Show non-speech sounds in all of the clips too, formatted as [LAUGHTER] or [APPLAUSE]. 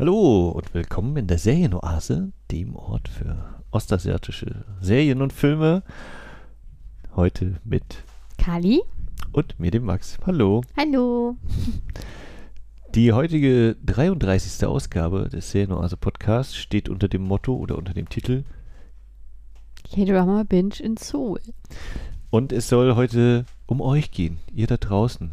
Hallo und willkommen in der Serienoase, dem Ort für ostasiatische Serien und Filme. Heute mit Kali. und mir, dem Max. Hallo. Hallo. [LAUGHS] Die heutige 33. Ausgabe des Serienoase Podcasts steht unter dem Motto oder unter dem Titel K-Drama Binge in Seoul. und es soll heute um euch gehen, ihr da draußen.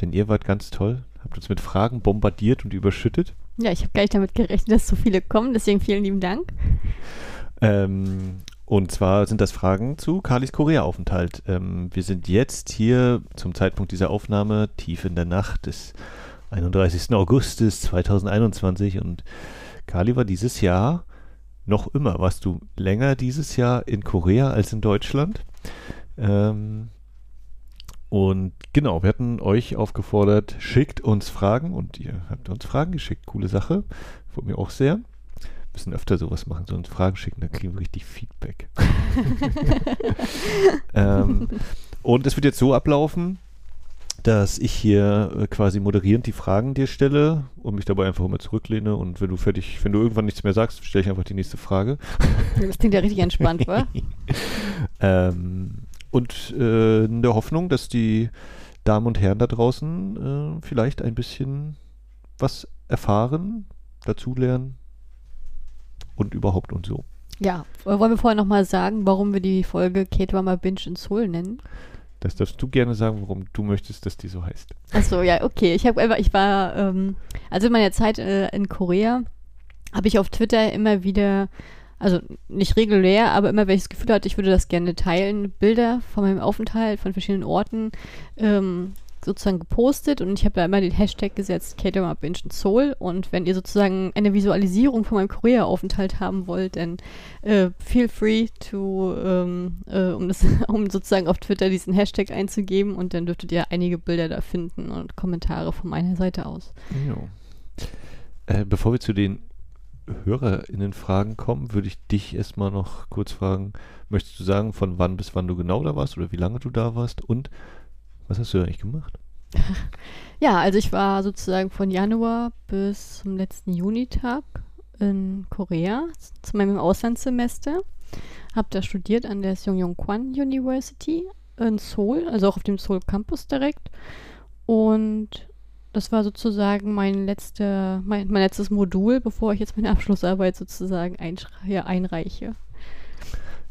Denn ihr wart ganz toll, habt uns mit Fragen bombardiert und überschüttet. Ja, ich habe gar nicht damit gerechnet, dass so viele kommen, deswegen vielen lieben Dank. Ähm, und zwar sind das Fragen zu Kalis Korea-Aufenthalt. Ähm, wir sind jetzt hier zum Zeitpunkt dieser Aufnahme tief in der Nacht des 31. Augustes 2021 und Kali war dieses Jahr noch immer. Warst du länger dieses Jahr in Korea als in Deutschland? Ähm, und genau, wir hatten euch aufgefordert, schickt uns Fragen und ihr habt uns Fragen geschickt. Coole Sache. Freut mir auch sehr. Müssen öfter sowas machen, so uns Fragen schicken, dann kriegen wir richtig Feedback. [LAUGHS] ähm, und es wird jetzt so ablaufen, dass ich hier äh, quasi moderierend die Fragen dir stelle und mich dabei einfach immer zurücklehne und wenn du fertig, wenn du irgendwann nichts mehr sagst, stelle ich einfach die nächste Frage. Das klingt ja richtig entspannt, wa? [LAUGHS] ähm, und äh, in der Hoffnung, dass die Damen und Herren da draußen äh, vielleicht ein bisschen was erfahren, dazulernen und überhaupt und so. Ja, wollen wir vorher nochmal sagen, warum wir die Folge K-Drama Binge in Seoul nennen? Das darfst du gerne sagen, warum du möchtest, dass die so heißt. Achso, ja, okay. Ich habe einfach, ich war, ähm, also in meiner Zeit äh, in Korea habe ich auf Twitter immer wieder, also nicht regulär, aber immer, wenn ich das Gefühl hatte, ich würde das gerne teilen, Bilder von meinem Aufenthalt von verschiedenen Orten ähm, sozusagen gepostet und ich habe da immer den Hashtag gesetzt, in Seoul und wenn ihr sozusagen eine Visualisierung von meinem Korea-Aufenthalt haben wollt, dann äh, feel free to, ähm, äh, um, das, [LAUGHS] um sozusagen auf Twitter diesen Hashtag einzugeben und dann dürftet ihr einige Bilder da finden und Kommentare von meiner Seite aus. Ja. Äh, bevor wir zu den HörerInnen-Fragen kommen, würde ich dich erstmal noch kurz fragen, möchtest du sagen, von wann bis wann du genau da warst oder wie lange du da warst und was hast du eigentlich gemacht? [LAUGHS] Ja, also ich war sozusagen von Januar bis zum letzten Junitag in Korea zu meinem Auslandssemester. Habe da studiert an der Seongyong-Kwan University in Seoul, also auch auf dem Seoul Campus direkt. Und das war sozusagen mein, letzter, mein, mein letztes Modul, bevor ich jetzt meine Abschlussarbeit sozusagen einreiche.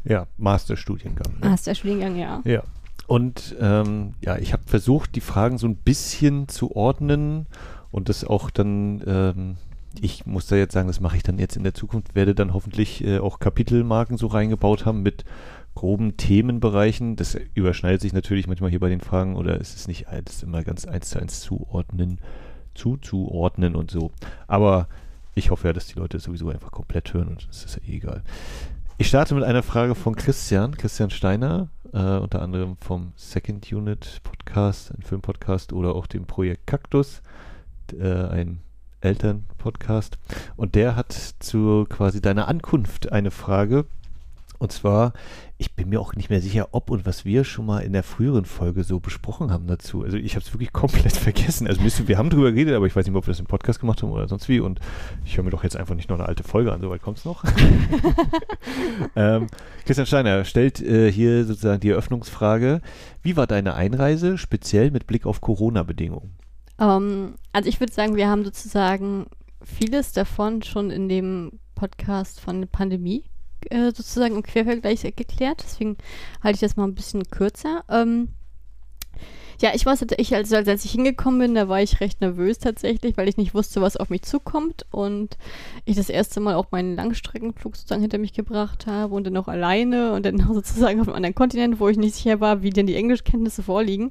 Ja, Masterstudiengang. Ne? Masterstudiengang, ja. Ja. Und ähm, ja, ich habe versucht, die Fragen so ein bisschen zu ordnen und das auch dann, ähm, ich muss da jetzt sagen, das mache ich dann jetzt in der Zukunft, werde dann hoffentlich äh, auch Kapitelmarken so reingebaut haben mit groben Themenbereichen. Das überschneidet sich natürlich manchmal hier bei den Fragen oder ist es nicht alles immer ganz eins zu eins zuordnen, zuzuordnen und so. Aber ich hoffe ja, dass die Leute sowieso einfach komplett hören und das ist ja eh egal. Ich starte mit einer Frage von Christian, Christian Steiner, äh, unter anderem vom Second Unit Podcast, ein Filmpodcast oder auch dem Projekt Kaktus, äh, ein Elternpodcast. Und der hat zu quasi deiner Ankunft eine Frage. Und zwar, ich bin mir auch nicht mehr sicher, ob und was wir schon mal in der früheren Folge so besprochen haben dazu. Also ich habe es wirklich komplett [LAUGHS] vergessen. Also wir haben drüber geredet, aber ich weiß nicht, ob wir das im Podcast gemacht haben oder sonst wie. Und ich höre mir doch jetzt einfach nicht noch eine alte Folge an, soweit kommt es noch. [LAUGHS] [LAUGHS] ähm, Christian Steiner stellt äh, hier sozusagen die Eröffnungsfrage. Wie war deine Einreise, speziell mit Blick auf Corona-Bedingungen? Ähm, also ich würde sagen, wir haben sozusagen vieles davon schon in dem Podcast von der Pandemie äh, sozusagen im Quervergleich geklärt. Deswegen halte ich das mal ein bisschen kürzer. Ähm, ja, ich war ich, also als ich hingekommen bin, da war ich recht nervös tatsächlich, weil ich nicht wusste, was auf mich zukommt und ich das erste Mal auch meinen Langstreckenflug sozusagen hinter mich gebracht habe und dann auch alleine und dann [LAUGHS] sozusagen auf einem anderen Kontinent, wo ich nicht sicher war, wie denn die Englischkenntnisse vorliegen.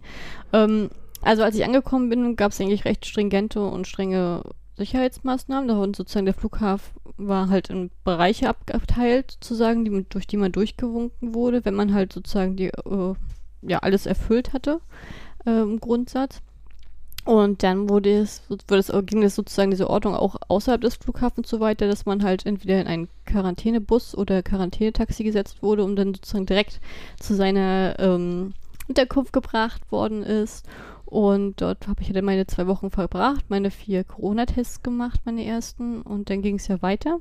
Ähm, also als ich angekommen bin, gab es eigentlich recht stringente und strenge Sicherheitsmaßnahmen. Da und sozusagen der Flughafen war halt in Bereiche abgeteilt, sozusagen, die, durch die man durchgewunken wurde, wenn man halt sozusagen die, äh, ja, alles erfüllt hatte äh, im Grundsatz. Und dann wurde es, wurde es, ging es sozusagen diese Ordnung auch außerhalb des Flughafens so weiter, dass man halt entweder in einen Quarantänebus oder Quarantänetaxi gesetzt wurde, um dann sozusagen direkt zu seiner ähm, Unterkunft gebracht worden ist. Und dort habe ich dann meine zwei Wochen verbracht, meine vier Corona-Tests gemacht, meine ersten. Und dann ging es ja weiter.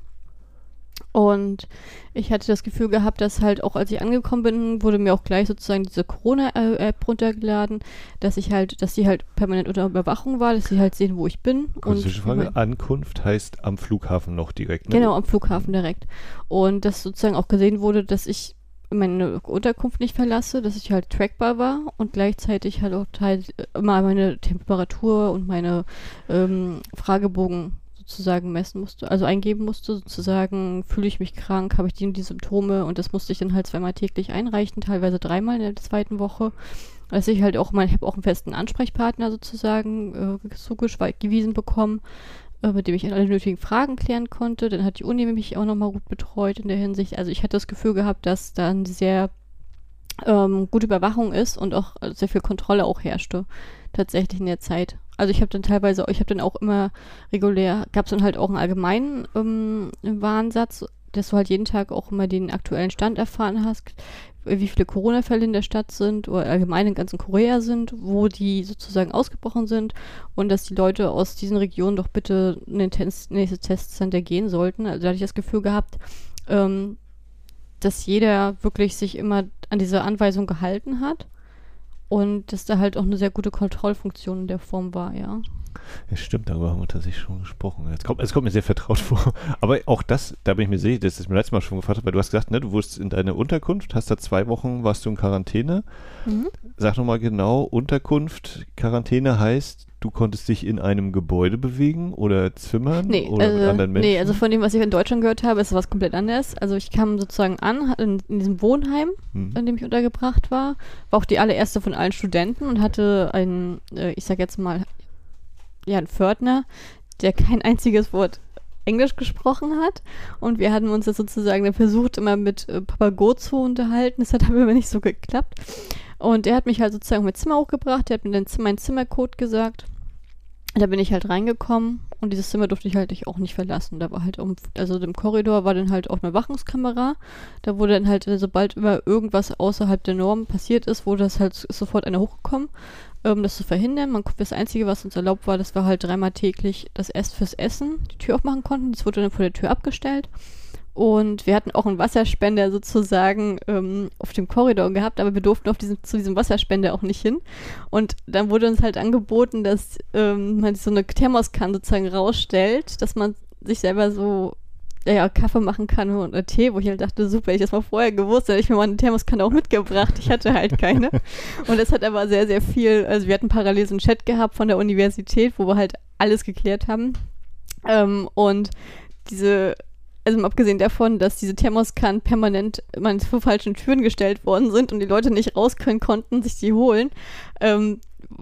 Und ich hatte das Gefühl gehabt, dass halt auch als ich angekommen bin, wurde mir auch gleich sozusagen diese Corona-App runtergeladen, dass ich halt, dass sie halt permanent unter Überwachung war, dass sie halt sehen, wo ich bin. Kurze Frage, Ankunft heißt am Flughafen noch direkt, ne? Genau, am Flughafen direkt. Und dass sozusagen auch gesehen wurde, dass ich meine Unterkunft nicht verlasse, dass ich halt trackbar war und gleichzeitig halt auch halt immer meine Temperatur und meine ähm, Fragebogen sozusagen messen musste, also eingeben musste, sozusagen, fühle ich mich krank, habe ich die, die Symptome und das musste ich dann halt zweimal täglich einreichen, teilweise dreimal in der zweiten Woche. Dass ich halt auch, ich habe auch einen festen Ansprechpartner sozusagen äh, zugewiesen bekommen, mit dem ich alle nötigen Fragen klären konnte. Dann hat die Uni mich auch nochmal gut betreut in der Hinsicht. Also ich hatte das Gefühl gehabt, dass da eine sehr ähm, gute Überwachung ist und auch sehr viel Kontrolle auch herrschte, tatsächlich in der Zeit. Also ich habe dann teilweise, ich habe dann auch immer regulär, gab es dann halt auch einen allgemeinen ähm, Warnsatz, dass du halt jeden Tag auch immer den aktuellen Stand erfahren hast, wie viele Corona-Fälle in der Stadt sind oder allgemein in ganzen Korea sind, wo die sozusagen ausgebrochen sind und dass die Leute aus diesen Regionen doch bitte in den Test, nächste Testcenter gehen sollten. Also da hatte ich das Gefühl gehabt, ähm, dass jeder wirklich sich immer an diese Anweisung gehalten hat und dass da halt auch eine sehr gute Kontrollfunktion in der Form war, ja. Ja, stimmt, darüber haben wir tatsächlich schon gesprochen. Es kommt, kommt mir sehr vertraut [LAUGHS] vor. Aber auch das, da bin ich mir sicher, das ist mir letztes Mal schon gefragt, weil du hast gesagt, ne, du wurdest in deine Unterkunft, hast da zwei Wochen, warst du in Quarantäne. Mhm. Sag nochmal genau, Unterkunft, Quarantäne heißt, du konntest dich in einem Gebäude bewegen oder Zimmern nee, oder also, mit anderen Menschen? Nee, also von dem, was ich in Deutschland gehört habe, ist was komplett anderes. Also ich kam sozusagen an in, in diesem Wohnheim, hm. in dem ich untergebracht war, war auch die allererste von allen Studenten und hatte einen, äh, ich sag jetzt mal, ja, einen Pförtner, der kein einziges Wort Englisch gesprochen hat. Und wir hatten uns das sozusagen versucht, immer mit äh, Papago zu unterhalten. Das hat [LAUGHS] aber nicht so geklappt. Und der hat mich halt sozusagen mein Zimmer hochgebracht, der hat mir dann meinen Zimmercode gesagt. Da bin ich halt reingekommen und dieses Zimmer durfte ich halt auch nicht verlassen. Da war halt, um, also im Korridor war dann halt auch eine Wachungskamera. Da wurde dann halt, sobald immer irgendwas außerhalb der Norm passiert ist, wurde das halt sofort einer hochgekommen, um das zu verhindern. Man, das Einzige, was uns erlaubt war, das war halt dreimal täglich das Ess fürs Essen, die Tür aufmachen konnten. Das wurde dann vor der Tür abgestellt. Und wir hatten auch einen Wasserspender sozusagen ähm, auf dem Korridor gehabt, aber wir durften auf diesem, zu diesem Wasserspender auch nicht hin. Und dann wurde uns halt angeboten, dass ähm, man so eine Thermoskanne sozusagen rausstellt, dass man sich selber so ja, Kaffee machen kann oder Tee, wo ich halt dachte, super, ich das mal vorher gewusst, hätte ich mir mal eine Thermoskanne auch mitgebracht. Ich hatte halt keine. [LAUGHS] Und das hat aber sehr, sehr viel, also wir hatten parallel so einen Chat gehabt von der Universität, wo wir halt alles geklärt haben. Ähm, und diese also mal abgesehen davon, dass diese Thermoskannen permanent immer vor falschen Türen gestellt worden sind und die Leute nicht raus können konnten, sich die holen, ähm,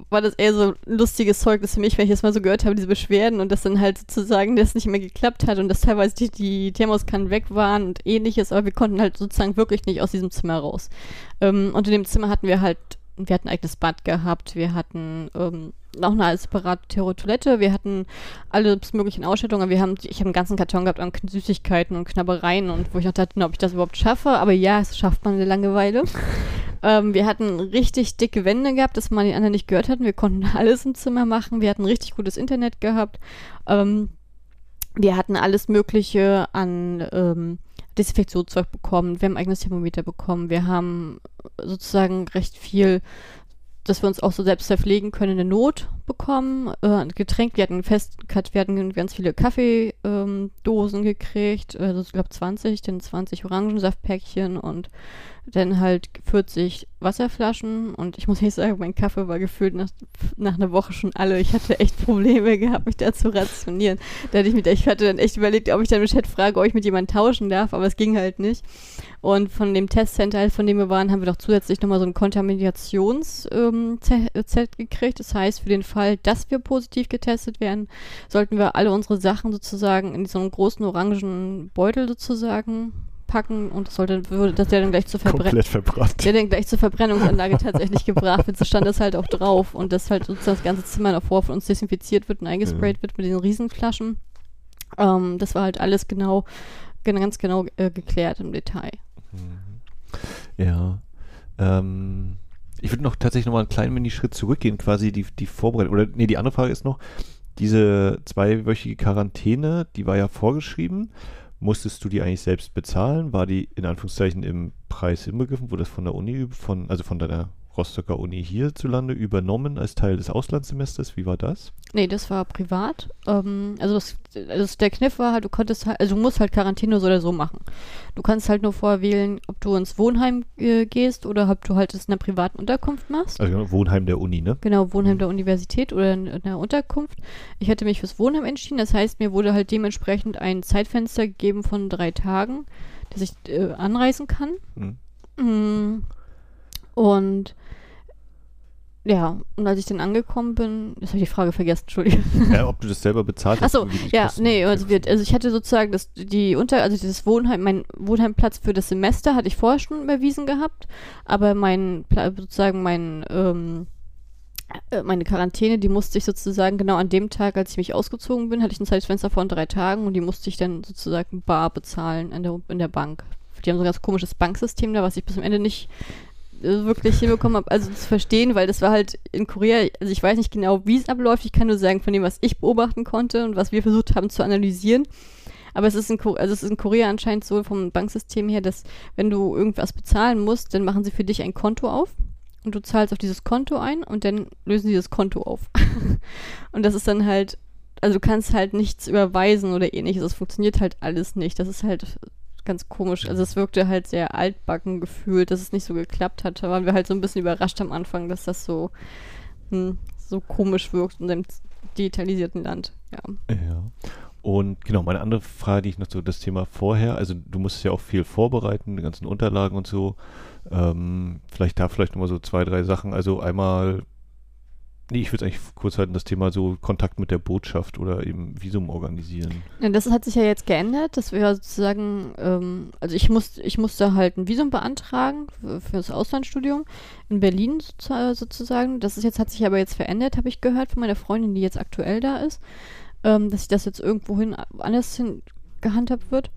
war das eher so lustiges Zeugnis für mich, wenn ich das mal so gehört habe, diese Beschwerden und dass dann halt sozusagen das nicht mehr geklappt hat und dass teilweise die, die Thermoskannen weg waren und ähnliches, aber wir konnten halt sozusagen wirklich nicht aus diesem Zimmer raus. Ähm, und in dem Zimmer hatten wir halt wir hatten ein eigenes Bad gehabt, wir hatten ähm, noch eine separate Toilette, wir hatten alle möglichen Ausstattungen, wir haben, ich habe einen ganzen Karton gehabt an Süßigkeiten und Knabbereien und wo ich noch dachte, ob ich das überhaupt schaffe, aber ja, es schafft man eine Langeweile. [LAUGHS] ähm, wir hatten richtig dicke Wände gehabt, dass man die anderen nicht gehört hatten, wir konnten [LAUGHS] alles im Zimmer machen, wir hatten richtig gutes Internet gehabt, ähm, wir hatten alles Mögliche an ähm, Desinfektionszeug bekommen, wir haben ein eigenes Thermometer bekommen, wir haben sozusagen recht viel, dass wir uns auch so selbst verpflegen können, in der Not bekommen. Äh, Getränk, wir hatten fest, wir hatten ganz viele Kaffeedosen ähm, gekriegt, also ich glaube 20, dann 20 Orangensaftpäckchen und dann halt 40 Wasserflaschen und ich muss [LAUGHS] nicht sagen, mein Kaffee war gefühlt nach, nach einer Woche schon alle. Ich hatte echt Probleme gehabt, mich da zu rationieren. Da hatte ich, mit, ich hatte dann echt überlegt, ob ich dann im Chat frage, ob ich mit jemandem tauschen darf, aber es ging halt nicht. Und von dem Testcenter, von dem wir waren, haben wir doch zusätzlich nochmal so ein Kontaminationszelt ähm, gekriegt. Das heißt, für den Fall, dass wir positiv getestet werden, sollten wir alle unsere Sachen sozusagen in so einem großen orangen Beutel sozusagen packen und das sollte, würde, dass der dann gleich zur Verbrennung. Der dann gleich zur Verbrennungsanlage tatsächlich gebracht wird. So stand das halt auch drauf und dass halt sozusagen das ganze Zimmer davor von uns desinfiziert wird und eingesprayt ja. wird mit den Riesenflaschen. Ähm, das war halt alles genau, ganz genau äh, geklärt im Detail. Mhm. Ja. Ähm, ich würde noch tatsächlich noch mal einen kleinen Mini-Schritt zurückgehen, quasi die, die Vorbereitung. Oder nee, die andere Frage ist noch, diese zweiwöchige Quarantäne, die war ja vorgeschrieben. Musstest du die eigentlich selbst bezahlen? War die in Anführungszeichen im Preis inbegriffen? Wurde das von der Uni, von, also von deiner Rostocker Uni hierzulande übernommen als Teil des Auslandssemesters? Wie war das? Nee, das war privat. Ähm, also, das, also der Kniff war halt, du konntest halt, also du musst halt Quarantäne so oder so machen. Du kannst halt nur vorher wählen, ob du ins Wohnheim äh, gehst oder ob du halt es in einer privaten Unterkunft machst. Also Wohnheim der Uni, ne? Genau, Wohnheim der Universität oder in, in einer Unterkunft. Ich hätte mich fürs Wohnheim entschieden. Das heißt, mir wurde halt dementsprechend ein Zeitfenster gegeben von drei Tagen, dass ich äh, anreisen kann. Mhm. Mm. Und ja, und als ich dann angekommen bin, jetzt habe ich die Frage vergessen, Entschuldigung. Ja, ob du das selber bezahlt hast. Achso, ja, nee, also, wir, also ich hatte sozusagen das, die Unter, also dieses Wohnheim, mein Wohnheimplatz für das Semester hatte ich vorher schon überwiesen gehabt, aber mein, sozusagen mein, ähm, äh, meine Quarantäne, die musste ich sozusagen genau an dem Tag, als ich mich ausgezogen bin, hatte ich ein Zeitfenster von drei Tagen und die musste ich dann sozusagen bar bezahlen in der, in der Bank. Die haben so ein ganz komisches Banksystem da, was ich bis zum Ende nicht wirklich hinbekommen habe, also zu verstehen, weil das war halt in Korea, also ich weiß nicht genau, wie es abläuft, ich kann nur sagen von dem, was ich beobachten konnte und was wir versucht haben zu analysieren. Aber es ist in, Korea, also es ist in Korea anscheinend so vom Banksystem her, dass wenn du irgendwas bezahlen musst, dann machen sie für dich ein Konto auf und du zahlst auf dieses Konto ein und dann lösen sie das Konto auf. [LAUGHS] und das ist dann halt, also du kannst halt nichts überweisen oder ähnliches. Das funktioniert halt alles nicht. Das ist halt ganz komisch. Also es wirkte halt sehr altbacken gefühlt, dass es nicht so geklappt hat. Da waren wir halt so ein bisschen überrascht am Anfang, dass das so, hm, so komisch wirkt in einem digitalisierten Land. Ja. ja. Und genau, meine andere Frage, die ich noch so das Thema vorher, also du musst ja auch viel vorbereiten, die ganzen Unterlagen und so. Ähm, vielleicht da vielleicht nochmal so zwei, drei Sachen. Also einmal Nee, ich würde eigentlich kurz halten, das Thema so Kontakt mit der Botschaft oder eben Visum organisieren. Ja, das hat sich ja jetzt geändert, dass wir sozusagen, ähm, also ich, muss, ich musste halt ein Visum beantragen für, für das Auslandsstudium in Berlin sozusagen. Das ist jetzt, hat sich aber jetzt verändert, habe ich gehört von meiner Freundin, die jetzt aktuell da ist, ähm, dass sich das jetzt irgendwohin anders hin gehandhabt wird.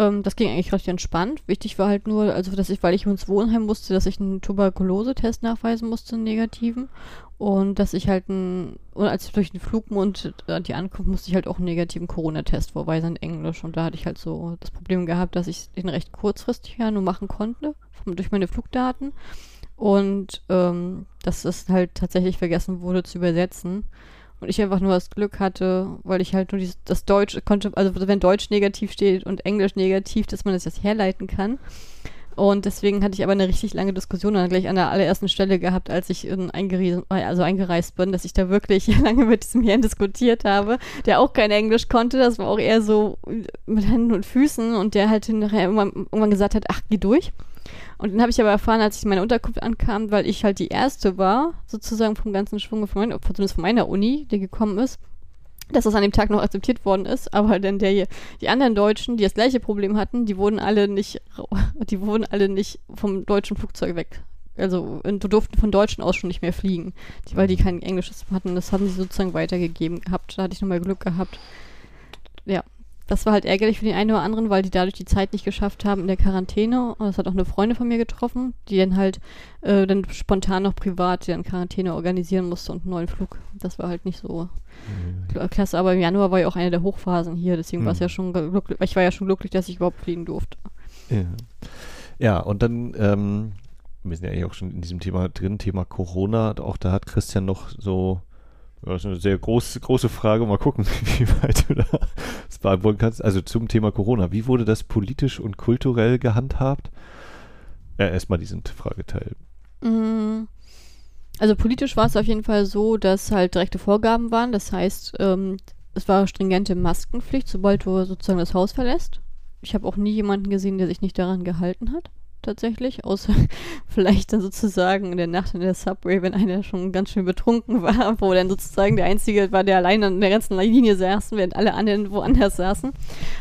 Ähm, das ging eigentlich recht entspannt. Wichtig war halt nur, also dass ich, weil ich ins Wohnheim musste, dass ich einen Tuberkulose-Test nachweisen musste, einen negativen. Und dass ich halt ein, und als ich durch den Flugmund äh, die Ankunft musste ich halt auch einen negativen Corona-Test vorweisen in Englisch. Und da hatte ich halt so das Problem gehabt, dass ich den recht kurzfristig ja nur machen konnte, durch meine Flugdaten. Und ähm, dass es halt tatsächlich vergessen wurde zu übersetzen. Und ich einfach nur das Glück hatte, weil ich halt nur dieses, das Deutsch konnte, also wenn Deutsch negativ steht und Englisch negativ, dass man das jetzt herleiten kann. Und deswegen hatte ich aber eine richtig lange Diskussion dann gleich an der allerersten Stelle gehabt, als ich eingereist, also eingereist bin, dass ich da wirklich [LAUGHS] lange mit diesem Herrn diskutiert habe, der auch kein Englisch konnte. Das war auch eher so mit Händen und Füßen und der halt nachher irgendwann, irgendwann gesagt hat, ach, geh durch. Und dann habe ich aber erfahren, als ich in meine Unterkunft ankam, weil ich halt die erste war, sozusagen vom ganzen Schwung von, mein, zumindest von meiner Uni, die gekommen ist, dass das an dem Tag noch akzeptiert worden ist, aber dann der, die anderen Deutschen, die das gleiche Problem hatten, die wurden alle nicht, [LAUGHS] die wurden alle nicht vom deutschen Flugzeug weg. Also du durften von Deutschen aus schon nicht mehr fliegen, die, weil die kein Englisches hatten. Das hatten sie sozusagen weitergegeben gehabt. Da hatte ich nochmal Glück gehabt. Ja, das war halt ärgerlich für den einen oder anderen, weil die dadurch die Zeit nicht geschafft haben in der Quarantäne. Und das hat auch eine Freundin von mir getroffen, die dann halt äh, dann spontan noch privat die dann Quarantäne organisieren musste und einen neuen Flug. Das war halt nicht so mhm. klasse. Aber im Januar war ja auch eine der Hochphasen hier, deswegen mhm. war es ja schon glücklich. Ich war ja schon glücklich, dass ich überhaupt fliegen durfte. Ja, ja und dann ähm, wir sind ja eigentlich auch schon in diesem Thema drin, Thema Corona. Auch da hat Christian noch so das ist eine sehr groß, große Frage. Mal gucken, [LAUGHS] wie weit du das beantworten kannst. Also zum Thema Corona. Wie wurde das politisch und kulturell gehandhabt? Ja, erstmal diesen Frageteil. Mm. Also politisch war es auf jeden Fall so, dass halt direkte Vorgaben waren. Das heißt, ähm, es war stringente Maskenpflicht, sobald du sozusagen das Haus verlässt. Ich habe auch nie jemanden gesehen, der sich nicht daran gehalten hat tatsächlich, außer [LAUGHS] vielleicht dann sozusagen in der Nacht in der Subway, wenn einer schon ganz schön betrunken war, [LAUGHS] wo dann sozusagen der Einzige war, der allein an der ganzen Linie saß, während alle anderen woanders saßen.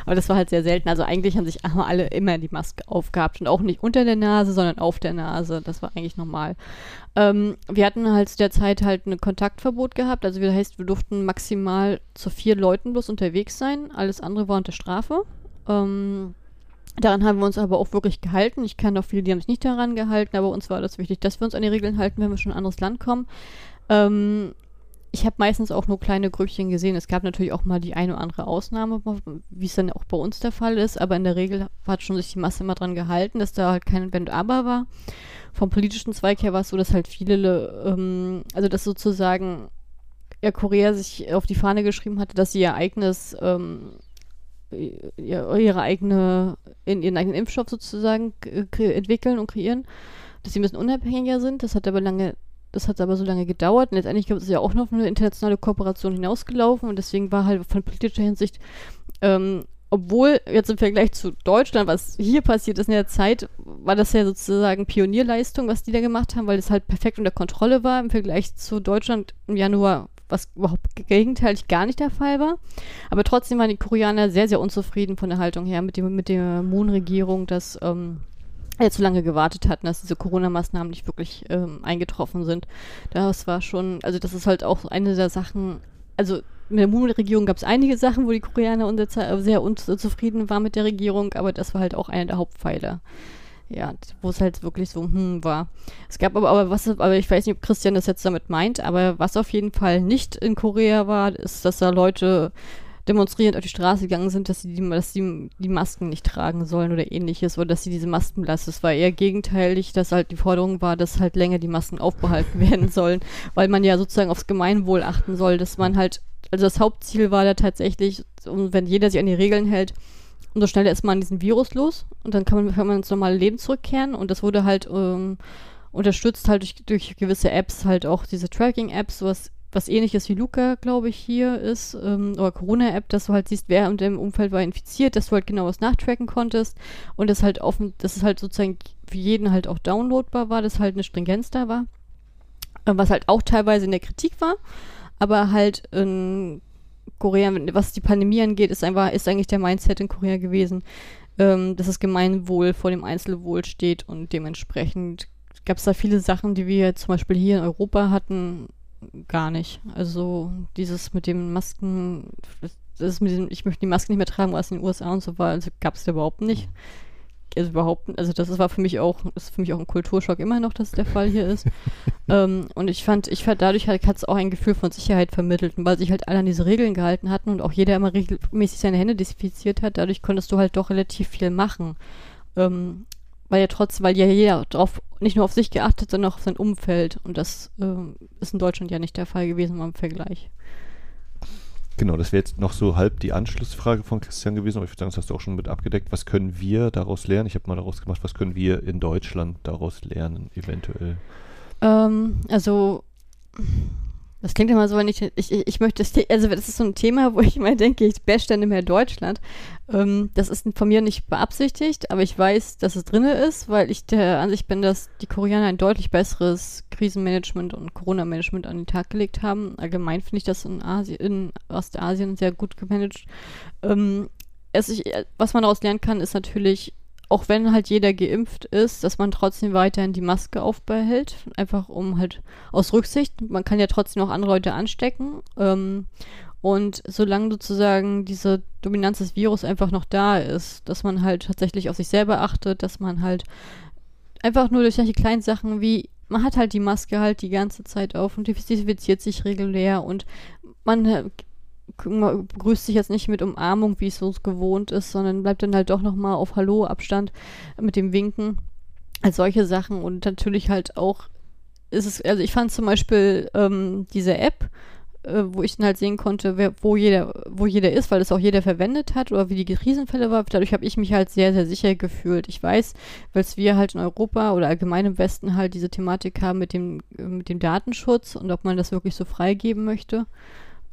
Aber das war halt sehr selten. Also eigentlich haben sich [LAUGHS] alle immer die Maske aufgehabt und auch nicht unter der Nase, sondern auf der Nase. Das war eigentlich normal. Ähm, wir hatten halt zu der Zeit halt ein Kontaktverbot gehabt. Also das heißt, wir durften maximal zu vier Leuten bloß unterwegs sein. Alles andere war unter Strafe. Ähm, Daran haben wir uns aber auch wirklich gehalten. Ich kenne auch viele, die haben sich nicht daran gehalten, aber uns war das wichtig, dass wir uns an die Regeln halten, wenn wir schon in ein anderes Land kommen. Ähm, ich habe meistens auch nur kleine Grüppchen gesehen. Es gab natürlich auch mal die eine oder andere Ausnahme, wie es dann auch bei uns der Fall ist, aber in der Regel hat schon sich die Masse immer dran gehalten, dass da halt kein Wenn aber war. Vom politischen Zweig her war es so, dass halt viele, ähm, also dass sozusagen ja, Korea sich auf die Fahne geschrieben hatte, dass sie ihr eigenes, ähm, ihre eigene, in ihren eigenen Impfstoff sozusagen entwickeln und kreieren, dass sie ein bisschen unabhängiger sind. Das hat aber lange das hat aber so lange gedauert. Und letztendlich ist es ja auch noch eine internationale Kooperation hinausgelaufen. Und deswegen war halt von politischer Hinsicht, ähm, obwohl jetzt im Vergleich zu Deutschland, was hier passiert ist in der Zeit, war das ja sozusagen Pionierleistung, was die da gemacht haben, weil es halt perfekt unter Kontrolle war. Im Vergleich zu Deutschland im Januar, was überhaupt gegenteilig gar nicht der Fall war. Aber trotzdem waren die Koreaner sehr, sehr unzufrieden von der Haltung her mit, dem, mit der Moon-Regierung, dass ähm, ja zu lange gewartet hatten, dass diese Corona-Maßnahmen nicht wirklich ähm, eingetroffen sind. Das war schon, also das ist halt auch eine der Sachen, also mit der Moon-Regierung gab es einige Sachen, wo die Koreaner sehr unzufrieden waren mit der Regierung, aber das war halt auch einer der Hauptpfeiler. Ja, wo es halt wirklich so hm war. Es gab aber, aber was, aber ich weiß nicht, ob Christian das jetzt damit meint, aber was auf jeden Fall nicht in Korea war, ist, dass da Leute demonstrierend auf die Straße gegangen sind, dass sie die, dass sie die Masken nicht tragen sollen oder ähnliches oder dass sie diese Masken lassen. Es war eher gegenteilig, dass halt die Forderung war, dass halt länger die Masken aufbehalten [LAUGHS] werden sollen, weil man ja sozusagen aufs Gemeinwohl achten soll, dass man halt, also das Hauptziel war da tatsächlich, wenn jeder sich an die Regeln hält, umso schneller ist man diesen Virus los und dann kann man, kann man ins normale Leben zurückkehren. Und das wurde halt ähm, unterstützt halt durch, durch gewisse Apps, halt auch diese Tracking-Apps, sowas was ähnliches wie Luca, glaube ich, hier ist, ähm, oder Corona-App, dass du halt siehst, wer in dem Umfeld war infiziert, dass du halt genau was nachtracken konntest. Und das halt offen, dass es halt sozusagen für jeden halt auch downloadbar war, dass halt eine Stringenz da war, äh, was halt auch teilweise in der Kritik war, aber halt in Korea, was die Pandemie angeht, ist einfach, ist eigentlich der Mindset in Korea gewesen, ähm, dass das Gemeinwohl vor dem Einzelwohl steht und dementsprechend gab es da viele Sachen, die wir zum Beispiel hier in Europa hatten, gar nicht. Also dieses mit dem Masken, das ist mit diesem, ich möchte die Maske nicht mehr tragen, was in den USA und so war, also gab es überhaupt nicht. Also überhaupt, also das war für mich auch, ist für mich auch ein Kulturschock immer noch, dass der Fall hier ist. [LAUGHS] ähm, und ich fand, ich fand, dadurch hat es auch ein Gefühl von Sicherheit vermittelt, weil sich halt alle an diese Regeln gehalten hatten und auch jeder immer regelmäßig seine Hände desinfiziert hat, dadurch konntest du halt doch relativ viel machen. Ähm, weil ja trotzdem, weil ja jeder drauf, nicht nur auf sich geachtet, sondern auch auf sein Umfeld. Und das äh, ist in Deutschland ja nicht der Fall gewesen im Vergleich. Genau, das wäre jetzt noch so halb die Anschlussfrage von Christian gewesen, aber ich würde sagen, das hast du auch schon mit abgedeckt. Was können wir daraus lernen? Ich habe mal daraus gemacht, was können wir in Deutschland daraus lernen, eventuell? Ähm, also das klingt immer so, wenn ich, ich, ich möchte, also das ist so ein Thema, wo ich mal denke, ich bash dann mehr Deutschland. Ähm, das ist von mir nicht beabsichtigt, aber ich weiß, dass es drin ist, weil ich der Ansicht bin, dass die Koreaner ein deutlich besseres Krisenmanagement und Corona-Management an den Tag gelegt haben. Allgemein finde ich das in, Asien, in Ostasien sehr gut gemanagt. Ähm, es, ich, was man daraus lernen kann, ist natürlich, auch wenn halt jeder geimpft ist, dass man trotzdem weiterhin die Maske aufbehält, einfach um halt aus Rücksicht, man kann ja trotzdem auch andere Leute anstecken. Ähm, und solange sozusagen diese Dominanz des Virus einfach noch da ist, dass man halt tatsächlich auf sich selber achtet, dass man halt einfach nur durch solche kleinen Sachen wie, man hat halt die Maske halt die ganze Zeit auf und desinfiziert sich regulär und man begrüßt sich jetzt nicht mit Umarmung, wie es so gewohnt ist, sondern bleibt dann halt doch nochmal auf Hallo-Abstand mit dem Winken. Als solche Sachen und natürlich halt auch ist es, also ich fand zum Beispiel ähm, diese App, äh, wo ich dann halt sehen konnte, wer, wo jeder, wo jeder ist, weil das auch jeder verwendet hat oder wie die Krisenfälle war. Dadurch habe ich mich halt sehr, sehr sicher gefühlt. Ich weiß, weil wir halt in Europa oder allgemein im Westen halt diese Thematik haben mit dem, mit dem Datenschutz und ob man das wirklich so freigeben möchte.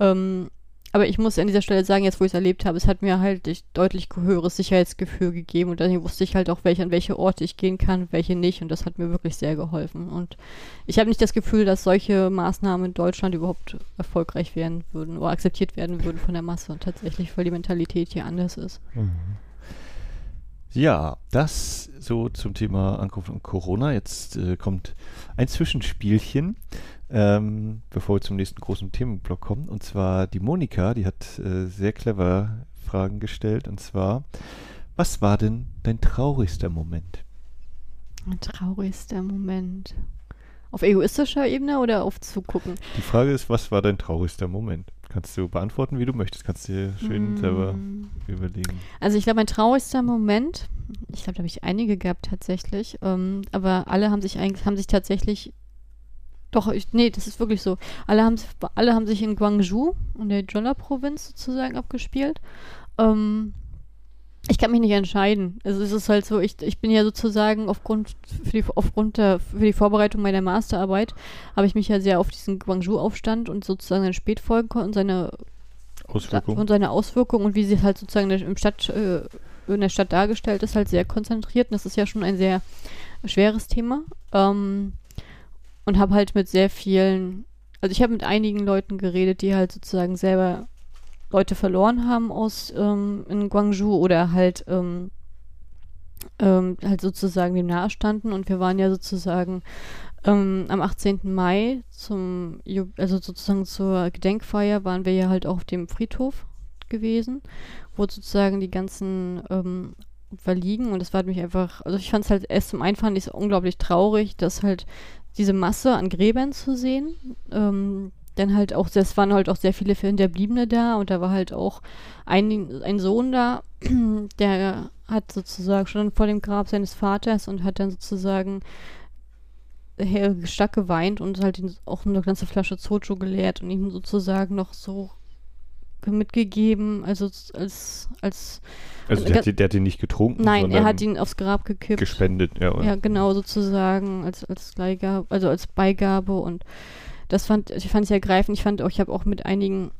Ähm, aber ich muss an dieser Stelle sagen, jetzt wo ich es erlebt habe, es hat mir halt deutlich höheres Sicherheitsgefühl gegeben und dann wusste ich halt auch, welche, an welche Orte ich gehen kann, welche nicht und das hat mir wirklich sehr geholfen. Und ich habe nicht das Gefühl, dass solche Maßnahmen in Deutschland überhaupt erfolgreich werden würden oder akzeptiert werden würden von der Masse tatsächlich, weil die Mentalität hier anders ist. Mhm. Ja, das so zum Thema Ankunft und Corona. Jetzt äh, kommt ein Zwischenspielchen ähm, bevor wir zum nächsten großen Themenblock kommen. Und zwar die Monika, die hat äh, sehr clever Fragen gestellt. Und zwar, Was war denn dein traurigster Moment? Mein traurigster Moment. Auf egoistischer Ebene oder auf Zugucken? Die Frage ist, was war dein traurigster Moment? Kannst du beantworten, wie du möchtest. Kannst dir schön mm. selber überlegen. Also ich glaube, mein traurigster Moment, ich glaube, da habe ich einige gehabt tatsächlich, ähm, aber alle haben sich eigentlich, haben sich tatsächlich doch, ich, nee, das ist wirklich so. Alle haben, alle haben sich in Guangzhou, in der Jeolla-Provinz sozusagen, abgespielt. Ähm, ich kann mich nicht entscheiden. Also es ist halt so, ich, ich bin ja sozusagen aufgrund, für die, aufgrund der, für die Vorbereitung meiner Masterarbeit, habe ich mich ja sehr auf diesen Guangzhou-Aufstand und sozusagen seine Spätfolgen und seine Auswirkungen und seine Auswirkungen und wie sie halt sozusagen im Stadt, äh, in der Stadt dargestellt ist, halt sehr konzentriert. Und das ist ja schon ein sehr schweres Thema. Ähm, und habe halt mit sehr vielen, also ich habe mit einigen Leuten geredet, die halt sozusagen selber Leute verloren haben aus ähm, in Guangzhou oder halt ähm, ähm, halt sozusagen dem nahestanden und wir waren ja sozusagen ähm, am 18. Mai zum also sozusagen zur Gedenkfeier waren wir ja halt auf dem Friedhof gewesen, wo sozusagen die ganzen ähm, verliegen und das war mich einfach, also ich fand es halt erst zum einen fand ich unglaublich traurig, dass halt diese Masse an Gräbern zu sehen. Ähm, dann halt auch, es waren halt auch sehr viele Hinterbliebene da und da war halt auch ein, ein Sohn da, [CLEARS THROAT] der hat sozusagen schon vor dem Grab seines Vaters und hat dann sozusagen stark geweint und halt auch eine ganze Flasche Soju geleert und ihm sozusagen noch so mitgegeben, also als als also der, hat, der hat ihn nicht getrunken. Nein, er hat ihn aufs Grab gekippt. Gespendet, ja. Ja, genau, sozusagen als als Leihgabe, also als Beigabe und das fand ich fand es ergreifend. Ich fand auch, ich habe auch mit einigen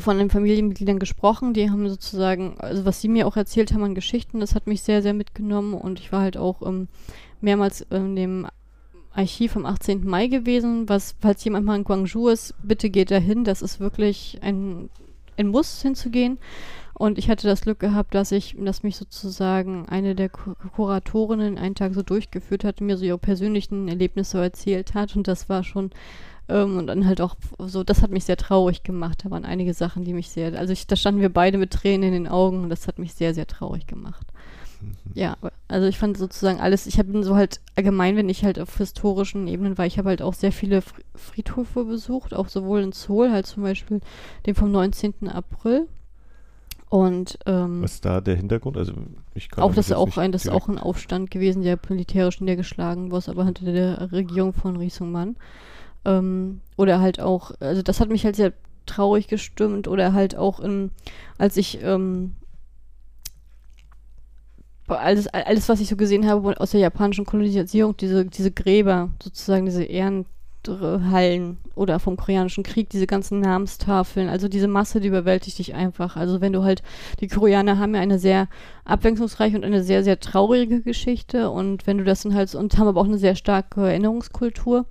von den Familienmitgliedern gesprochen, die haben sozusagen, also was sie mir auch erzählt haben an Geschichten, das hat mich sehr, sehr mitgenommen und ich war halt auch ähm, mehrmals in dem Archiv vom 18. Mai gewesen, was, falls jemand mal in Guangzhou ist, bitte geht da hin, das ist wirklich ein, ein Muss hinzugehen. Und ich hatte das Glück gehabt, dass ich, dass mich sozusagen eine der Kuratorinnen einen Tag so durchgeführt hat, mir so ihre persönlichen Erlebnisse erzählt hat. Und das war schon, ähm, und dann halt auch so, das hat mich sehr traurig gemacht. Da waren einige Sachen, die mich sehr, also ich, da standen wir beide mit Tränen in den Augen und das hat mich sehr, sehr traurig gemacht. Mhm. Ja, also ich fand sozusagen alles, ich habe so halt allgemein, wenn ich halt auf historischen Ebenen war, ich habe halt auch sehr viele Friedhöfe besucht, auch sowohl in Seoul, halt zum Beispiel den vom 19. April, und ähm, was ist da der Hintergrund? Also ich kann auch das ist auch ein, das ist auch ein Aufstand gewesen, der militärisch niedergeschlagen wurde, aber hinter der Regierung von Riesungmann. Ähm, oder halt auch, also das hat mich halt sehr traurig gestimmt oder halt auch in, als ich ähm, alles, alles, was ich so gesehen habe aus der japanischen Kolonisierung, diese, diese Gräber, sozusagen diese Ehren, Hallen oder vom Koreanischen Krieg, diese ganzen Namenstafeln, also diese Masse, die überwältigt dich einfach. Also wenn du halt, die Koreaner haben ja eine sehr abwechslungsreiche und eine sehr, sehr traurige Geschichte und wenn du das dann halt, und haben aber auch eine sehr starke Erinnerungskultur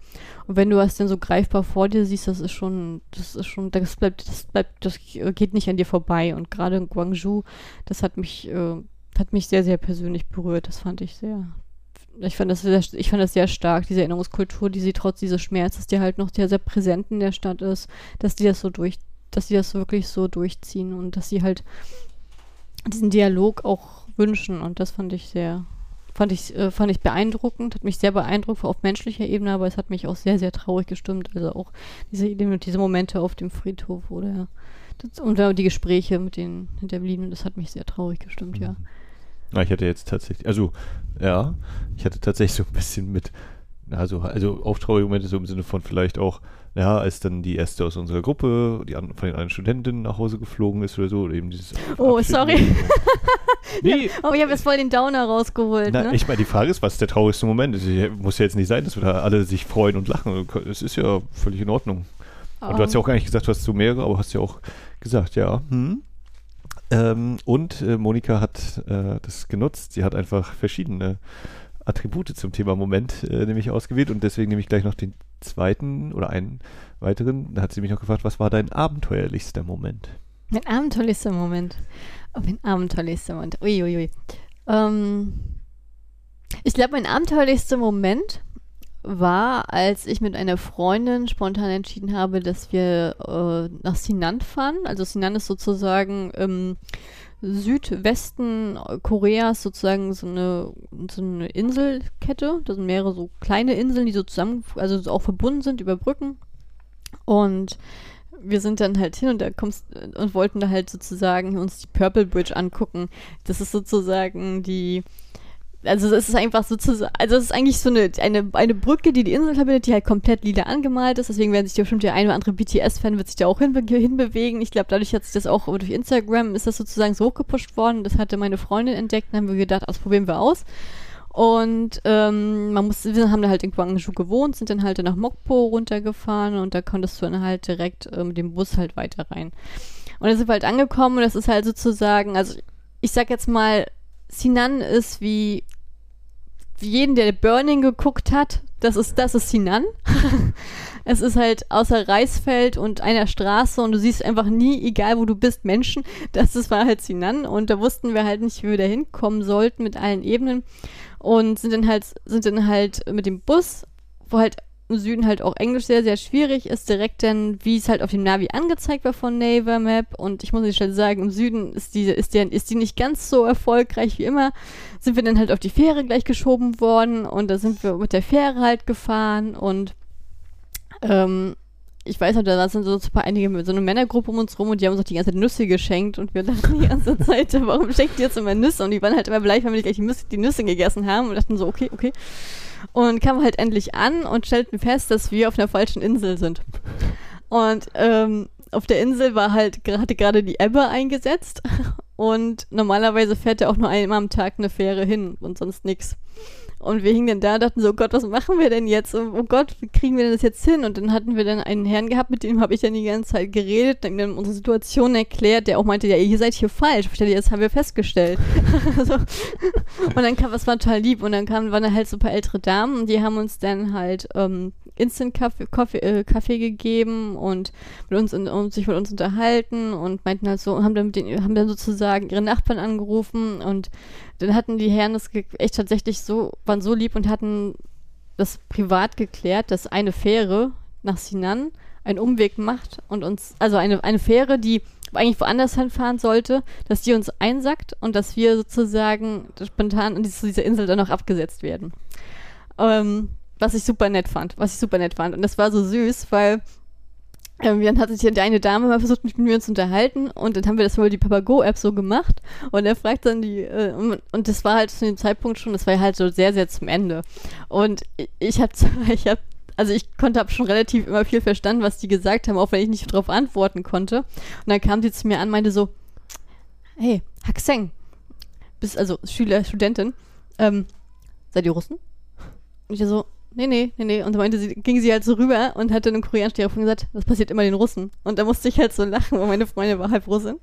und wenn du das dann so greifbar vor dir siehst, das ist schon, das ist schon, das bleibt, das bleibt, das geht nicht an dir vorbei und gerade in Guangzhou, das hat mich, äh, hat mich sehr, sehr persönlich berührt, das fand ich sehr, ich fand das sehr, ich fand das sehr stark, diese Erinnerungskultur, die sie trotz dieses Schmerzes, die halt noch sehr, sehr präsent in der Stadt ist, dass die das so durch, dass sie das wirklich so durchziehen und dass sie halt diesen Dialog auch wünschen und das fand ich sehr, fand ich, äh, fand ich beeindruckend, hat mich sehr beeindruckt auf menschlicher Ebene, aber es hat mich auch sehr, sehr traurig gestimmt, also auch diese, diese Momente auf dem Friedhof oder das, und die Gespräche mit den Hinterbliebenen, das hat mich sehr traurig gestimmt, mhm. ja. Na, ich hatte jetzt tatsächlich, also ja, ich hatte tatsächlich so ein bisschen mit, also, also auch traurige Momente so im Sinne von vielleicht auch, ja, als dann die erste aus unserer Gruppe, die an, von den anderen Studentinnen nach Hause geflogen ist oder so, oder eben dieses. Oh, Abschied sorry. [LAUGHS] nee. Ja, oh, ich habe jetzt voll den Downer rausgeholt. Na, ne? Ich meine, die Frage ist, was ist der traurigste Moment? Es muss ja jetzt nicht sein, dass wir da alle sich freuen und lachen. Es ist ja völlig in Ordnung. Oh. Und du hast ja auch gar nicht gesagt, du hast so mehrere, aber hast ja auch gesagt, ja, hm, ähm, und äh, Monika hat äh, das genutzt. Sie hat einfach verschiedene Attribute zum Thema Moment äh, nämlich ausgewählt und deswegen nehme ich gleich noch den zweiten oder einen weiteren. Da hat sie mich noch gefragt, was war dein abenteuerlichster Moment? Mein abenteuerlichster Moment. Oh, mein abenteuerlichster Moment. Uiuiui. Ui, ui. ähm, ich glaube, mein abenteuerlichster Moment war, als ich mit einer Freundin spontan entschieden habe, dass wir äh, nach Sinan fahren. Also Sinan ist sozusagen ähm, Südwesten Koreas sozusagen so eine, so eine Inselkette. Da sind mehrere so kleine Inseln, die so zusammen, also auch verbunden sind über Brücken. Und wir sind dann halt hin und da kommst und wollten da halt sozusagen uns die Purple Bridge angucken. Das ist sozusagen die also es ist einfach sozusagen, also es ist eigentlich so eine, eine, eine Brücke, die die Insel verbindet, die halt komplett lila angemalt ist. Deswegen werden sich ja bestimmt der eine oder andere BTS-Fan wird sich da auch hinbe hinbewegen. Ich glaube, dadurch hat sich das auch durch Instagram ist das sozusagen so hochgepusht worden. Das hatte meine Freundin entdeckt und haben wir gedacht, das probieren wir aus. Und ähm, man muss, wir haben da halt in Guangzhou gewohnt, sind dann halt nach Mokpo runtergefahren und da konntest du dann halt direkt äh, mit dem Bus halt weiter rein. Und dann sind wir halt angekommen und das ist halt sozusagen, also ich sag jetzt mal, Sinan ist wie, jeden, der Burning geguckt hat. Das ist, das ist Sinan. [LAUGHS] es ist halt außer Reisfeld und einer Straße und du siehst einfach nie, egal wo du bist, Menschen. Das, das war halt Sinan und da wussten wir halt nicht, wie wir da hinkommen sollten mit allen Ebenen und sind dann halt, sind dann halt mit dem Bus, wo halt Süden halt auch Englisch sehr, sehr schwierig ist, direkt dann, wie es halt auf dem Navi angezeigt war von Naver Map. Und ich muss nicht schnell sagen, im Süden ist die, ist, der, ist die nicht ganz so erfolgreich wie immer. Sind wir dann halt auf die Fähre gleich geschoben worden und da sind wir mit der Fähre halt gefahren und ähm, ich weiß noch, da sind so ein paar einige, so eine Männergruppe um uns rum und die haben uns auch die ganze Zeit Nüsse geschenkt und wir [LAUGHS] dachten die ganze Zeit, warum schenkt ihr jetzt immer Nüsse? Und die waren halt immer bleich, wenn wir gleich die Nüsse, die Nüsse gegessen haben und dachten so, okay, okay. Und kamen halt endlich an und stellten fest, dass wir auf einer falschen Insel sind. Und ähm, auf der Insel war halt gerade gerade die Ebbe eingesetzt [LAUGHS] und normalerweise fährt ja auch nur einmal am Tag eine Fähre hin und sonst nichts. Und wir hingen dann da und dachten so, oh Gott, was machen wir denn jetzt? Oh Gott, wie kriegen wir denn das jetzt hin? Und dann hatten wir dann einen Herrn gehabt, mit dem habe ich dann die ganze Zeit geredet, dann unsere Situation erklärt, der auch meinte, ja, ihr seid hier falsch. Jetzt haben wir festgestellt. [LAUGHS] [LAUGHS] so. Und dann kam, was war total lieb. Und dann kamen, waren da halt so ein paar ältere Damen und die haben uns dann halt ähm, Instant-Kaffee Kaffee, äh, Kaffee gegeben und mit uns und, und, sich mit uns unterhalten und meinten halt so, haben dann, den, haben dann sozusagen ihre Nachbarn angerufen und dann hatten die Herren das echt tatsächlich so, waren so lieb und hatten das privat geklärt, dass eine Fähre nach Sinan einen Umweg macht und uns, also eine, eine Fähre, die eigentlich woanders hinfahren sollte, dass die uns einsackt und dass wir sozusagen spontan an dieser Insel dann noch abgesetzt werden. Ähm, was ich super nett fand, was ich super nett fand. Und das war so süß, weil ähm, dann hat sich hier eine Dame mal versucht, mich mit mir zu unterhalten und dann haben wir das wohl die Papago-App so gemacht und er fragt dann die, äh, und das war halt zu dem Zeitpunkt schon, das war halt so sehr, sehr zum Ende. Und ich hab, [LAUGHS] ich hab, also ich konnte, hab schon relativ immer viel verstanden, was die gesagt haben, auch wenn ich nicht darauf antworten konnte. Und dann kam sie zu mir an, meinte so, hey, Hakseng, bist also Schüler, Studentin, ähm, seid ihr Russen? Und ich so, nee, nee, nee, nee. Und dann meinte ging sie halt so rüber und hat dann im koreanischen Telefon gesagt, das passiert immer den Russen. Und da musste ich halt so lachen, weil meine Freundin war halb Russin.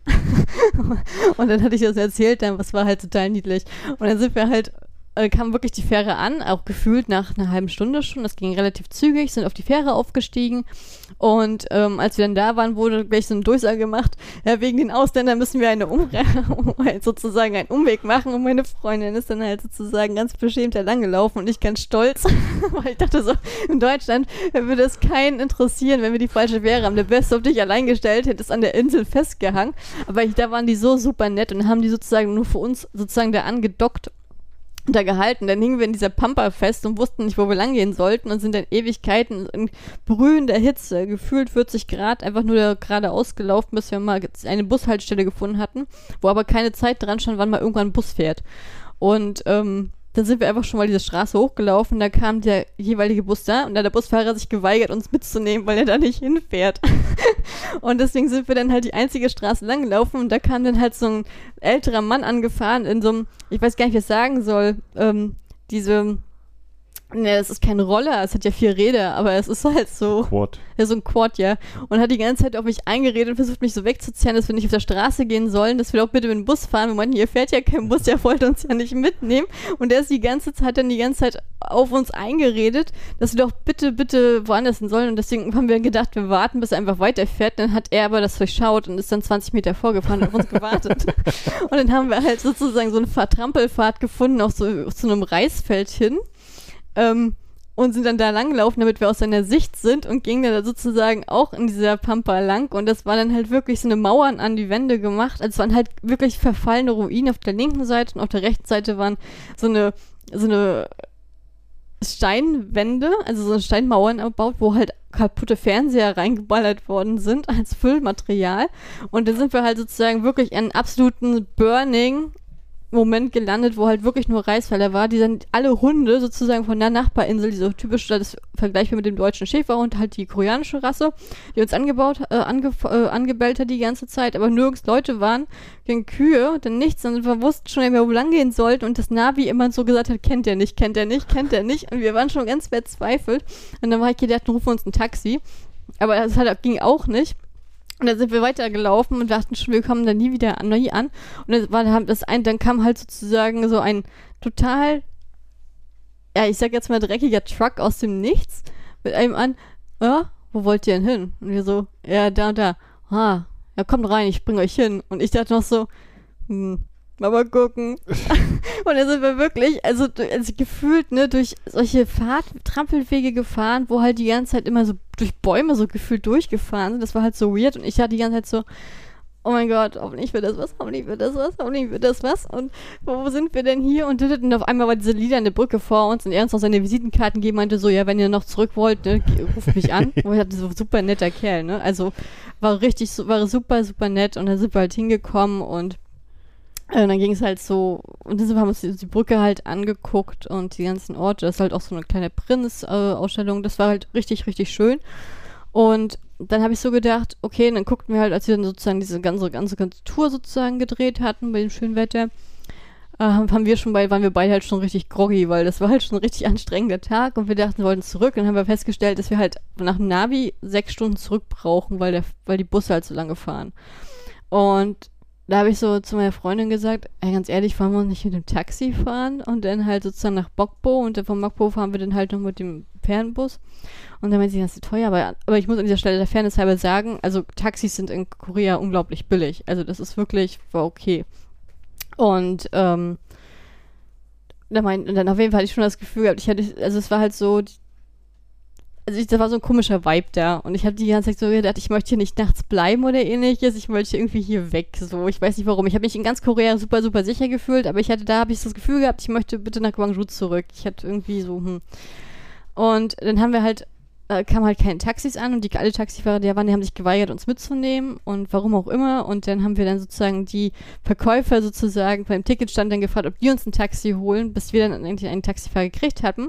[LAUGHS] und dann hatte ich das erzählt, dann, was war halt total niedlich. Und dann sind wir halt äh, kam wirklich die Fähre an, auch gefühlt nach einer halben Stunde schon. Das ging relativ zügig, sind auf die Fähre aufgestiegen. Und ähm, als wir dann da waren, wurde gleich so ein Durchsage gemacht, ja, wegen den Ausländern müssen wir eine Umre [LAUGHS] sozusagen einen Umweg machen. Und meine Freundin ist dann halt sozusagen ganz beschämt da lang gelaufen und ich ganz stolz, [LAUGHS] weil ich dachte so, in Deutschland würde es keinen interessieren, wenn wir die falsche Fähre haben. Der wärst auf dich allein gestellt, hättest an der Insel festgehangen. Aber ich, da waren die so super nett und haben die sozusagen nur für uns sozusagen da angedockt da gehalten. Dann hingen wir in dieser Pampa fest und wussten nicht, wo wir langgehen sollten und sind dann Ewigkeiten in brühender Hitze, gefühlt 40 Grad, einfach nur geradeaus gelaufen, bis wir mal eine Bushaltestelle gefunden hatten, wo aber keine Zeit dran stand, wann mal irgendwann ein Bus fährt. Und ähm, dann sind wir einfach schon mal diese Straße hochgelaufen, da kam der jeweilige Bus da und da hat der Busfahrer sich geweigert, uns mitzunehmen, weil er da nicht hinfährt. [LAUGHS] und deswegen sind wir dann halt die einzige Straße lang gelaufen und da kam dann halt so ein älterer Mann angefahren in so einem, ich weiß gar nicht, wie ich sagen soll, ähm, diese Ne, das ist kein Roller, es hat ja vier Räder, aber es ist halt so. Quad. Ja, so ein Quad, ja. Und hat die ganze Zeit auf mich eingeredet und versucht mich so wegzuziehen, dass wir nicht auf der Straße gehen sollen, dass wir doch bitte mit dem Bus fahren. Wir meinten, hier fährt ja kein Bus, der wollte uns ja nicht mitnehmen. Und der ist die ganze Zeit dann die ganze Zeit auf uns eingeredet, dass wir doch bitte, bitte woanders hin sollen. Und deswegen haben wir gedacht, wir warten, bis er einfach weiterfährt. Dann hat er aber das durchschaut und ist dann 20 Meter vorgefahren und auf uns [LAUGHS] gewartet. und dann haben wir halt sozusagen so eine Vertrampelfahrt gefunden, auf so zu einem Reisfeld hin. Ähm, und sind dann da langgelaufen, damit wir aus seiner Sicht sind und gingen dann sozusagen auch in dieser Pampa lang und das war dann halt wirklich so eine Mauern an die Wände gemacht. Also es waren halt wirklich verfallene Ruinen auf der linken Seite und auf der rechten Seite waren so eine, so eine Steinwände, also so Steinmauern erbaut, wo halt kaputte Fernseher reingeballert worden sind [LAUGHS] als Füllmaterial. Und da sind wir halt sozusagen wirklich in absoluten Burning Moment gelandet, wo halt wirklich nur Reißfelder war. Die sind alle Hunde sozusagen von der Nachbarinsel, die so typisch, das vergleichbar mit dem deutschen Schäferhund, halt die koreanische Rasse, die uns angebaut, äh, ange, äh, angebellt hat die ganze Zeit, aber nirgends Leute waren, gegen Kühe, dann nichts, und wir wussten schon wo lang gehen sollten. Und das Navi immer so gesagt hat, kennt er nicht, kennt er nicht, kennt er nicht. Und wir waren schon ganz verzweifelt. Und dann war ich gedacht, rufen wir uns ein Taxi, aber das halt, ging auch nicht. Und dann sind wir weitergelaufen und dachten schon, wir kommen da nie wieder an, nie an. Und das war das ein, dann kam halt sozusagen so ein total, ja, ich sag jetzt mal dreckiger Truck aus dem Nichts mit einem an, ja, wo wollt ihr denn hin? Und wir so, ja, da und da. Ah, ja, kommt rein, ich bring euch hin. Und ich dachte noch so, hm, mal gucken. [LAUGHS] und da sind wir wirklich, also, also gefühlt, ne, durch solche Fahrt, Trampelwege gefahren, wo halt die ganze Zeit immer so durch Bäume so gefühlt durchgefahren sind. Das war halt so weird und ich hatte die ganze Zeit so, oh mein Gott, hoffentlich wird das was, hoffentlich wird das was, hoffentlich wird das was. Und wo sind wir denn hier? Und, und auf einmal war diese der Brücke vor uns und er uns noch seine Visitenkarten gegeben, meinte so, ja, wenn ihr noch zurück wollt, ne, ruft mich an. [LAUGHS] Und ich hatte so super netter Kerl, ne? Also war richtig, war super, super nett und dann sind wir halt hingekommen und und dann ging es halt so, und dann haben wir uns die, die, Brücke halt angeguckt und die ganzen Orte. Das ist halt auch so eine kleine Prinz-Ausstellung. Äh, das war halt richtig, richtig schön. Und dann habe ich so gedacht, okay, dann guckten wir halt, als wir dann sozusagen diese ganze, ganze, ganze Tour sozusagen gedreht hatten bei dem schönen Wetter, äh, haben wir schon bei, waren wir beide halt schon richtig groggy, weil das war halt schon ein richtig anstrengender Tag und wir dachten, wir wollten zurück. Und dann haben wir festgestellt, dass wir halt nach Navi sechs Stunden zurück brauchen, weil, der, weil die Busse halt so lange fahren. Und da habe ich so zu meiner Freundin gesagt, ey, ganz ehrlich, wollen wir uns nicht mit dem Taxi fahren und dann halt sozusagen nach Bokbo und dann von Bokbo fahren wir dann halt noch mit dem Fernbus. Und dann meinte sie, das ist teuer, aber, aber ich muss an dieser Stelle der Fairness halber sagen, also Taxis sind in Korea unglaublich billig. Also das ist wirklich, war okay. Und, ähm, da mein, dann auf jeden Fall hatte ich schon das Gefühl gehabt, ich hatte, also es war halt so, also ich, da war so ein komischer Vibe da und ich habe die ganze Zeit so gedacht, ich möchte hier nicht nachts bleiben oder ähnliches, ich möchte irgendwie hier weg, so, ich weiß nicht warum. Ich habe mich in ganz Korea super, super sicher gefühlt, aber ich hatte, da habe ich das Gefühl gehabt, ich möchte bitte nach Gwangju zurück. Ich hatte irgendwie so, hm. Und dann haben wir halt, äh, kamen halt keine Taxis an und die alle Taxifahrer, die waren, die haben sich geweigert, uns mitzunehmen und warum auch immer. Und dann haben wir dann sozusagen die Verkäufer sozusagen beim Ticketstand dann gefragt, ob die uns ein Taxi holen, bis wir dann eigentlich einen Taxifahrer gekriegt hatten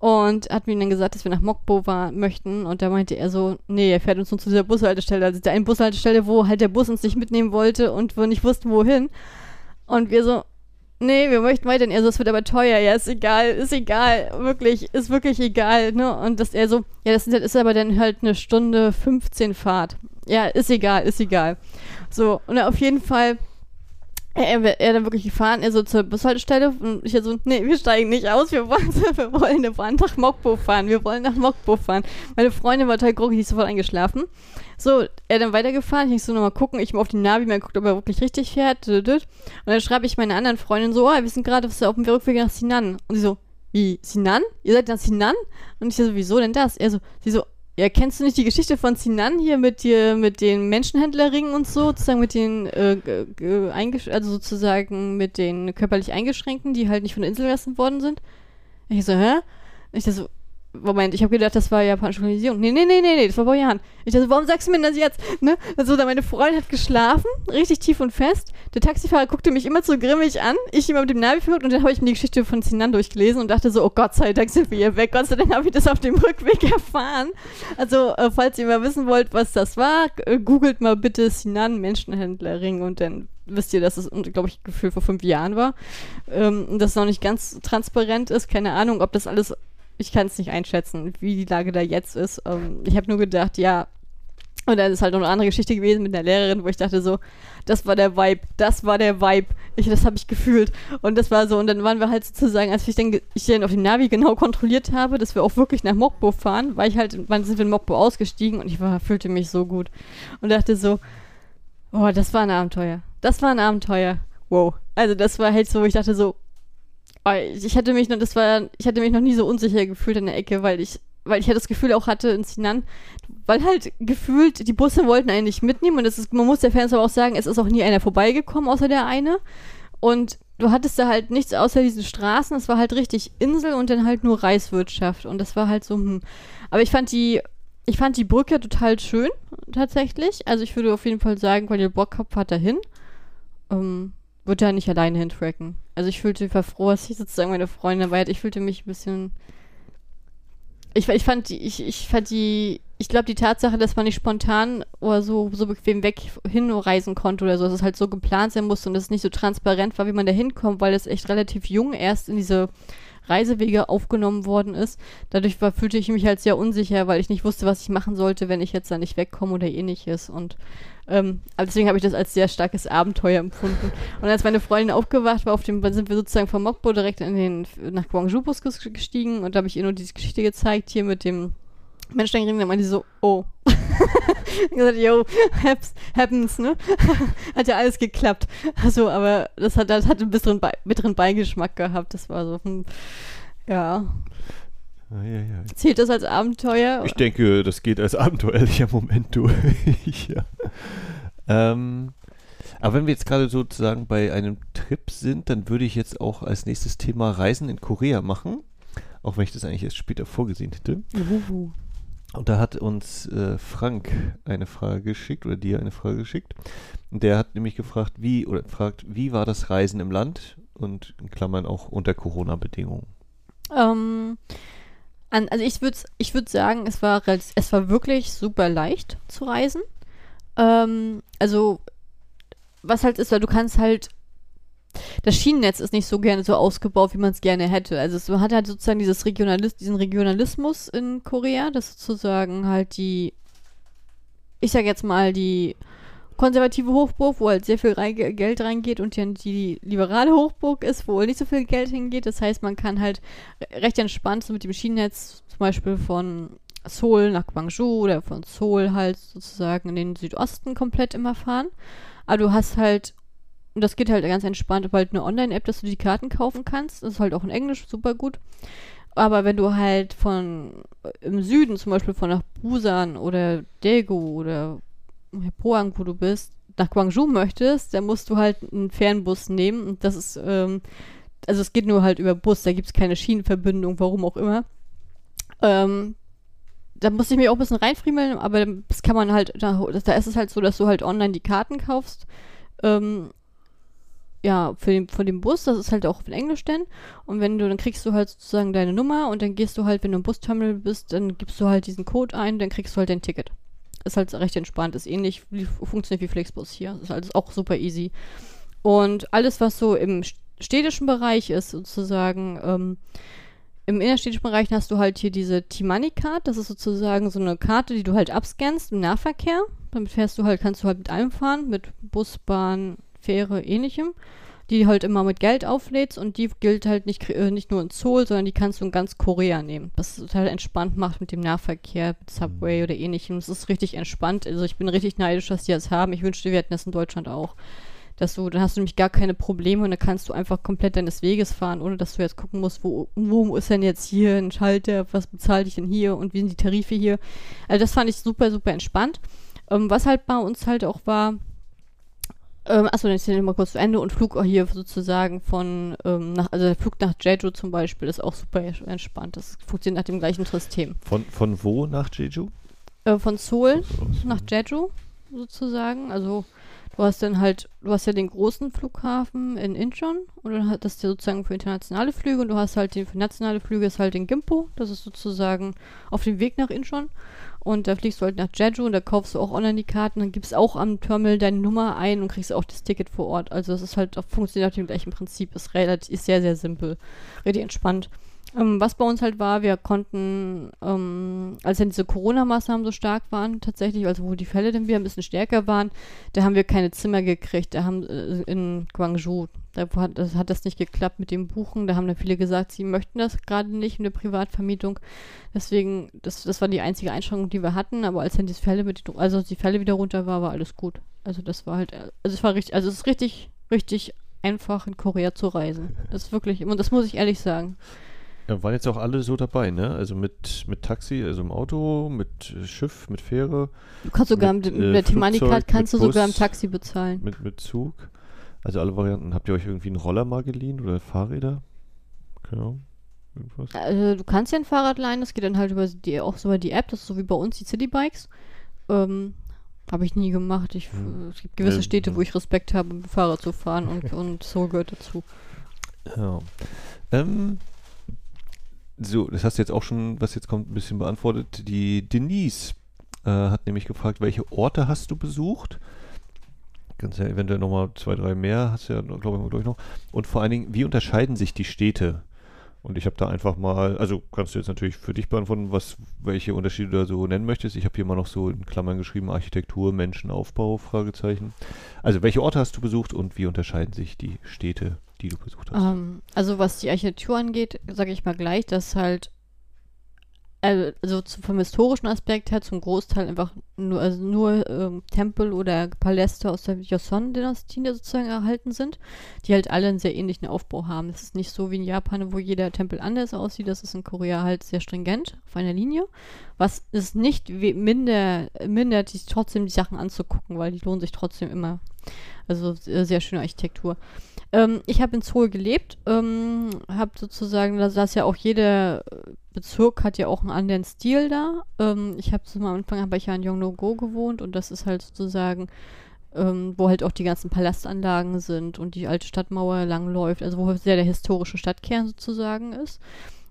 und hat mir dann gesagt, dass wir nach Mokbo war, möchten und da meinte er so, nee, er fährt uns nur zu dieser Bushaltestelle, also der einen Bushaltestelle, wo halt der Bus uns nicht mitnehmen wollte und wir nicht wussten, wohin. Und wir so, nee, wir möchten weiter. Und er so, es wird aber teuer. Ja, ist egal, ist egal, wirklich, ist wirklich egal, ne? Und dass er so, ja, das ist aber dann halt eine Stunde 15 Fahrt. Ja, ist egal, ist egal. So, und auf jeden Fall er, er, er dann wirklich gefahren, er so zur Bushaltestelle und ich so, nee, wir steigen nicht aus, wir wollen, [LAUGHS] wir wollen nach Mokbo fahren, wir wollen nach Mokbo fahren. Meine Freundin war total groggy, die ist sofort eingeschlafen. So, er dann weitergefahren, ich so nochmal gucken, ich mal auf die Navi mal guckt, ob er wirklich richtig fährt. Und dann schreibe ich meiner anderen Freundin so, oh, wir sind gerade auf dem Rückweg nach Sinan. Und sie so, wie, Sinan? Ihr seid nach Sinan? Und ich so, wieso denn das? Er so, sie so, ja, kennst du nicht die Geschichte von Sinan hier mit dir, mit den Menschenhändlerringen und so, sozusagen mit den, äh, also sozusagen mit den körperlich Eingeschränkten, die halt nicht von der Insel gelassen worden sind? Ich so, hä? Ich so, Moment, ich habe gedacht, das war japanische Kolonisierung. Nee, nee, nee, nee, nee, das war Boyan. Ich dachte, warum sagst du mir das jetzt? Ne? Also, meine Freundin hat geschlafen, richtig tief und fest. Der Taxifahrer guckte mich immer so grimmig an. Ich immer mit dem Navi verrückt und dann habe ich mir die Geschichte von Sinan durchgelesen und dachte so, oh Gott sei Dank sind wir hier weg. Gott sei Dank habe ich das auf dem Rückweg [LAUGHS] erfahren. Also, äh, falls ihr mal wissen wollt, was das war, äh, googelt mal bitte Sinan Menschenhändlerring und dann wisst ihr, dass es, glaube ich, Gefühl vor fünf Jahren war. Ähm, und das noch nicht ganz transparent ist. Keine Ahnung, ob das alles ich kann es nicht einschätzen, wie die Lage da jetzt ist. Ähm, ich habe nur gedacht, ja, und dann ist halt noch eine andere Geschichte gewesen mit einer Lehrerin, wo ich dachte so, das war der Vibe, das war der Vibe. Ich, das habe ich gefühlt. Und das war so, und dann waren wir halt sozusagen, als ich dann, ich dann auf dem Navi genau kontrolliert habe, dass wir auch wirklich nach Mokbo fahren, weil ich halt, wann sind wir in Mokbo ausgestiegen und ich war, fühlte mich so gut. Und dachte so, oh, das war ein Abenteuer. Das war ein Abenteuer. Wow. Also das war halt so, wo ich dachte so, ich hatte mich noch, das war, ich hatte mich noch nie so unsicher gefühlt in der Ecke, weil ich, weil ich ja das Gefühl auch hatte in Sinan, weil halt gefühlt die Busse wollten einen nicht mitnehmen und das ist, man muss der Fans aber auch sagen, es ist auch nie einer vorbeigekommen, außer der eine. Und du hattest da halt nichts außer diesen Straßen, es war halt richtig Insel und dann halt nur Reiswirtschaft und das war halt so, hm. Aber ich fand die, ich fand die Brücke total schön, tatsächlich. Also ich würde auf jeden Fall sagen, wenn ihr Bock habt, fahrt da hin. Ähm, würde da nicht alleine hintracken. Also ich fühlte, ich war froh, dass ich sozusagen meine Freundin dabei hatte. Ich fühlte mich ein bisschen. Ich, ich fand die, ich, ich fand die, ich glaube, die Tatsache, dass man nicht spontan oder so, so bequem weg hinreisen konnte oder so, dass es halt so geplant sein musste und dass es nicht so transparent war, wie man da hinkommt, weil es echt relativ jung erst in diese Reisewege aufgenommen worden ist. Dadurch war, fühlte ich mich halt sehr unsicher, weil ich nicht wusste, was ich machen sollte, wenn ich jetzt da nicht wegkomme oder ähnliches. Und ähm, aber deswegen habe ich das als sehr starkes Abenteuer empfunden. Und als meine Freundin aufgewacht war, auf dem, sind wir sozusagen vom Mokbo direkt in den, nach Guangzhou-Bus gestiegen und da habe ich ihr nur diese Geschichte gezeigt, hier mit dem Menschenring, dann meinte sie so, oh. [LAUGHS] gesagt, yo, haps, happens, ne? [LAUGHS] hat ja alles geklappt. Also, aber das hat, das hat ein bisschen Be bitteren Beigeschmack gehabt. Das war so, hm, ja. Ah, ja, ja. Zählt das als Abenteuer? Ich denke, das geht als abenteuerlicher Moment durch. [LAUGHS] ja. ähm, aber wenn wir jetzt gerade sozusagen bei einem Trip sind, dann würde ich jetzt auch als nächstes Thema Reisen in Korea machen. Auch wenn ich das eigentlich erst später vorgesehen hätte. Uhuhu. Und da hat uns äh, Frank eine Frage geschickt oder dir eine Frage geschickt. Und der hat nämlich gefragt, wie oder fragt, wie war das Reisen im Land und in Klammern auch unter Corona-Bedingungen? Ähm, an, also ich würde ich würd sagen, es war, es war wirklich super leicht zu reisen. Ähm, also was halt ist, weil du kannst halt das Schienennetz ist nicht so gerne so ausgebaut, wie man es gerne hätte. Also es, hat halt sozusagen dieses Regionalis diesen Regionalismus in Korea, dass sozusagen halt die, ich sag jetzt mal, die konservative Hochburg, wo halt sehr viel rein, Geld reingeht und die, die liberale Hochburg ist, wo nicht so viel Geld hingeht. Das heißt, man kann halt recht entspannt so mit dem Schienennetz zum Beispiel von Seoul nach Gwangju oder von Seoul halt sozusagen in den Südosten komplett immer fahren. Aber du hast halt, und das geht halt ganz entspannt, über halt eine Online-App, dass du die Karten kaufen kannst. Das ist halt auch in Englisch super gut. Aber wenn du halt von im Süden, zum Beispiel von nach Busan oder Daegu oder Pohang, wo du bist, nach Guangzhou möchtest, dann musst du halt einen Fernbus nehmen. Und das ist, ähm, also es geht nur halt über Bus, da gibt es keine Schienenverbindung, warum auch immer. Ähm, da musste ich mich auch ein bisschen reinfriemeln, aber das kann man halt, da, da ist es halt so, dass du halt online die Karten kaufst. Ähm, ja, für den, von dem Bus, das ist halt auch in Englisch denn. Und wenn du, dann kriegst du halt sozusagen deine Nummer und dann gehst du halt, wenn du im Busterminal bist, dann gibst du halt diesen Code ein, dann kriegst du halt dein Ticket. Ist halt recht entspannt, ist ähnlich, funktioniert wie Flixbus hier. Ist halt auch super easy. Und alles, was so im städtischen Bereich ist, sozusagen, ähm, im innerstädtischen Bereich hast du halt hier diese T-Money-Card. Das ist sozusagen so eine Karte, die du halt abscannst im Nahverkehr. Damit fährst du halt, kannst du halt mit allem fahren, mit Bus, Bahn, Fähre, ähnlichem die halt immer mit Geld auflädst und die gilt halt nicht, äh, nicht nur in Seoul, sondern die kannst du in ganz Korea nehmen. Was es halt entspannt macht mit dem Nahverkehr, mit Subway mhm. oder ähnlichem. Es ist richtig entspannt. Also ich bin richtig neidisch, dass die das haben. Ich wünschte, wir hätten das in Deutschland auch. Dass du, dann hast du nämlich gar keine Probleme und dann kannst du einfach komplett deines Weges fahren, ohne dass du jetzt gucken musst, wo, wo ist denn jetzt hier ein Schalter, was bezahle ich denn hier und wie sind die Tarife hier. Also das fand ich super, super entspannt. Ähm, was halt bei uns halt auch war, ähm, achso, dann ist ja mal kurz zu Ende und Flug hier sozusagen von, ähm, nach, also der Flug nach Jeju zum Beispiel ist auch super entspannt. Das funktioniert nach dem gleichen System. Von, von wo nach Jeju? Äh, von Seoul nach Jeju sozusagen. Also du hast dann halt, du hast ja den großen Flughafen in Incheon und dann hat das ja sozusagen für internationale Flüge und du hast halt den für nationale Flüge ist halt den Gimpo. Das ist sozusagen auf dem Weg nach Incheon. Und da fliegst du halt nach Jeju und da kaufst du auch online die Karten, dann gibst auch am Terminal deine Nummer ein und kriegst auch das Ticket vor Ort. Also es ist halt, funktioniert nach dem gleichen Prinzip, ist relativ, ist sehr, sehr simpel, richtig entspannt. Ähm, was bei uns halt war, wir konnten, ähm, als dann diese Corona-Maßnahmen so stark waren, tatsächlich, also wo die Fälle dann wieder ein bisschen stärker waren, da haben wir keine Zimmer gekriegt. Da haben äh, in Guangzhou, da hat das, hat das nicht geklappt mit dem Buchen. Da haben dann viele gesagt, sie möchten das gerade nicht mit der Privatvermietung. Deswegen, das, das war die einzige Einschränkung, die wir hatten. Aber als dann die Fälle mit, also die Fälle wieder runter war, war alles gut. Also das war halt, also es war richtig, also es ist richtig, richtig einfach in Korea zu reisen. Das ist wirklich, und das muss ich ehrlich sagen. Ja, waren jetzt auch alle so dabei, ne? Also mit, mit Taxi, also im Auto, mit Schiff, mit Fähre. Du kannst sogar mit, mit äh, der Thematik kannst du Bus, sogar im Taxi bezahlen. Mit, mit Zug. Also alle Varianten. Habt ihr euch irgendwie einen Roller mal geliehen oder Fahrräder? Genau. Irgendwas? Also du kannst ja ein Fahrrad leihen, das geht dann halt über die, auch so über die App, das ist so wie bei uns die Citybikes. Ähm, habe ich nie gemacht. Ich, hm. Es gibt gewisse Städte, wo ich Respekt habe, mit dem Fahrrad zu fahren und, [LAUGHS] und so gehört dazu. Ja. Ähm, so, das hast du jetzt auch schon, was jetzt kommt, ein bisschen beantwortet. Die Denise äh, hat nämlich gefragt, welche Orte hast du besucht? Ganz ja eventuell nochmal zwei, drei mehr, hast du ja, glaube ich, noch. Und vor allen Dingen, wie unterscheiden sich die Städte? Und ich habe da einfach mal, also kannst du jetzt natürlich für dich beantworten, was, welche Unterschiede du da so nennen möchtest. Ich habe hier mal noch so in Klammern geschrieben, Architektur, Menschenaufbau, Fragezeichen. Also welche Orte hast du besucht und wie unterscheiden sich die Städte, die du besucht hast? Um, ähm, also was die Architektur angeht, sage ich mal gleich, dass halt also, also vom historischen Aspekt her zum Großteil einfach nur, also nur ähm, Tempel oder Paläste aus der Joseon-Dynastie sozusagen erhalten sind, die halt alle einen sehr ähnlichen Aufbau haben. Es ist nicht so wie in Japan, wo jeder Tempel anders aussieht, das ist in Korea halt sehr stringent auf einer Linie, was es nicht minder, mindert, die trotzdem die Sachen anzugucken, weil die lohnen sich trotzdem immer. Also sehr schöne Architektur. Ähm, ich habe in Seoul gelebt, ähm, habe sozusagen, da saß ja auch jeder Bezirk hat ja auch einen anderen Stil da. Ähm, ich habe zum Anfang habe ich ja in Yongno-go gewohnt und das ist halt sozusagen, ähm, wo halt auch die ganzen Palastanlagen sind und die alte Stadtmauer langläuft, also wo sehr der historische Stadtkern sozusagen ist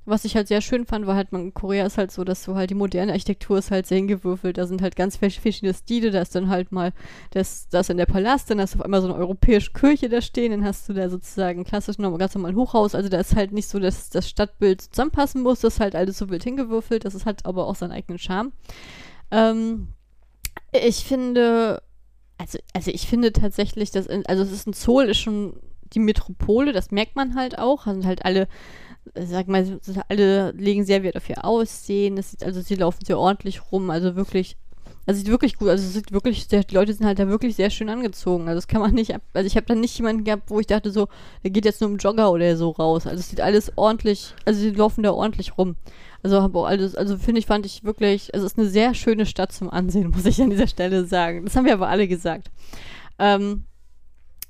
was ich halt sehr schön fand, war halt, man, in Korea ist halt so, dass du halt die moderne Architektur ist halt sehr hingewürfelt. Da sind halt ganz verschiedene Stile. Da ist dann halt mal das, das in der Palast, dann hast du auf einmal so eine europäische Kirche da stehen, dann hast du da sozusagen klassisch noch ganz normal ein Hochhaus. Also da ist halt nicht so, dass das Stadtbild zusammenpassen muss. Das ist halt alles so wild hingewürfelt. Das ist halt aber auch seinen eigenen Charme. Ähm, ich finde, also, also ich finde tatsächlich, dass, also es ist ein Zoll, ist schon die Metropole, das merkt man halt auch. Also halt alle sag mal, alle legen sehr Wert auf ihr Aussehen. Das sieht, also sie laufen sehr ordentlich rum, also wirklich, also sieht wirklich gut, also es sieht wirklich, sehr, die Leute sind halt da wirklich sehr schön angezogen. Also das kann man nicht, also ich habe da nicht jemanden gehabt, wo ich dachte so, der geht jetzt nur im Jogger oder so raus. Also es sieht alles ordentlich, also sie laufen da ordentlich rum. Also habe auch alles, also finde ich, fand ich wirklich, es ist eine sehr schöne Stadt zum Ansehen, [LAUGHS] muss ich an dieser Stelle sagen. Das haben wir aber alle gesagt. Ähm,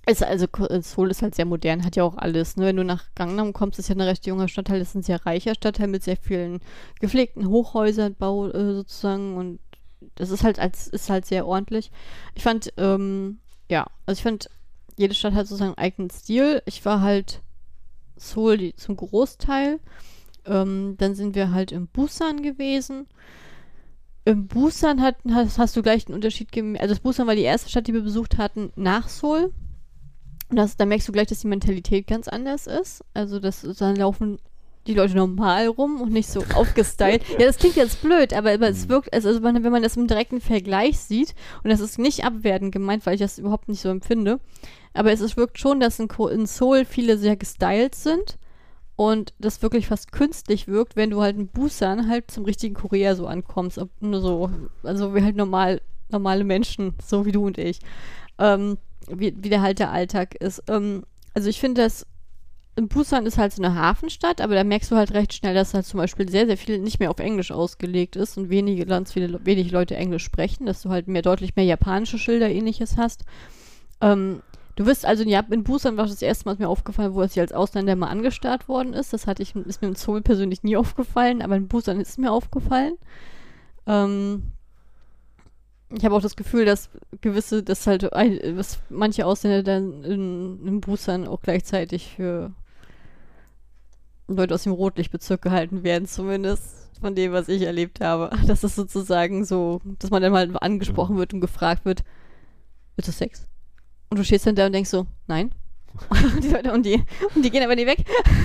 ist also Seoul ist halt sehr modern, hat ja auch alles. Ne? Wenn du nach Gangnam kommst, ist ja eine recht junge Stadtteil, ist ein sehr reicher Stadtteil mit sehr vielen gepflegten Hochhäusernbau äh, sozusagen und das ist halt als ist halt sehr ordentlich. Ich fand ähm, ja, also ich fand jede Stadt hat sozusagen einen eigenen Stil. Ich war halt Seoul die, zum Großteil. Ähm, dann sind wir halt im Busan gewesen. Im Busan hat, hast, hast du gleich einen Unterschied gemerkt. Also Busan war die erste Stadt, die wir besucht hatten nach Seoul. Und das, da merkst du gleich, dass die Mentalität ganz anders ist. Also, das, dann laufen die Leute normal rum und nicht so aufgestylt. [LAUGHS] ja, das klingt jetzt blöd, aber, aber es mhm. wirkt, also, also wenn man das im direkten Vergleich sieht, und das ist nicht abwertend gemeint, weil ich das überhaupt nicht so empfinde, aber es ist, wirkt schon, dass in, in Seoul viele sehr gestylt sind und das wirklich fast künstlich wirkt, wenn du halt in Busan halt zum richtigen Korea so ankommst. Nur so, also wie halt normal, normale Menschen, so wie du und ich. Ähm, wie, wie der halt der Alltag ist. Ähm, also ich finde, dass in Busan ist halt so eine Hafenstadt, aber da merkst du halt recht schnell, dass halt zum Beispiel sehr, sehr viel nicht mehr auf Englisch ausgelegt ist und wenige, ganz viele, wenig Leute Englisch sprechen, dass du halt mehr, deutlich mehr japanische Schilder ähnliches hast. Ähm, du wirst also in, in Busan war das erste Mal mir aufgefallen, wo es hier als Ausländer mal angestarrt worden ist. Das hatte ich, ist mir in Seoul persönlich nie [LAUGHS] aufgefallen, aber in Busan ist es mir aufgefallen. Ähm, ich habe auch das Gefühl, dass gewisse, dass halt was manche Ausländer dann in, in Busan auch gleichzeitig für Leute aus dem Rotlichtbezirk gehalten werden, zumindest von dem, was ich erlebt habe. [LAUGHS] Das ist sozusagen so, dass man dann mal angesprochen wird und gefragt wird, willst du Sex? Und du stehst dann da und denkst so, nein. Und, die Leute, und, die, und die gehen aber nicht weg.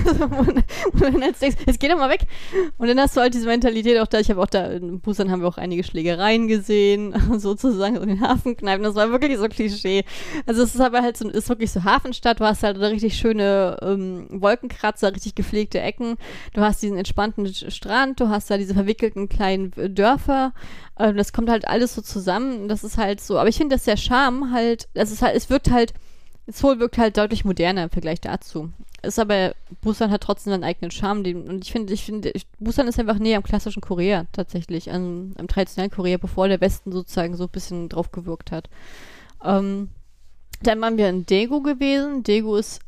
[LAUGHS] und, dann denkst, jetzt geh doch mal weg. Und dann hast du halt diese Mentalität auch da. Ich habe auch da, in Busan haben wir auch einige Schlägereien gesehen, [LAUGHS] sozusagen, so in den Hafenkneipen. Das war wirklich so Klischee. Also es ist aber halt so, ist wirklich so Hafenstadt. Du hast halt eine richtig schöne ähm, Wolkenkratzer, richtig gepflegte Ecken. Du hast diesen entspannten Strand, du hast da diese verwickelten kleinen Dörfer. Ähm, das kommt halt alles so zusammen. Das ist halt so. Aber ich finde, dass der Charme halt, das ist halt, es wirkt halt Seoul wirkt halt deutlich moderner im Vergleich dazu. Ist aber, Busan hat trotzdem seinen eigenen Charme. Den, und ich finde, ich finde, Busan ist einfach näher am klassischen Korea tatsächlich, am, am traditionellen Korea, bevor der Westen sozusagen so ein bisschen drauf gewirkt hat. Ähm, dann waren wir in Daegu gewesen. Daegu ist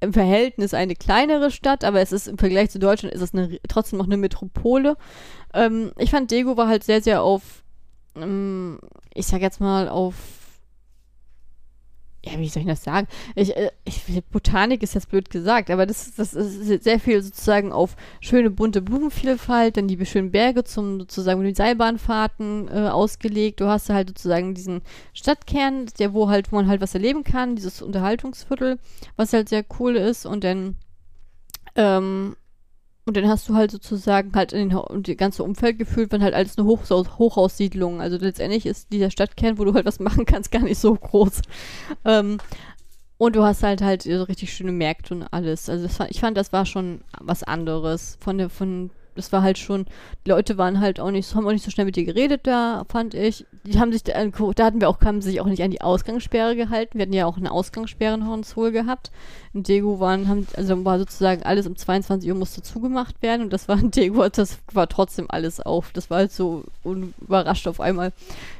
im Verhältnis eine kleinere Stadt, aber es ist im Vergleich zu Deutschland ist es eine, trotzdem noch eine Metropole. Ähm, ich fand Daegu war halt sehr, sehr auf, ähm, ich sag jetzt mal, auf ja, wie soll ich das sagen? Ich, äh, ich, Botanik ist jetzt blöd gesagt, aber das, das ist sehr viel sozusagen auf schöne bunte Blumenvielfalt, dann die schönen Berge zum sozusagen mit den Seilbahnfahrten äh, ausgelegt. Du hast halt sozusagen diesen Stadtkern, der wo halt, wo man halt was erleben kann, dieses Unterhaltungsviertel, was halt sehr cool ist und dann ähm, und dann hast du halt sozusagen halt in den, die ganze Umfeld gefühlt, wenn halt alles eine Hoch Hochhaussiedlung. Also letztendlich ist dieser Stadtkern, wo du halt was machen kannst, [LAUGHS] gar nicht so groß. Ähm, und du hast halt halt so richtig schöne Märkte und alles. Also fand, ich fand, das war schon was anderes von der von das war halt schon, die Leute waren halt auch nicht, haben auch nicht so schnell mit dir geredet da, fand ich. Die haben sich, da, da hatten wir auch, haben sich auch nicht an die Ausgangssperre gehalten. Wir hatten ja auch eine Ausgangssperre in Hornshohl gehabt. In Degu waren, haben, also war sozusagen alles um 22 Uhr musste zugemacht werden und das war [LAUGHS] in Degu, das war trotzdem alles auf. Das war halt so überrascht auf einmal,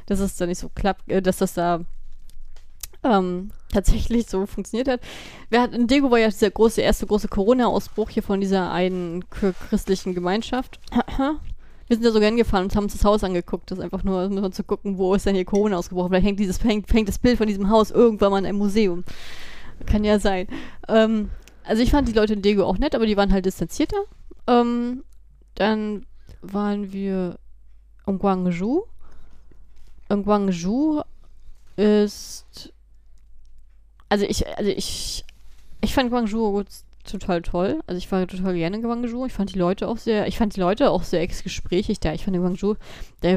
dass es da nicht so klappt, äh, dass das da ähm, tatsächlich so funktioniert hat. Wir hatten, in Dego war ja dieser große, erste große Corona-Ausbruch hier von dieser einen christlichen Gemeinschaft. [CLEARS THROAT] Wir sind da sogar hingefahren und haben uns das Haus angeguckt. Das ist einfach nur, um zu gucken, wo ist denn hier Corona ausgebrochen. Vielleicht hängt, dieses, hängt, hängt das Bild von diesem Haus irgendwann mal in einem Museum. Kann ja sein. Ähm, also ich fand die Leute in Dego auch nett, aber die waren halt distanzierter. Ähm, dann waren wir in Guangzhou. In Guangzhou ist also ich, also ich, ich fand Guangzhou total toll. Also ich war total gerne in Guangzhou. Ich fand die Leute auch sehr, ich fand die Leute auch sehr gesprächig da. Ich fand Guangzhou, da,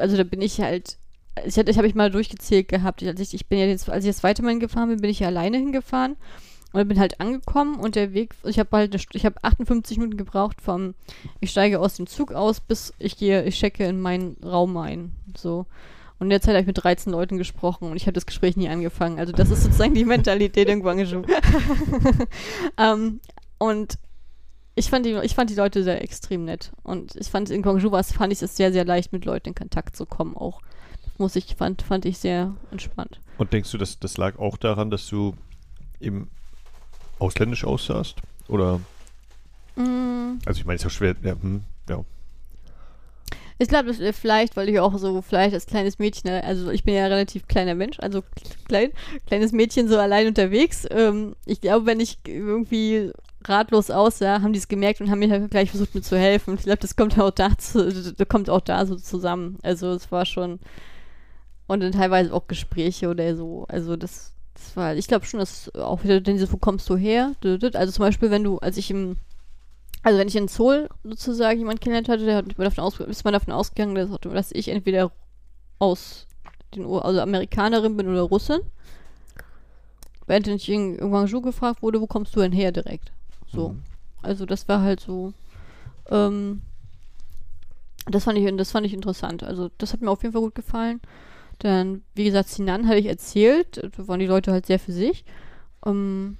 also da bin ich halt, ich, ich habe ich mal durchgezählt gehabt. Als ich, ich bin ja jetzt, als ich das zweite Mal hingefahren bin, bin ich ja alleine hingefahren und bin halt angekommen und der Weg, ich habe halt, ich habe 58 Minuten gebraucht vom, ich steige aus dem Zug aus, bis ich gehe, ich checke in meinen Raum ein. So. Und in der Zeit habe ich mit 13 Leuten gesprochen und ich habe das Gespräch nie angefangen. Also das ist sozusagen die Mentalität in Guangzhou. um, und ich fand, die, ich fand die Leute sehr extrem nett. Und ich fand, in Guangzhou war es, fand ich es sehr, sehr leicht, mit Leuten in Kontakt zu kommen auch. muss ich, fand, fand ich sehr entspannt. Und denkst du, dass das lag auch daran, dass du eben ausländisch aussahst? Oder? Mm. Also ich meine, es ist ja schwer, ja, hm, ja. Ich glaube, das vielleicht, weil ich auch so vielleicht als kleines Mädchen, also ich bin ja ein relativ kleiner Mensch, also klein, kleines Mädchen so allein unterwegs. Ähm, ich glaube, wenn ich irgendwie ratlos aussah, haben die es gemerkt und haben mir halt gleich versucht, mir zu helfen. Ich glaube, das kommt auch da, [LAUGHS] zu, kommt auch da so zusammen. Also es war schon und dann teilweise auch Gespräche oder so. Also das, das war, ich glaube schon, dass auch wieder diese, wo kommst du her? Also zum Beispiel, wenn du, als ich im also wenn ich in Seoul sozusagen jemanden kennengelernt hatte, der hat davon aus, ist man davon ausgegangen, dass, dass ich entweder aus den also Amerikanerin bin oder Russin. Während ich in Guangzhou gefragt wurde, wo kommst du denn her direkt? So. Mhm. Also das war halt so. Ähm, das fand ich, das fand ich interessant. Also das hat mir auf jeden Fall gut gefallen. Dann, wie gesagt, Sinan habe ich erzählt, da waren die Leute halt sehr für sich. Ähm,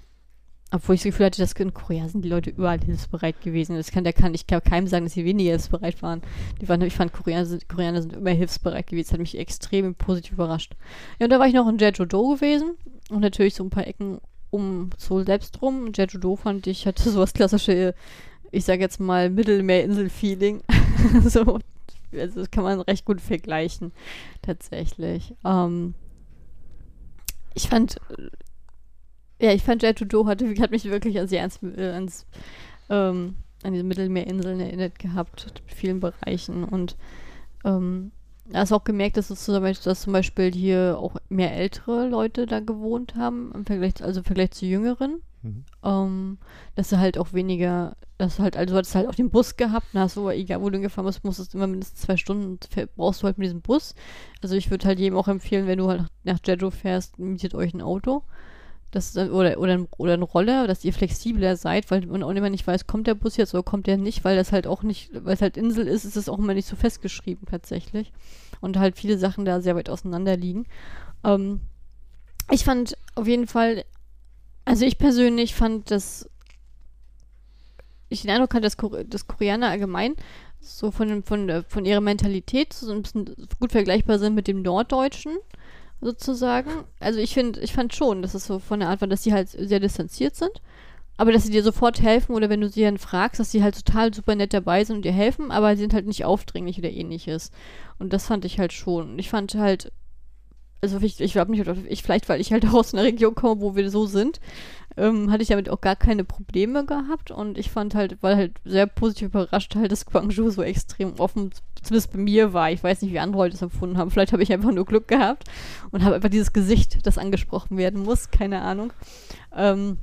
obwohl ich das Gefühl hatte, dass in Korea sind die Leute überall hilfsbereit gewesen. Das kann, der kann, ich kann keinem sagen, dass sie weniger hilfsbereit waren. Die waren ich fand, Koreaner sind, Koreaner sind immer hilfsbereit gewesen. Das hat mich extrem positiv überraskt. Ja, und da war ich noch in Jeju-do gewesen. Und natürlich so ein paar Ecken um Seoul selbst rum. Jeju-do fand ich, hatte [LAUGHS] sowas klassische, ich sag jetzt mal, Mittelmeerinsel-Feeling. [LAUGHS] so, also das kann man recht gut vergleichen, tatsächlich. Ähm, ich fand ja, ich fand Jet to hatte, [LAUGHS] hat mich wirklich an, ans, äh, ans ähm, an diese Mittelmeerinseln erinnert gehabt, in vielen Bereichen. Und ähm, da hast auch gemerkt, dass, es zum Beispiel, dass zum Beispiel hier auch mehr ältere Leute da gewohnt haben, im Vergleich, also im Vergleich zu jüngeren. Mhm. Ähm, dass du halt auch weniger, dass du halt, also du hattest halt auch den Bus gehabt, und hast du, egal wo du gefahren bist, musstest immer mindestens zwei Stunden, brauchst du halt mit diesem Bus. Also ich würde halt jedem auch empfehlen, wenn du halt nach, nach Jeju fährst, mietet euch ein Auto dass, oder, oder, oder ein Roller, dass ihr flexibler seid, weil man auch immer nicht weiß, kommt der Bus jetzt oder kommt der nicht, weil das halt auch nicht, weil es halt Insel ist, ist es auch immer nicht so festgeschrieben tatsächlich. Und halt viele Sachen da sehr weit auseinander liegen. Ähm, ich fand auf jeden Fall, also ich persönlich fand das, ich den Eindruck hatte, dass, dass Koreaner allgemein so von, von, von ihrer Mentalität so ein bisschen gut vergleichbar sind mit dem Norddeutschen sozusagen. Also ich finde, ich fand schon, dass es so von der Art war, dass sie halt sehr distanziert sind. Aber dass sie dir sofort helfen oder wenn du sie dann fragst, dass sie halt total super nett dabei sind und dir helfen, aber sie sind halt nicht aufdringlich oder ähnliches. Und das fand ich halt schon. Und ich fand halt, also ich, ich glaube nicht, ich, vielleicht weil ich halt [LAUGHS] aus einer Region komme, wo wir so sind, ähm, hatte ich damit auch gar keine Probleme gehabt. Und ich fand halt, weil halt sehr positiv überrascht halt, dass Guangzhou so extrem offen, zumindest bei mir war. Ich weiß nicht, wie andere Leute das empfunden haben. Vielleicht habe ich einfach nur Glück gehabt und habe einfach dieses Gesicht, das angesprochen werden muss, keine Ahnung. Ähm,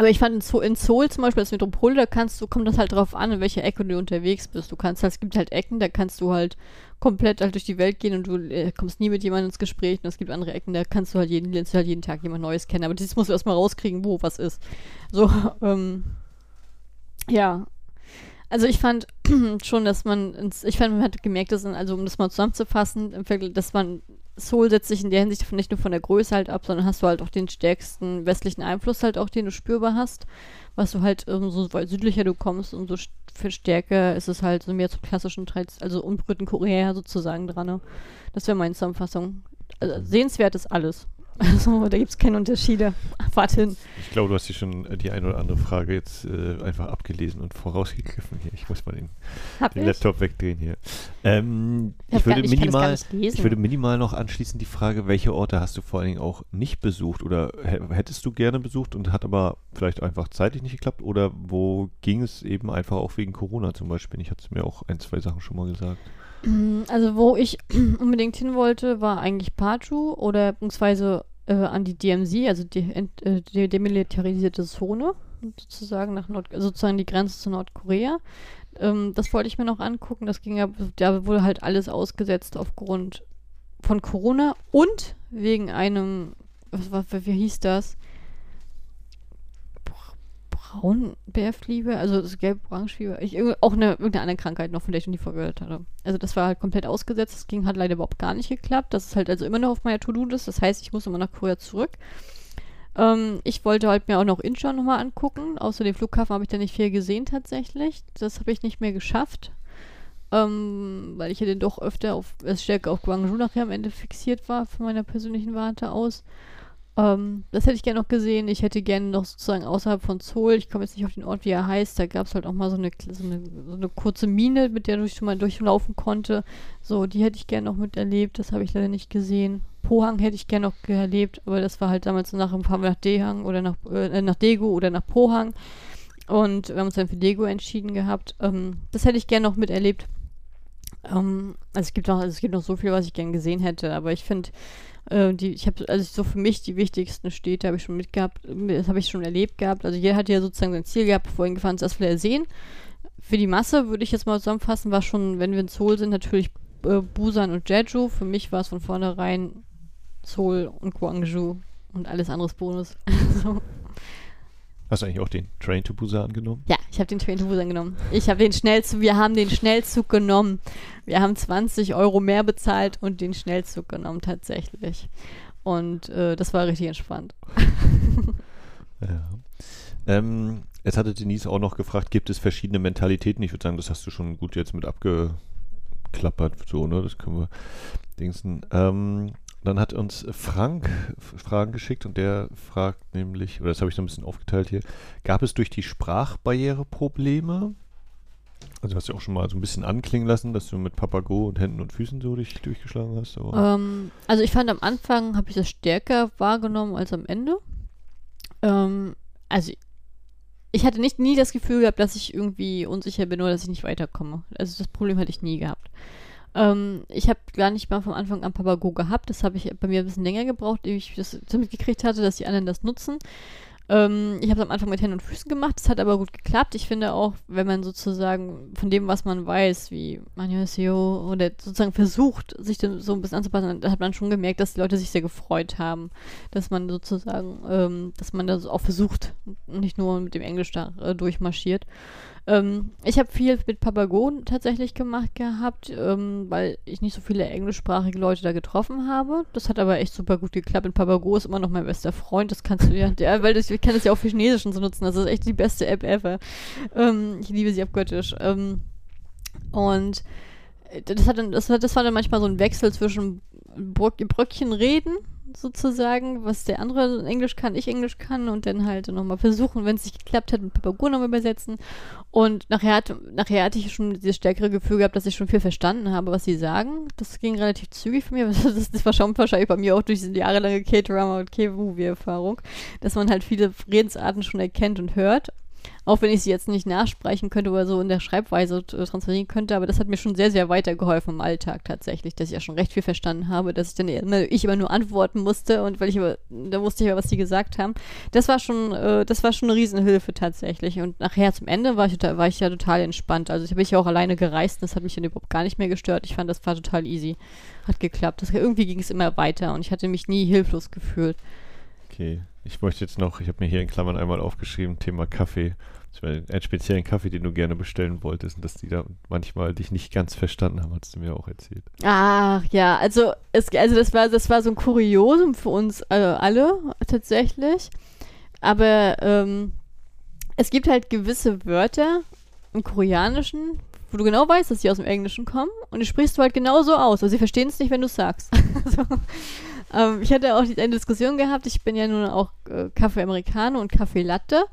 aber ich fand in, Zo in Seoul zum Beispiel als Metropole, da kannst du, kommt das halt drauf an, in welcher Ecke du unterwegs bist. Du kannst halt, es gibt halt Ecken, da kannst du halt komplett halt durch die Welt gehen und du äh, kommst nie mit jemandem ins Gespräch. Und es gibt andere Ecken, da kannst du halt jeden, du halt jeden Tag jemand Neues kennen. Aber das musst du erstmal rauskriegen, wo was ist. So, [LAUGHS] ähm, ja. Also ich fand [CLEARS THROAT] schon, dass man, ins, ich fand, man hat gemerkt, dass, also um das mal zusammenzufassen, dass man Soul setzt sich in der Hinsicht nicht nur von der Größe halt ab, sondern hast du halt auch den stärksten westlichen Einfluss halt auch, den du spürbar hast. Was du halt, umso südlicher du kommst, umso viel stärker ist es halt so mehr zum klassischen, also unberührten Korea sozusagen dran. Ne? Das wäre meine Zusammenfassung. Also, sehenswert ist alles. Also da gibt es keine Unterschiede. Fahrt hin. Ich glaube, du hast dir schon äh, die eine oder andere Frage jetzt äh, einfach abgelesen und vorausgegriffen hier. Ich muss mal den, den Laptop wegdrehen hier. Ähm, ich, ich, würde nicht, minimal, ich, ich, würde minimal noch anschließend die Frage, welche Orte hast du vor allen Dingen auch nicht besucht oder hättest du gerne besucht und hat aber vielleicht einfach zeitlich nicht geklappt oder wo ging es eben einfach auch wegen Corona zum Beispiel? Ich hatte mir auch ein, zwei Sachen schon mal gesagt. Mm, also wo ich [CLEARS THROAT] unbedingt hin wollte, war eigentlich Paju oder beziehungsweise äh, an die DMZ, also die, äh, die demilitarisierte Zone, sozusagen nach Nord, sozusagen die Grenze zu Nordkorea. Ähm, das wollte ich mir noch angucken. Das ging ja, da wurde halt alles ausgesetzt aufgrund von Corona und wegen einem, was, was wie hieß das? Braunbärfliebe, also das gelb-orange-Fieber, auch eine, irgendeine andere Krankheit noch, von der ich noch nie vorgehört hatte. Also das war halt komplett ausgesetzt, das ging, hat leider überhaupt gar nicht geklappt. Das ist halt also immer noch auf meiner To-Do-List, das heißt, ich muss immer nach Korea zurück. Ähm, ich wollte halt mir auch noch Incheon nochmal angucken, außer dem Flughafen habe ich da nicht viel gesehen tatsächlich. Das habe ich nicht mehr geschafft. Ähm, weil ich ja dann doch öfter auf, stärker auf Guangzhou nachher am Ende fixiert war, von meiner persönlichen Warte aus. Ähm, das hätte ich gerne noch gesehen. Ich hätte gerne noch sozusagen außerhalb von Seoul, ich komme jetzt nicht auf den Ort, wie er heißt, da gab es halt auch mal so eine, so eine, so eine kurze Mine, mit der ich schon mal durchlaufen konnte. So, die hätte ich gerne noch miterlebt. Das habe ich leider nicht gesehen. Pohang hätte ich gerne noch erlebt, aber das war halt damals nach Fahren nach Dehang oder nach, äh, nach Daegu oder nach Pohang. Und wir haben uns dann für Daegu entschieden gehabt. Ähm, das hätte ich gerne noch miterlebt. Ähm, also es gibt noch, also es gibt noch so viel, was ich gerne gesehen hätte, aber ich finde, äh, die, ich habe also so für mich die wichtigsten Städte habe ich schon mitgehabt, das habe ich schon erlebt gehabt. Also jeder hat ja sozusagen sein Ziel gehabt, bevor ihn gefahren ist, das will er sehen. Für die Masse würde ich jetzt mal zusammenfassen, war schon, wenn wir in Seoul sind, natürlich äh, Busan und Jeju. Für mich war es von vornherein Seoul und Gwangju und alles anderes Bonus. [LAUGHS] so. Hast du eigentlich auch den Train to Busan genommen? Ja, ich habe den Train to Busan genommen. Ich habe den Schnellzug, wir haben den Schnellzug genommen. Wir haben 20 Euro mehr bezahlt und den Schnellzug genommen tatsächlich. Und äh, das war richtig entspannt. [LAUGHS] ja. Ähm, jetzt hatte Denise auch noch gefragt, gibt es verschiedene Mentalitäten? Ich würde sagen, das hast du schon gut jetzt mit abgeklappert, so, ne? Das können wir dingsen. Ähm, dann hat uns Frank Fragen geschickt und der fragt nämlich, oder das habe ich so ein bisschen aufgeteilt hier, gab es durch die Sprachbarriere Probleme? Also hast du auch schon mal so ein bisschen anklingen lassen, dass du mit Papago und Händen und Füßen so dich durchgeschlagen hast? Ähm, also ich fand am Anfang habe ich das stärker wahrgenommen als am Ende. Ähm, also ich hatte nicht nie das Gefühl gehabt, dass ich irgendwie unsicher bin oder dass ich nicht weiterkomme. Also das Problem hatte ich nie gehabt. Ähm, ich habe gar nicht mal vom Anfang an Papago gehabt. Das habe ich bei mir ein bisschen länger gebraucht, ehe ich das mitgekriegt hatte, dass die anderen das nutzen. Ähm, ich habe es am Anfang mit Händen und Füßen gemacht. Das hat aber gut geklappt. Ich finde auch, wenn man sozusagen von dem, was man weiß, wie Manjoseo oder sozusagen versucht, sich so ein bisschen anzupassen, da hat man schon gemerkt, dass die Leute sich sehr gefreut haben, dass man sozusagen, ähm, dass man das auch versucht, nicht nur mit dem Englisch da äh, durchmarschiert. Ähm, ich habe viel mit Papagon tatsächlich gemacht gehabt, ähm, weil ich nicht so viele englischsprachige Leute da getroffen habe. Das hat aber echt super gut geklappt. Und Papago ist immer noch mein bester Freund. Das kannst du ja, [LAUGHS] der, weil das, ich kann das ja auch für Chinesischen so nutzen. Das ist echt die beste App ever. Ähm, ich liebe sie abgöttisch. Ähm, und das, hat dann, das, das war dann manchmal so ein Wechsel zwischen Bröckchen reden sozusagen, was der andere Englisch kann, ich Englisch kann und dann halt nochmal versuchen, wenn es nicht geklappt hat, mit Papagur nochmal übersetzen. Und nachher, hat, nachher hatte ich schon dieses stärkere Gefühl gehabt, dass ich schon viel verstanden habe, was sie sagen. Das ging relativ zügig für mich. [LAUGHS] Das, das war schon wahrscheinlich bei mir auch durch diese jahrelange K-Drama und K-Movie-Erfahrung, dass man halt viele Redensarten schon erkennt und hört. Auch wenn ich sie jetzt nicht nachsprechen könnte oder so in der Schreibweise äh, transferieren könnte, aber das hat mir schon sehr, sehr weitergeholfen im Alltag tatsächlich, dass ich ja schon recht viel verstanden habe, dass ich dann immer, ich immer nur antworten musste und weil ich aber, da wusste ich ja, was sie gesagt haben. Das war schon, äh, das war schon eine Riesenhilfe tatsächlich. Und nachher zum Ende war ich, war ich ja total entspannt. Also ich habe ja auch alleine gereist, das hat mich dann überhaupt gar nicht mehr gestört. Ich fand, das war total easy. Hat geklappt. Das, irgendwie ging es immer weiter und ich hatte mich nie hilflos gefühlt. Okay. Ich möchte jetzt noch, ich habe mir hier in Klammern einmal aufgeschrieben, Thema Kaffee. Einen speziellen Kaffee, den du gerne bestellen wolltest und dass die da manchmal dich nicht ganz verstanden haben, hast du mir auch erzählt. Ach ja, also es, also das war das war so ein Kuriosum für uns äh, alle tatsächlich. Aber ähm, es gibt halt gewisse Wörter im Koreanischen, wo du genau weißt, dass sie aus dem Englischen kommen und die sprichst du halt genauso aus. Also sie verstehen es nicht, wenn du es sagst. [LAUGHS] so. Ähm, ich hatte auch eine Diskussion gehabt. Ich bin ja nun auch äh, Kaffee Americano und Kaffee Latte.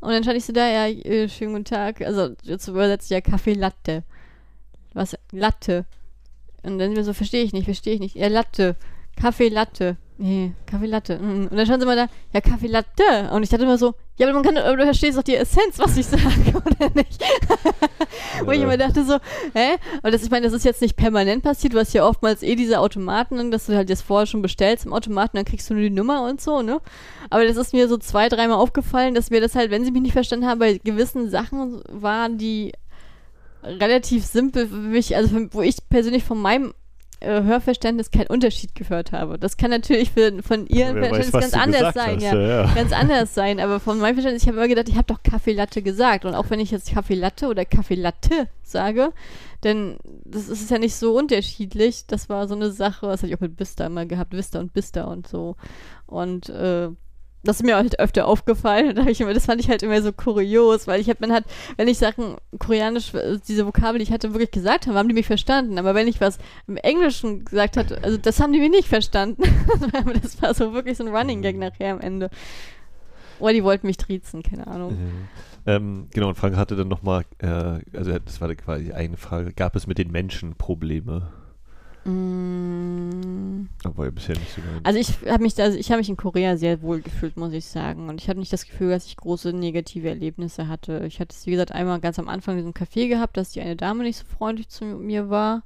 Und dann stand ich so da, ja, äh, schönen guten Tag. Also jetzt übersetzt ja Kaffee Latte. Was? Latte. Und dann mir so, verstehe ich nicht, verstehe ich nicht. Ja, Latte. Kaffee Latte. Nee, Kaffee Latte. Mm. Und dann schauen sie mal da, ja, Kaffee Latte. Und ich dachte immer so, ja, aber man kann, aber du verstehst doch die Essenz, was ich sage, [LAUGHS] oder nicht? [LAUGHS] Wo ich immer dachte so, hä? Und das, ich meine, das ist jetzt nicht permanent passiert. Du hast ja oftmals eh diese Automaten, dass du halt das vorher schon bestellst im Automaten, dann kriegst du nur die Nummer und so, ne? Aber das ist mir so zwei, dreimal aufgefallen, dass mir das halt, wenn sie mich nicht verstanden haben, bei gewissen Sachen waren, die relativ simpel für mich, also für, wo ich persönlich von meinem äh, Hörverständnis keinen Unterschied gehört habe. Das kann natürlich für, von ihrem Verständnis ganz anders sein. Hast, ja. ja. Ganz anders [LAUGHS] sein. Aber von meinem Verständnis, ich habe immer gedacht, ich habe doch Kaffee Latte gesagt. Und auch wenn ich jetzt Kaffee Latte oder Kaffee Latte sage, denn das ist ja nicht so unterschiedlich. Das war so eine Sache, das hatte ich auch mit Bista immer gehabt, Vista und Bista und so. Und äh, das ist mir halt öfter aufgefallen. Da ich immer, das fand ich halt immer so kurios, weil ich hab, man hat, wenn ich Sachen koreanisch, äh, diese Vokabel, die ich hatte, wirklich gesagt habe, haben die mich verstanden. Aber wenn ich was im Englischen gesagt hatte, also das haben die mir nicht verstanden. [LAUGHS] das war so wirklich so ein Running Gag nachher am Ende. Oder die wollten mich triezen, keine Ahnung. Mhm. Ähm, genau, und Frank hatte dann nochmal, äh, also das war quasi eigene Frage, gab es mit den Menschen Probleme? Mm. Aber bisher nicht so geil. Also ich habe mich, also ich habe mich in Korea sehr wohl gefühlt, muss ich sagen. Und ich hatte nicht das Gefühl, dass ich große negative Erlebnisse hatte. Ich hatte es, wie gesagt, einmal ganz am Anfang in diesem Café gehabt, dass die eine Dame nicht so freundlich zu mir war.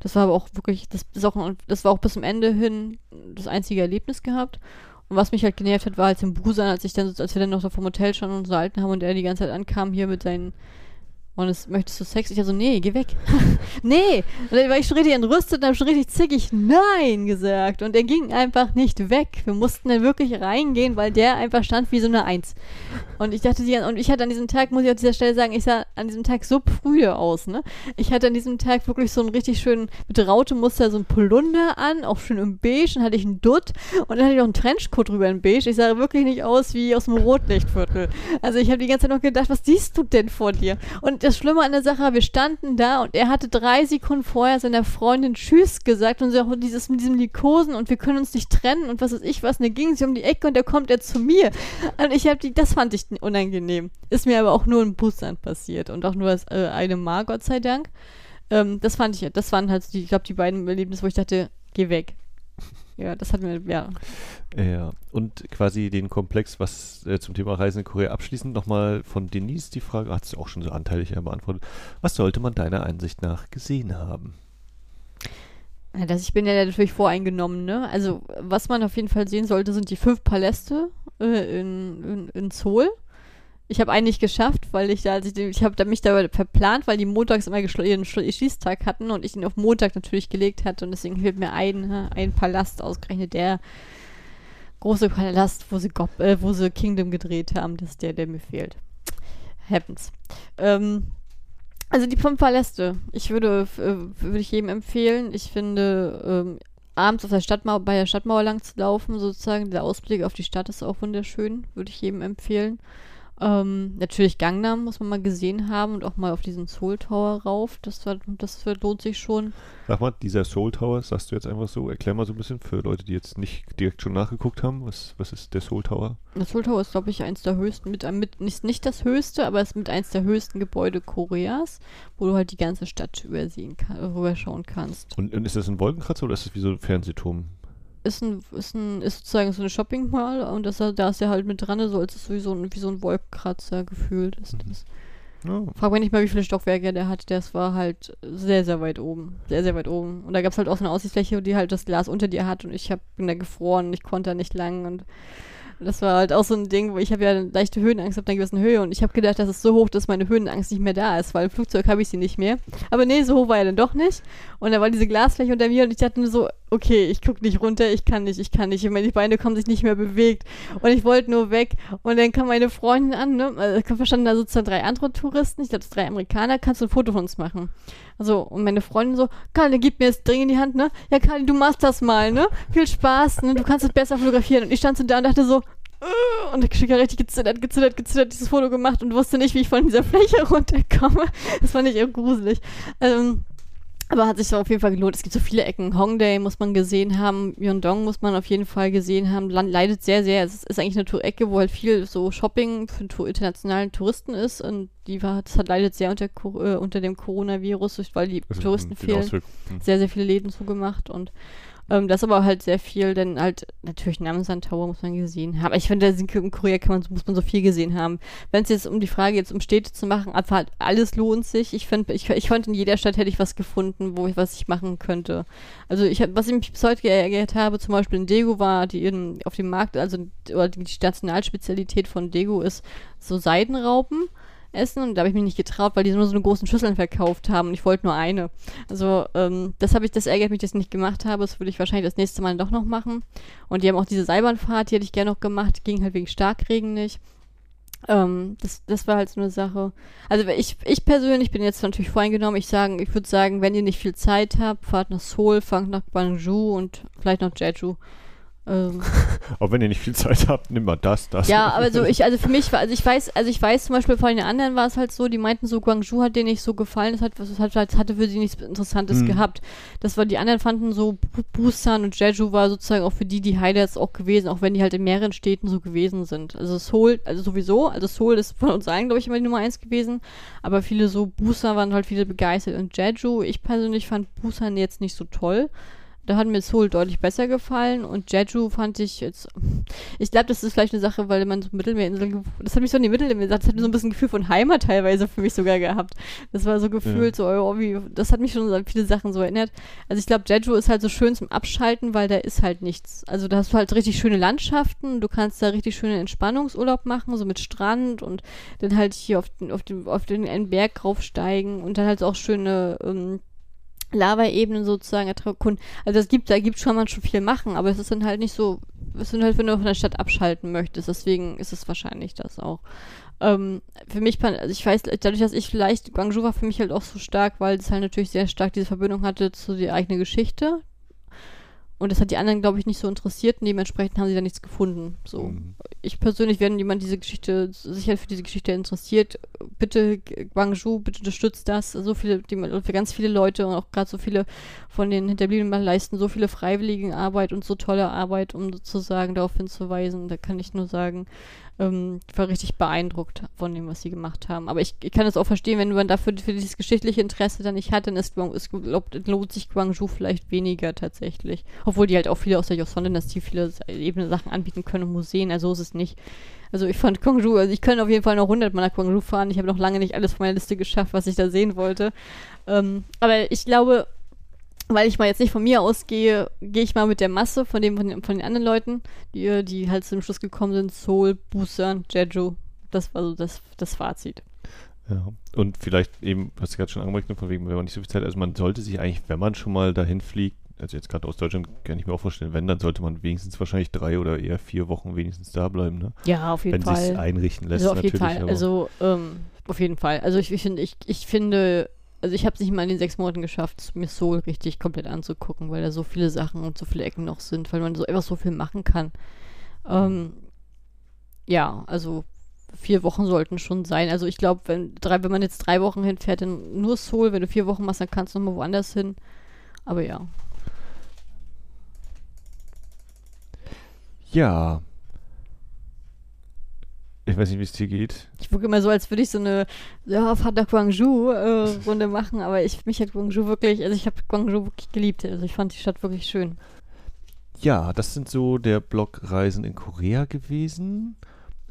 Das war aber auch wirklich, das, ist auch, das war auch bis zum Ende hin das einzige Erlebnis gehabt. Und was mich halt genervt hat, war halt im Busan, als ich dann, als wir dann noch so vom Hotel schon uns unterhalten haben und er die ganze Zeit ankam hier mit seinen und es, möchtest du Sex? Ich so, nee, geh weg. [LAUGHS] nee. Und dann war ich schon richtig entrüstet und habe schon richtig zickig Nein gesagt. Und er ging einfach nicht weg. Wir mussten dann wirklich reingehen, weil der einfach stand wie so eine Eins. Und ich dachte, und ich hatte an diesem Tag, muss ich an dieser Stelle sagen, ich sah an diesem Tag so prüde aus, ne? Ich hatte an diesem Tag wirklich so einen richtig schönen, mit Raute-Muster, so ein Polunder an, auch schön im Beige. Dann hatte ich einen Dutt und dann hatte ich auch einen Trenchcoat drüber in Beige. Ich sah wirklich nicht aus wie aus dem Rotlichtviertel. Also ich habe die ganze Zeit noch gedacht, was siehst du denn vor dir? Und das Schlimme an der Sache, wir standen da und er hatte drei Sekunden vorher seiner Freundin Tschüss gesagt und so dieses mit diesem Likosen und wir können uns nicht trennen und was weiß ich was. Und dann ging sie um die Ecke und da kommt er zu mir. Und ich habe die, das fand ich unangenehm. Ist mir aber auch nur in Busan passiert und auch nur als äh, eine Mal, Gott sei Dank. Ähm, das fand ich, das waren halt, die, ich glaube, die beiden Erlebnisse, wo ich dachte, geh weg. Ja, das hat mir, ja. Ja, und quasi den Komplex, was äh, zum Thema Reisen in Korea abschließend nochmal von Denise die Frage, hat sie auch schon so anteilig beantwortet. Was sollte man deiner Einsicht nach gesehen haben? Das, ich bin ja natürlich voreingenommen, ne? Also, was man auf jeden Fall sehen sollte, sind die fünf Paläste äh, in, in, in Seoul. Ich habe einen nicht geschafft, weil ich da, als ich, ich habe mich da verplant, weil die montags immer ihren Schließtag hatten und ich ihn auf Montag natürlich gelegt hatte und deswegen fehlt mir ein, ein Palast ausgerechnet, der große Palast, wo sie, Gob, äh, wo sie Kingdom gedreht haben, das ist der, der mir fehlt. happens. Ähm, also die fünf Paläste. Ich würde, äh, würde ich jedem empfehlen. Ich finde, ähm, abends auf der Stadtmauer, bei der Stadtmauer lang zu laufen, sozusagen, der Ausblick auf die Stadt ist auch wunderschön. Würde ich jedem empfehlen. Ähm, natürlich Gangnam muss man mal gesehen haben und auch mal auf diesen Soul Tower rauf. Das, war, das lohnt sich schon. Sag mal, dieser Soul Tower, sagst du jetzt einfach so, erklär mal so ein bisschen für Leute, die jetzt nicht direkt schon nachgeguckt haben, was, was ist der Soul Tower? Der Soul Tower ist, glaube ich, eins der höchsten, mit, mit nicht, nicht das höchste, aber es ist mit eins der höchsten Gebäude Koreas, wo du halt die ganze Stadt übersehen kann, rüberschauen kannst. Und, und ist das ein Wolkenkratzer oder ist das wie so ein Fernsehturm? Ist ein, ist ein, ist sozusagen so eine Shopping Mall und das, da ist er halt mit dran, so als es wie so ein, wie so ein Wolkenkratzer gefühlt ist. Das. Oh. Frag mich nicht mal, wie viele Stockwerke der hat. Das war halt sehr, sehr weit oben. Sehr, sehr weit oben. Und da gab es halt auch so eine Aussichtsfläche, die halt das Glas unter dir hat und ich hab, bin da gefroren und ich konnte da nicht lang und das war halt auch so ein Ding, wo ich habe ja eine leichte Höhenangst auf einer gewissen Höhe und ich habe gedacht, das ist so hoch, dass meine Höhenangst nicht mehr da ist, weil im Flugzeug habe ich sie nicht mehr. Aber nee, so hoch war er dann doch nicht. Und da war diese Glasfläche unter mir und ich dachte nur so, okay, ich gucke nicht runter, ich kann nicht, ich kann nicht. Meine Beine kommen sich nicht mehr bewegt. Und ich wollte nur weg. Und dann kam meine Freundin an, ne? Also, verstanden da sozusagen drei andere Touristen, ich glaube, drei Amerikaner, kannst du ein Foto von uns machen? Also, und meine Freundin so, Kali, gib mir das Ding in die Hand, ne? Ja, Kali, du machst das mal, ne? Viel Spaß, ne? Du kannst es besser fotografieren. Und ich stand so da und dachte so, äh, und ich habe richtig gezittert, gezittert, gezittert, dieses Foto gemacht und wusste nicht, wie ich von dieser Fläche [LAUGHS] runterkomme. Das fand ich irgendwie gruselig. Ähm, aber hat sich so auf jeden Fall gelohnt. Es gibt so viele Ecken. Hongdae muss man gesehen haben, Myeongdong muss man auf jeden Fall gesehen haben. Land leidet sehr, sehr. Es ist eigentlich eine Tour-Ecke, wo halt viel so Shopping für internationalen Touristen ist. Und die war, das hat leidet sehr unter, äh, unter dem Coronavirus, weil die also Touristen fehlen. Hm. Sehr, sehr viele Läden zugemacht und ähm, das aber halt sehr viel, denn halt natürlich Namsan Tower muss man gesehen haben. Ich finde, in Korea kann man, muss man so viel gesehen haben. Wenn es jetzt um die Frage jetzt um Städte zu machen, einfach halt alles lohnt sich. Ich finde, ich, ich fand in jeder Stadt hätte ich was gefunden, wo ich was ich machen könnte. Also ich was ich mich bis heute geärgert habe, zum Beispiel in Daegu war, die in, auf dem Markt, also oder die Nationalspezialität von Daegu ist so Seidenraupen essen und da habe ich mich nicht getraut, weil die nur so eine großen Schüsseln verkauft haben und ich wollte nur eine. Also ähm, das habe ich, das ärgert mich, dass ich nicht gemacht habe. Das würde ich wahrscheinlich das nächste Mal doch noch machen. Und die haben auch diese Seilbahnfahrt, die hätte ich gerne noch gemacht, ging halt wegen Starkregen nicht. Ähm, das, das war halt so eine Sache. Also ich, ich persönlich bin jetzt natürlich voreingenommen. Ich sagen, ich würde sagen, wenn ihr nicht viel Zeit habt, fahrt nach Seoul, fangt nach Gwangju und vielleicht nach Jeju. Ähm. [LAUGHS] Auch wenn ihr nicht viel Zeit habt, nimm mal das, das. Ja, aber so ich, also für mich war, also ich weiß, also ich weiß zum Beispiel von den anderen war es halt so, die meinten so, Guangzhou hat denen nicht so gefallen, das hat, das hat, das hatte für sie nichts Interessantes mhm. gehabt. Das war, die anderen fanden so, Busan und Jeju war sozusagen auch für die die Highlights auch gewesen, auch wenn die halt in mehreren Städten so gewesen sind. Also Seoul, also sowieso, also Seoul ist von uns allen, glaube ich, immer die Nummer eins gewesen, aber viele so, Busan waren halt viele begeistert und Jeju, ich persönlich fand Busan jetzt nicht so toll. Da hat mir Seoul deutlich besser gefallen und Jeju fand ich jetzt. Ich glaube, das ist vielleicht eine Sache, weil man so Mittelmeerinseln. Das hat mich so an die Mittelmeer. Das hat mir so ein bisschen Gefühl von Heimat teilweise für mich sogar gehabt. Das war so gefühlt ja. so, oh, wie, das hat mich schon an viele Sachen so erinnert. Also ich glaube, Jeju ist halt so schön zum Abschalten, weil da ist halt nichts. Also da hast du halt richtig schöne Landschaften. Du kannst da richtig schönen Entspannungsurlaub machen, so mit Strand und dann halt hier auf den, auf den, auf den einen Berg raufsteigen und dann halt auch schöne. Ähm, Lava-Ebenen sozusagen erkunden. Also es gibt, da gibt schon man schon viel machen, aber es ist dann halt nicht so, es sind halt, wenn du von der Stadt abschalten möchtest, deswegen ist es wahrscheinlich das auch. Ähm, für mich, also ich weiß, dadurch, dass ich vielleicht, Guangzhou war für mich halt auch so stark, weil es halt natürlich sehr stark diese Verbindung hatte zu die eigene Geschichte, und das hat die anderen, glaube ich, nicht so interessiert und dementsprechend haben sie da nichts gefunden. So. Mhm. Ich persönlich, wenn jemand diese Geschichte, sich halt für diese Geschichte interessiert, bitte Guangzhou, bitte unterstützt das. So viele, die, für ganz viele Leute und auch gerade so viele von den Hinterbliebenen leisten so viele freiwillige Arbeit und so tolle Arbeit, um sozusagen darauf hinzuweisen. Da kann ich nur sagen, ähm, war richtig beeindruckt von dem, was sie gemacht haben. Aber ich, ich kann es auch verstehen, wenn man dafür für dieses geschichtliche Interesse dann nicht hat, dann ist, ist glaubt, lohnt sich Guangzhou vielleicht weniger tatsächlich. Obwohl die halt auch viele aus der Joseon-Dynastie viele ebene Sachen anbieten können und Museen, also so ist es nicht. Also ich fand Guangzhou, also ich kann auf jeden Fall noch 100 Mal nach Guangzhou fahren. Ich habe noch lange nicht alles von meiner Liste geschafft, was ich da sehen wollte. Ähm, aber ich glaube, weil ich mal jetzt nicht von mir ausgehe, gehe ich mal mit der Masse von, dem, von, den, von den anderen Leuten, die, die halt zum Schluss gekommen sind, Seoul, Busan, Jeju. Das war so das, das Fazit. Ja, und vielleicht eben, hast du gerade schon angemerkt, von wegen, wenn man nicht so viel Zeit, also man sollte sich eigentlich, wenn man schon mal dahin fliegt, also jetzt gerade aus Deutschland kann ich mir auch vorstellen, wenn, dann sollte man wenigstens wahrscheinlich drei oder eher vier Wochen wenigstens da bleiben, ne? Ja, auf jeden wenn Fall. Wenn sich einrichten lässt, also auf jeden Fall. Also, ähm, Auf jeden Fall. Also ich, ich, find, ich, ich finde, also ich habe es nicht mal in den sechs Monaten geschafft, mir Soul richtig komplett anzugucken, weil da so viele Sachen und so viele Ecken noch sind, weil man so einfach so viel machen kann. Ähm, ja, also vier Wochen sollten schon sein. Also ich glaube, wenn, wenn man jetzt drei Wochen hinfährt, dann nur Soul. Wenn du vier Wochen machst, dann kannst du nochmal woanders hin. Aber ja. Ja. Ich weiß nicht, wie es dir geht. Ich gucke immer so, als würde ich so eine ja, Vater Guangzhou-Runde äh, machen, aber ich, mich hat Guangzhou wirklich, also ich habe Guangzhou wirklich geliebt. Also ich fand die Stadt wirklich schön. Ja, das sind so der Blog Reisen in Korea gewesen.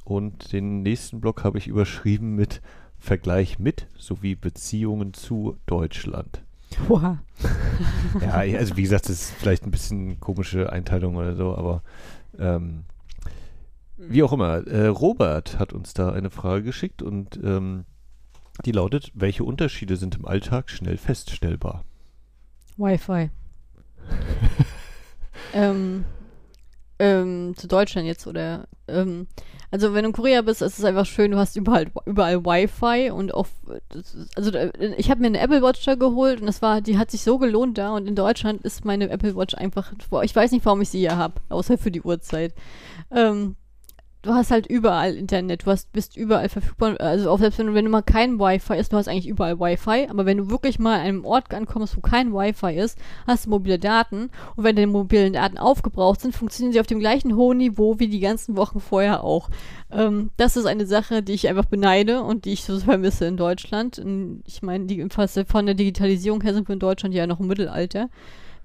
Und den nächsten Blog habe ich überschrieben mit Vergleich mit sowie Beziehungen zu Deutschland. Wow. [LAUGHS] ja, also wie gesagt, das ist vielleicht ein bisschen komische Einteilung oder so, aber ähm, wie auch immer. Äh, Robert hat uns da eine Frage geschickt und ähm, die lautet, welche Unterschiede sind im Alltag schnell feststellbar? Wi-Fi. [LAUGHS] ähm, ähm, zu Deutschland jetzt oder ähm, also wenn du in Korea bist, ist es einfach schön, du hast überall überall Wi-Fi und auch also ich habe mir eine Apple Watch da geholt und das war die hat sich so gelohnt da und in Deutschland ist meine Apple Watch einfach ich weiß nicht, warum ich sie hier habe, außer für die Uhrzeit. Ähm, du hast halt überall Internet, du hast, bist überall verfügbar. Also auch selbst wenn du, wenn du mal kein Wi-Fi ist, du hast eigentlich überall Wi-Fi, aber wenn du wirklich mal an einem Ort ankommst, wo kein Wi-Fi ist, hast du mobile Daten und wenn deine mobilen Daten aufgebraucht sind, funktionieren sie auf dem gleichen hohen Niveau wie die ganzen Wochen vorher auch. Ähm, das ist eine Sache, die ich einfach beneide und die ich so vermisse in Deutschland. Ich meine, die, von der Digitalisierung her sind wir in Deutschland ja noch im Mittelalter.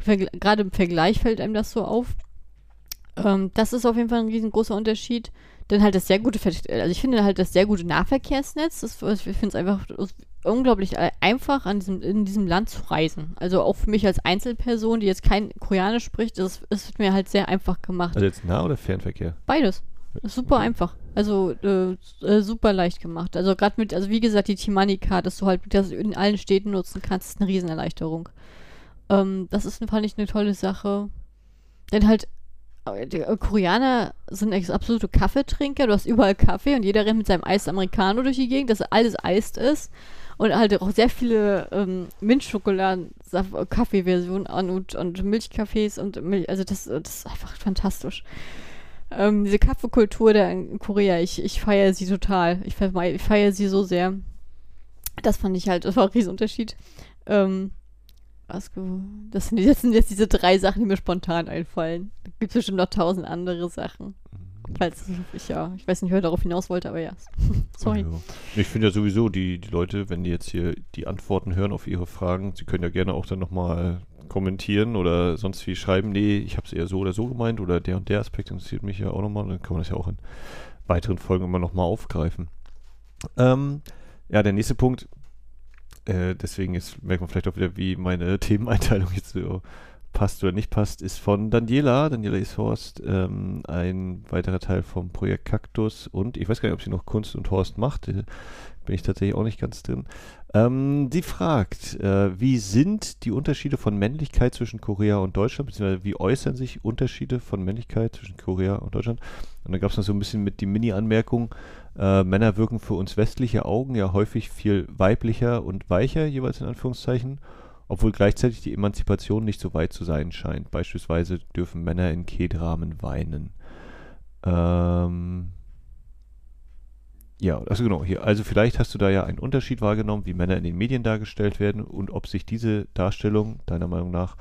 Gerade im Vergleich fällt einem das so auf. Ähm, das ist auf jeden Fall ein riesengroßer Unterschied. Dann halt das sehr gute, also ich finde halt das sehr gute Nahverkehrsnetz. Das, ich finde es einfach unglaublich einfach, an diesem, in diesem Land zu reisen. Also auch für mich als Einzelperson, die jetzt kein Koreanisch spricht, das ist mir halt sehr einfach gemacht. Also jetzt Nah- oder Fernverkehr? Beides. super einfach. Also äh, äh, super leicht gemacht. Also gerade mit, also wie gesagt, die Timani-Card, dass du halt das in allen Städten nutzen kannst, ist eine Riesenerleichterung. Ähm, das ist, fand ich, eine tolle Sache. Denn halt die äh, Koreaner sind absolute Kaffeetrinker. Du hast überall Kaffee und jeder rennt mit seinem Eis Americano durch die Gegend, dass alles eist ist. Und halt auch sehr viele ähm, Mintschokoladen, Kaffeeversionen und, und Milchkaffees und Milch. Also das, das ist einfach fantastisch. Ähm, diese Kaffeekultur da in Korea, ich, ich feiere sie total. Ich feiere feier sie so sehr. Das fand ich halt, das war ein Riesenunterschied. Ähm, was, das sind, das sind jetzt diese drei Sachen, die mir spontan einfallen. Da gibt es bestimmt noch tausend andere Sachen. Mhm. Falls ich ja, ich weiß nicht, wer darauf hinaus wollte, aber ja. [LAUGHS] Sorry. Ja. Ich finde ja sowieso, die, die Leute, wenn die jetzt hier die Antworten hören auf ihre Fragen, sie können ja gerne auch dann nochmal kommentieren oder sonst wie schreiben, nee, ich habe es eher so oder so gemeint oder der und der Aspekt interessiert mich ja auch nochmal. Dann kann man das ja auch in weiteren Folgen immer nochmal aufgreifen. Ähm, ja, der nächste Punkt, äh, deswegen ist, merkt man vielleicht auch wieder, wie meine [LAUGHS] Themeneinteilung jetzt so passt oder nicht passt, ist von Daniela, Daniela Ishorst, ähm, ein weiterer Teil vom Projekt Kaktus und ich weiß gar nicht, ob sie noch Kunst und Horst macht, äh, bin ich tatsächlich auch nicht ganz drin. Ähm, die fragt, äh, wie sind die Unterschiede von Männlichkeit zwischen Korea und Deutschland, beziehungsweise wie äußern sich Unterschiede von Männlichkeit zwischen Korea und Deutschland? Und dann gab es noch so ein bisschen mit die Mini-Anmerkung, äh, Männer wirken für uns westliche Augen ja häufig viel weiblicher und weicher, jeweils in Anführungszeichen, obwohl gleichzeitig die Emanzipation nicht so weit zu sein scheint. Beispielsweise dürfen Männer in K-Dramen weinen. Ähm, ja, also genau, hier. Also vielleicht hast du da ja einen Unterschied wahrgenommen, wie Männer in den Medien dargestellt werden und ob sich diese Darstellung deiner Meinung nach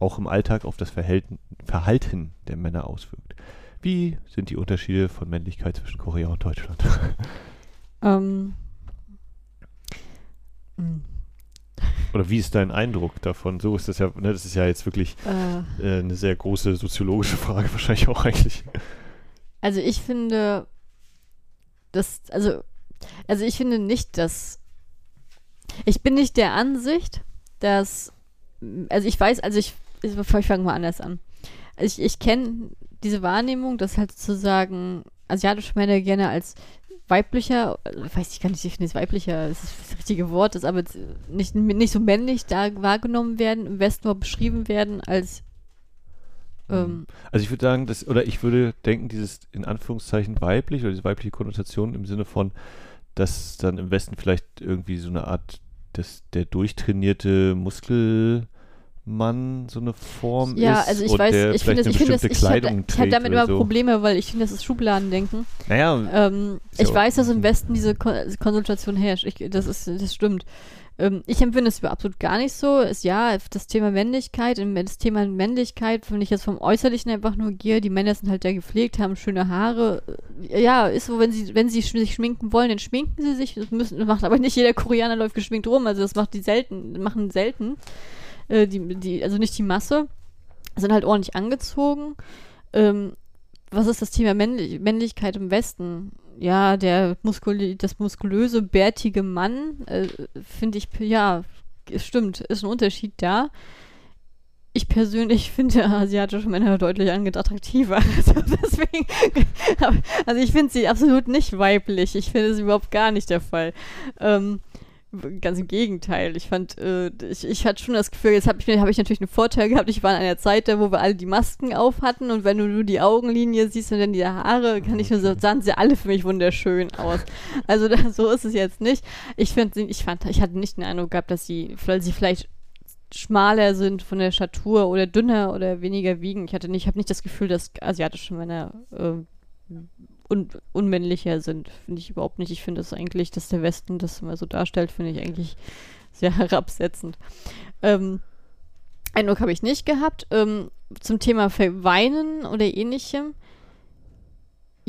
auch im Alltag auf das Verhalten, Verhalten der Männer auswirkt. Wie sind die Unterschiede von Männlichkeit zwischen Korea und Deutschland? [LAUGHS] Ähm. Hm. Oder wie ist dein Eindruck davon? So ist das ja, ne, das ist ja jetzt wirklich äh, äh, eine sehr große soziologische Frage, [LAUGHS] wahrscheinlich auch eigentlich. Also ich finde, dass, also, also ich finde nicht, dass ich bin nicht der Ansicht, dass, also ich weiß, also ich, ich, ich fange mal anders an. Also ich, ich kenne diese Wahrnehmung, dass halt sozusagen asiatische Männer gerne als weiblicher, weiß ich gar nicht, ich finde es weiblicher, das ist das richtige Wort, ist aber nicht, nicht so männlich da wahrgenommen werden, im Westen nur beschrieben werden als mhm. ähm, also ich würde sagen, dass, oder ich würde denken, dieses in Anführungszeichen weiblich oder diese weibliche Konnotation im Sinne von, dass dann im Westen vielleicht irgendwie so eine Art, dass der durchtrainierte Muskelmann so eine Form ja, ist. also ich und weiß, der ich finde das, ich finde das, ich habe hab damit immer so. Probleme, weil ich finde, das ist Schubladendenken. Naja, Ähm, ich ja weiß, dass im Westen diese Kon Konsultation herrscht. Ich, das ist, das stimmt. Ähm, ich empfinde es absolut gar nicht so. Ist ja das Thema Männlichkeit. Das Thema Männlichkeit, wenn ich jetzt vom Äußerlichen einfach nur gehe, die Männer sind halt sehr gepflegt, haben schöne Haare. Ja, ist so, wenn sie, wenn sie sich schminken wollen, dann schminken sie sich. Das müssen, das macht aber nicht jeder Koreaner läuft geschminkt rum. Also das macht die selten, machen selten. Äh, die, die, also nicht die Masse. Sind halt ordentlich angezogen. Ähm, was ist das Thema Männlich Männlichkeit im Westen? Ja, der muskuli das muskulöse, bärtige Mann, äh, finde ich, ja, stimmt, ist ein Unterschied da. Ich persönlich [LAUGHS] finde asiatische Männer deutlich attraktiver. [LAUGHS] Also deswegen, [LAUGHS] also ich finde sie absolut nicht weiblich. Ich finde es überhaupt gar nicht der Fall. Ähm, ganz im Gegenteil. Ich fand, äh, ich, ich hatte schon das Gefühl, jetzt habe ich, hab ich natürlich einen Vorteil gehabt. Ich war in einer Zeit da, wo wir alle die Masken auf hatten und wenn du nur die Augenlinie siehst und dann die Haare, kann ich nur so, sahen sie alle für mich wunderschön aus. Also da, so ist es jetzt nicht. Ich finde, ich fand, ich hatte nicht den Eindruck gehabt, dass sie, weil sie vielleicht schmaler sind von der Statur oder dünner oder weniger wiegen. Ich hatte nicht, habe nicht das Gefühl, dass asiatische Männer äh, un unmännlicher sind. Finde ich überhaupt nicht. Ich finde das eigentlich, dass der Westen das immer so darstellt, finde ich eigentlich sehr [LAUGHS] herabsetzend. Ähm, Eindruck habe ich nicht gehabt. Ähm, zum Thema Verweinen oder ähnlichem.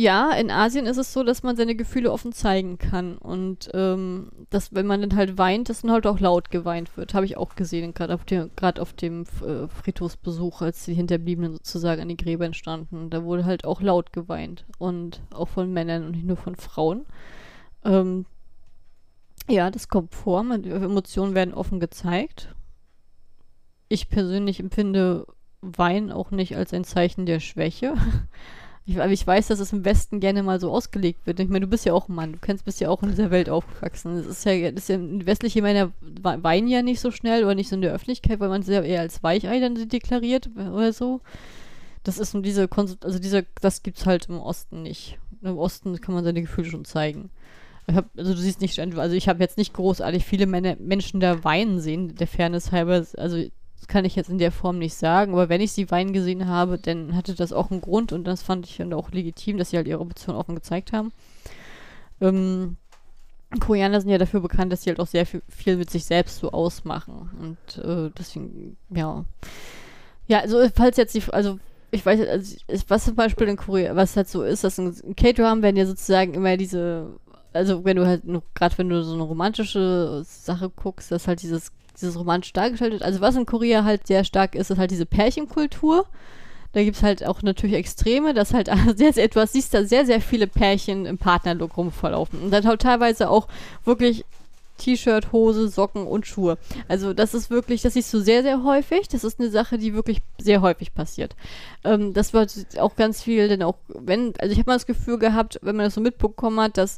Ja, in Asien ist es so, dass man seine Gefühle offen zeigen kann. Und ähm, dass, wenn man dann halt weint, dass dann halt auch laut geweint wird. Habe ich auch gesehen, gerade auf dem, gerade auf dem äh, Friedhofsbesuch, als die Hinterbliebenen sozusagen an die Gräber standen. Da wurde halt auch laut geweint. Und auch von Männern und nicht nur von Frauen. Ähm, ja, das kommt vor. Man, Emotionen werden offen gezeigt. Ich persönlich empfinde Wein auch nicht als ein Zeichen der Schwäche. [LAUGHS] Ich, ich weiß, dass es im Westen gerne mal so ausgelegt wird. Ich meine, du bist ja auch ein Mann, du kennst, bist ja auch in dieser Welt aufgewachsen. Das ist ja, das ist ja westliche Männer we- weinen ja nicht so schnell oder nicht so in der Öffentlichkeit, weil man es ja eher als Weichei dann deklariert oder so. Das ist nur diese, also diese, das gibt's halt im Osten nicht. Im Osten kann man seine Gefühle schon zeigen. Hab, also du siehst nicht, also ich habe jetzt nicht großartig viele Männer, Menschen da weinen sehen, der Fairness halber. Also das kann ich jetzt in der Form nicht sagen, aber wenn ich sie weinen gesehen habe, dann hatte das auch einen Grund und das fand ich dann auch legitim, dass sie halt ihre Emotionen offen gezeigt haben. Ähm, Koreaner sind ja dafür bekannt, dass sie halt auch sehr viel, viel mit sich selbst so ausmachen und äh, deswegen, ja. Ja, also falls jetzt die, also ich weiß, also, was zum Beispiel in Korea, was halt so ist, dass in, K-Drama werden ja sozusagen immer diese, also wenn du halt, gerade wenn du so eine romantische Sache guckst, dass halt dieses, dieses romantisch dargestellt. Also was in Korea halt sehr stark ist, ist halt diese Pärchenkultur. Da gibt es halt auch natürlich Extreme, dass halt [LAUGHS] sehr, sehr, du siehst da sehr, sehr viele Pärchen im Partnerlook rumverlaufen. Und dann halt teilweise auch wirklich T-Shirt, Hose, Socken und Schuhe. Also das ist wirklich, das siehst du sehr, sehr häufig. Das ist eine Sache, die wirklich sehr häufig passiert. Ähm, das war auch ganz viel, denn auch wenn, also ich habe mal das Gefühl gehabt, wenn man das so mitbekommen hat, dass,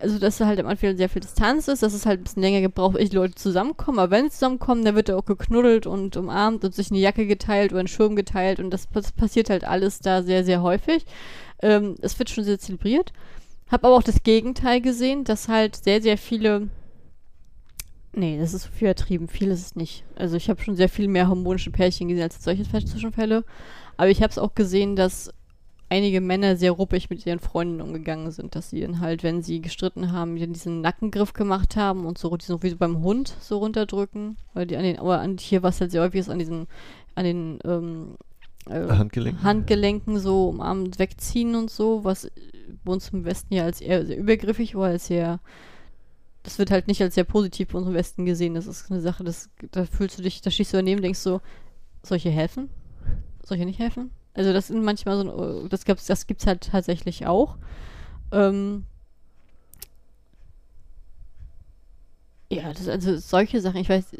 also dass da halt am Anfang sehr viel Distanz ist, dass es halt ein bisschen länger gebraucht, die Leute zusammenkommen. Aber wenn sie zusammenkommen, dann wird da auch geknuddelt und umarmt und sich eine Jacke geteilt oder einen Schirm geteilt und das, das passiert halt alles da sehr, sehr häufig. Ähm, es wird schon sehr zelebriert. Hab aber auch das Gegenteil gesehen, dass halt sehr, sehr viele Nee, das ist viel ertrieben. Viel ist es nicht. Also ich habe schon sehr viel mehr harmonische Pärchen gesehen als solche Zwischenfälle. Aber ich habe es auch gesehen, dass einige Männer sehr ruppig mit ihren Freundinnen umgegangen sind, dass sie dann halt, wenn sie gestritten haben, diesen Nackengriff gemacht haben und so diesen, wie so beim Hund so runterdrücken. Weil die an den, aber an hier was halt sehr häufig ist, an diesen, an den ähm, äh, Handgelenken. Handgelenken so umarmt wegziehen und so, was bei uns im Westen ja als eher sehr übergriffig war, als sehr das wird halt nicht als sehr positiv bei uns im Westen gesehen. Das ist eine Sache, das, da fühlst du dich, da stehst du daneben, denkst so, soll ich hier helfen? Soll ich hier nicht helfen? Also das sind manchmal so, das gibt's, das gibt's halt tatsächlich auch. Ähm, ja, das, also solche Sachen, ich weiß,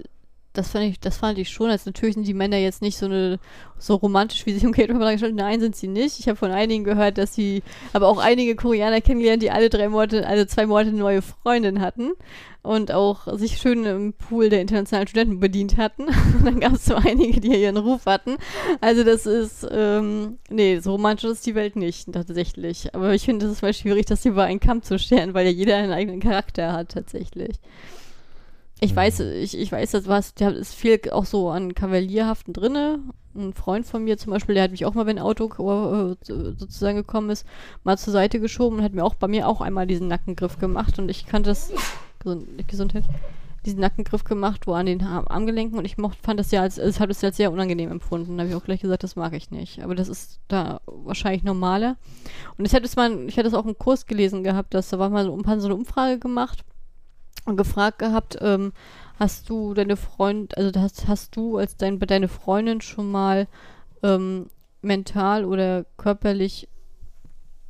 das fand ich, das fand ich schon. Also natürlich sind die Männer jetzt nicht so eine so romantisch, wie sie im K-Drama dargestellt Nein, sind sie nicht. Ich habe von einigen gehört, dass sie aber auch einige Koreaner kennengelernt, die alle drei Monate, also zwei Monate eine neue Freundin hatten und auch sich schön im Pool der internationalen Studenten bedient hatten. [LAUGHS] Und dann gab es so einige, die ihren Ruf hatten. Also das ist, ähm, nee, so romantisch ist die Welt nicht, tatsächlich. Aber ich finde, es ist mal schwierig, das über einen Kamm zu stellen, weil ja jeder einen eigenen Charakter hat, tatsächlich. Ich weiß, ich, ich weiß, dass was, da ist viel auch so an Kavalierhaften drinne. Ein Freund von mir zum Beispiel, der hat mich auch mal, wenn ein Auto äh, sozusagen gekommen ist, mal zur Seite geschoben und hat mir auch bei mir auch einmal diesen Nackengriff gemacht und ich kannte das Gesund, Gesundheit diesen Nackengriff gemacht, wo an den Armgelenken und ich mocht, fand das ja als, es hat es als sehr unangenehm empfunden. Da habe ich auch gleich gesagt, das mag ich nicht. Aber das ist da wahrscheinlich normaler. Und ich hätte es mal, ich hätte es auch im Kurs gelesen gehabt, dass da war mal so, so eine Umfrage gemacht gefragt gehabt, ähm, hast du deine Freund, also hast, hast du als dein, deine Freundin schon mal ähm, mental oder körperlich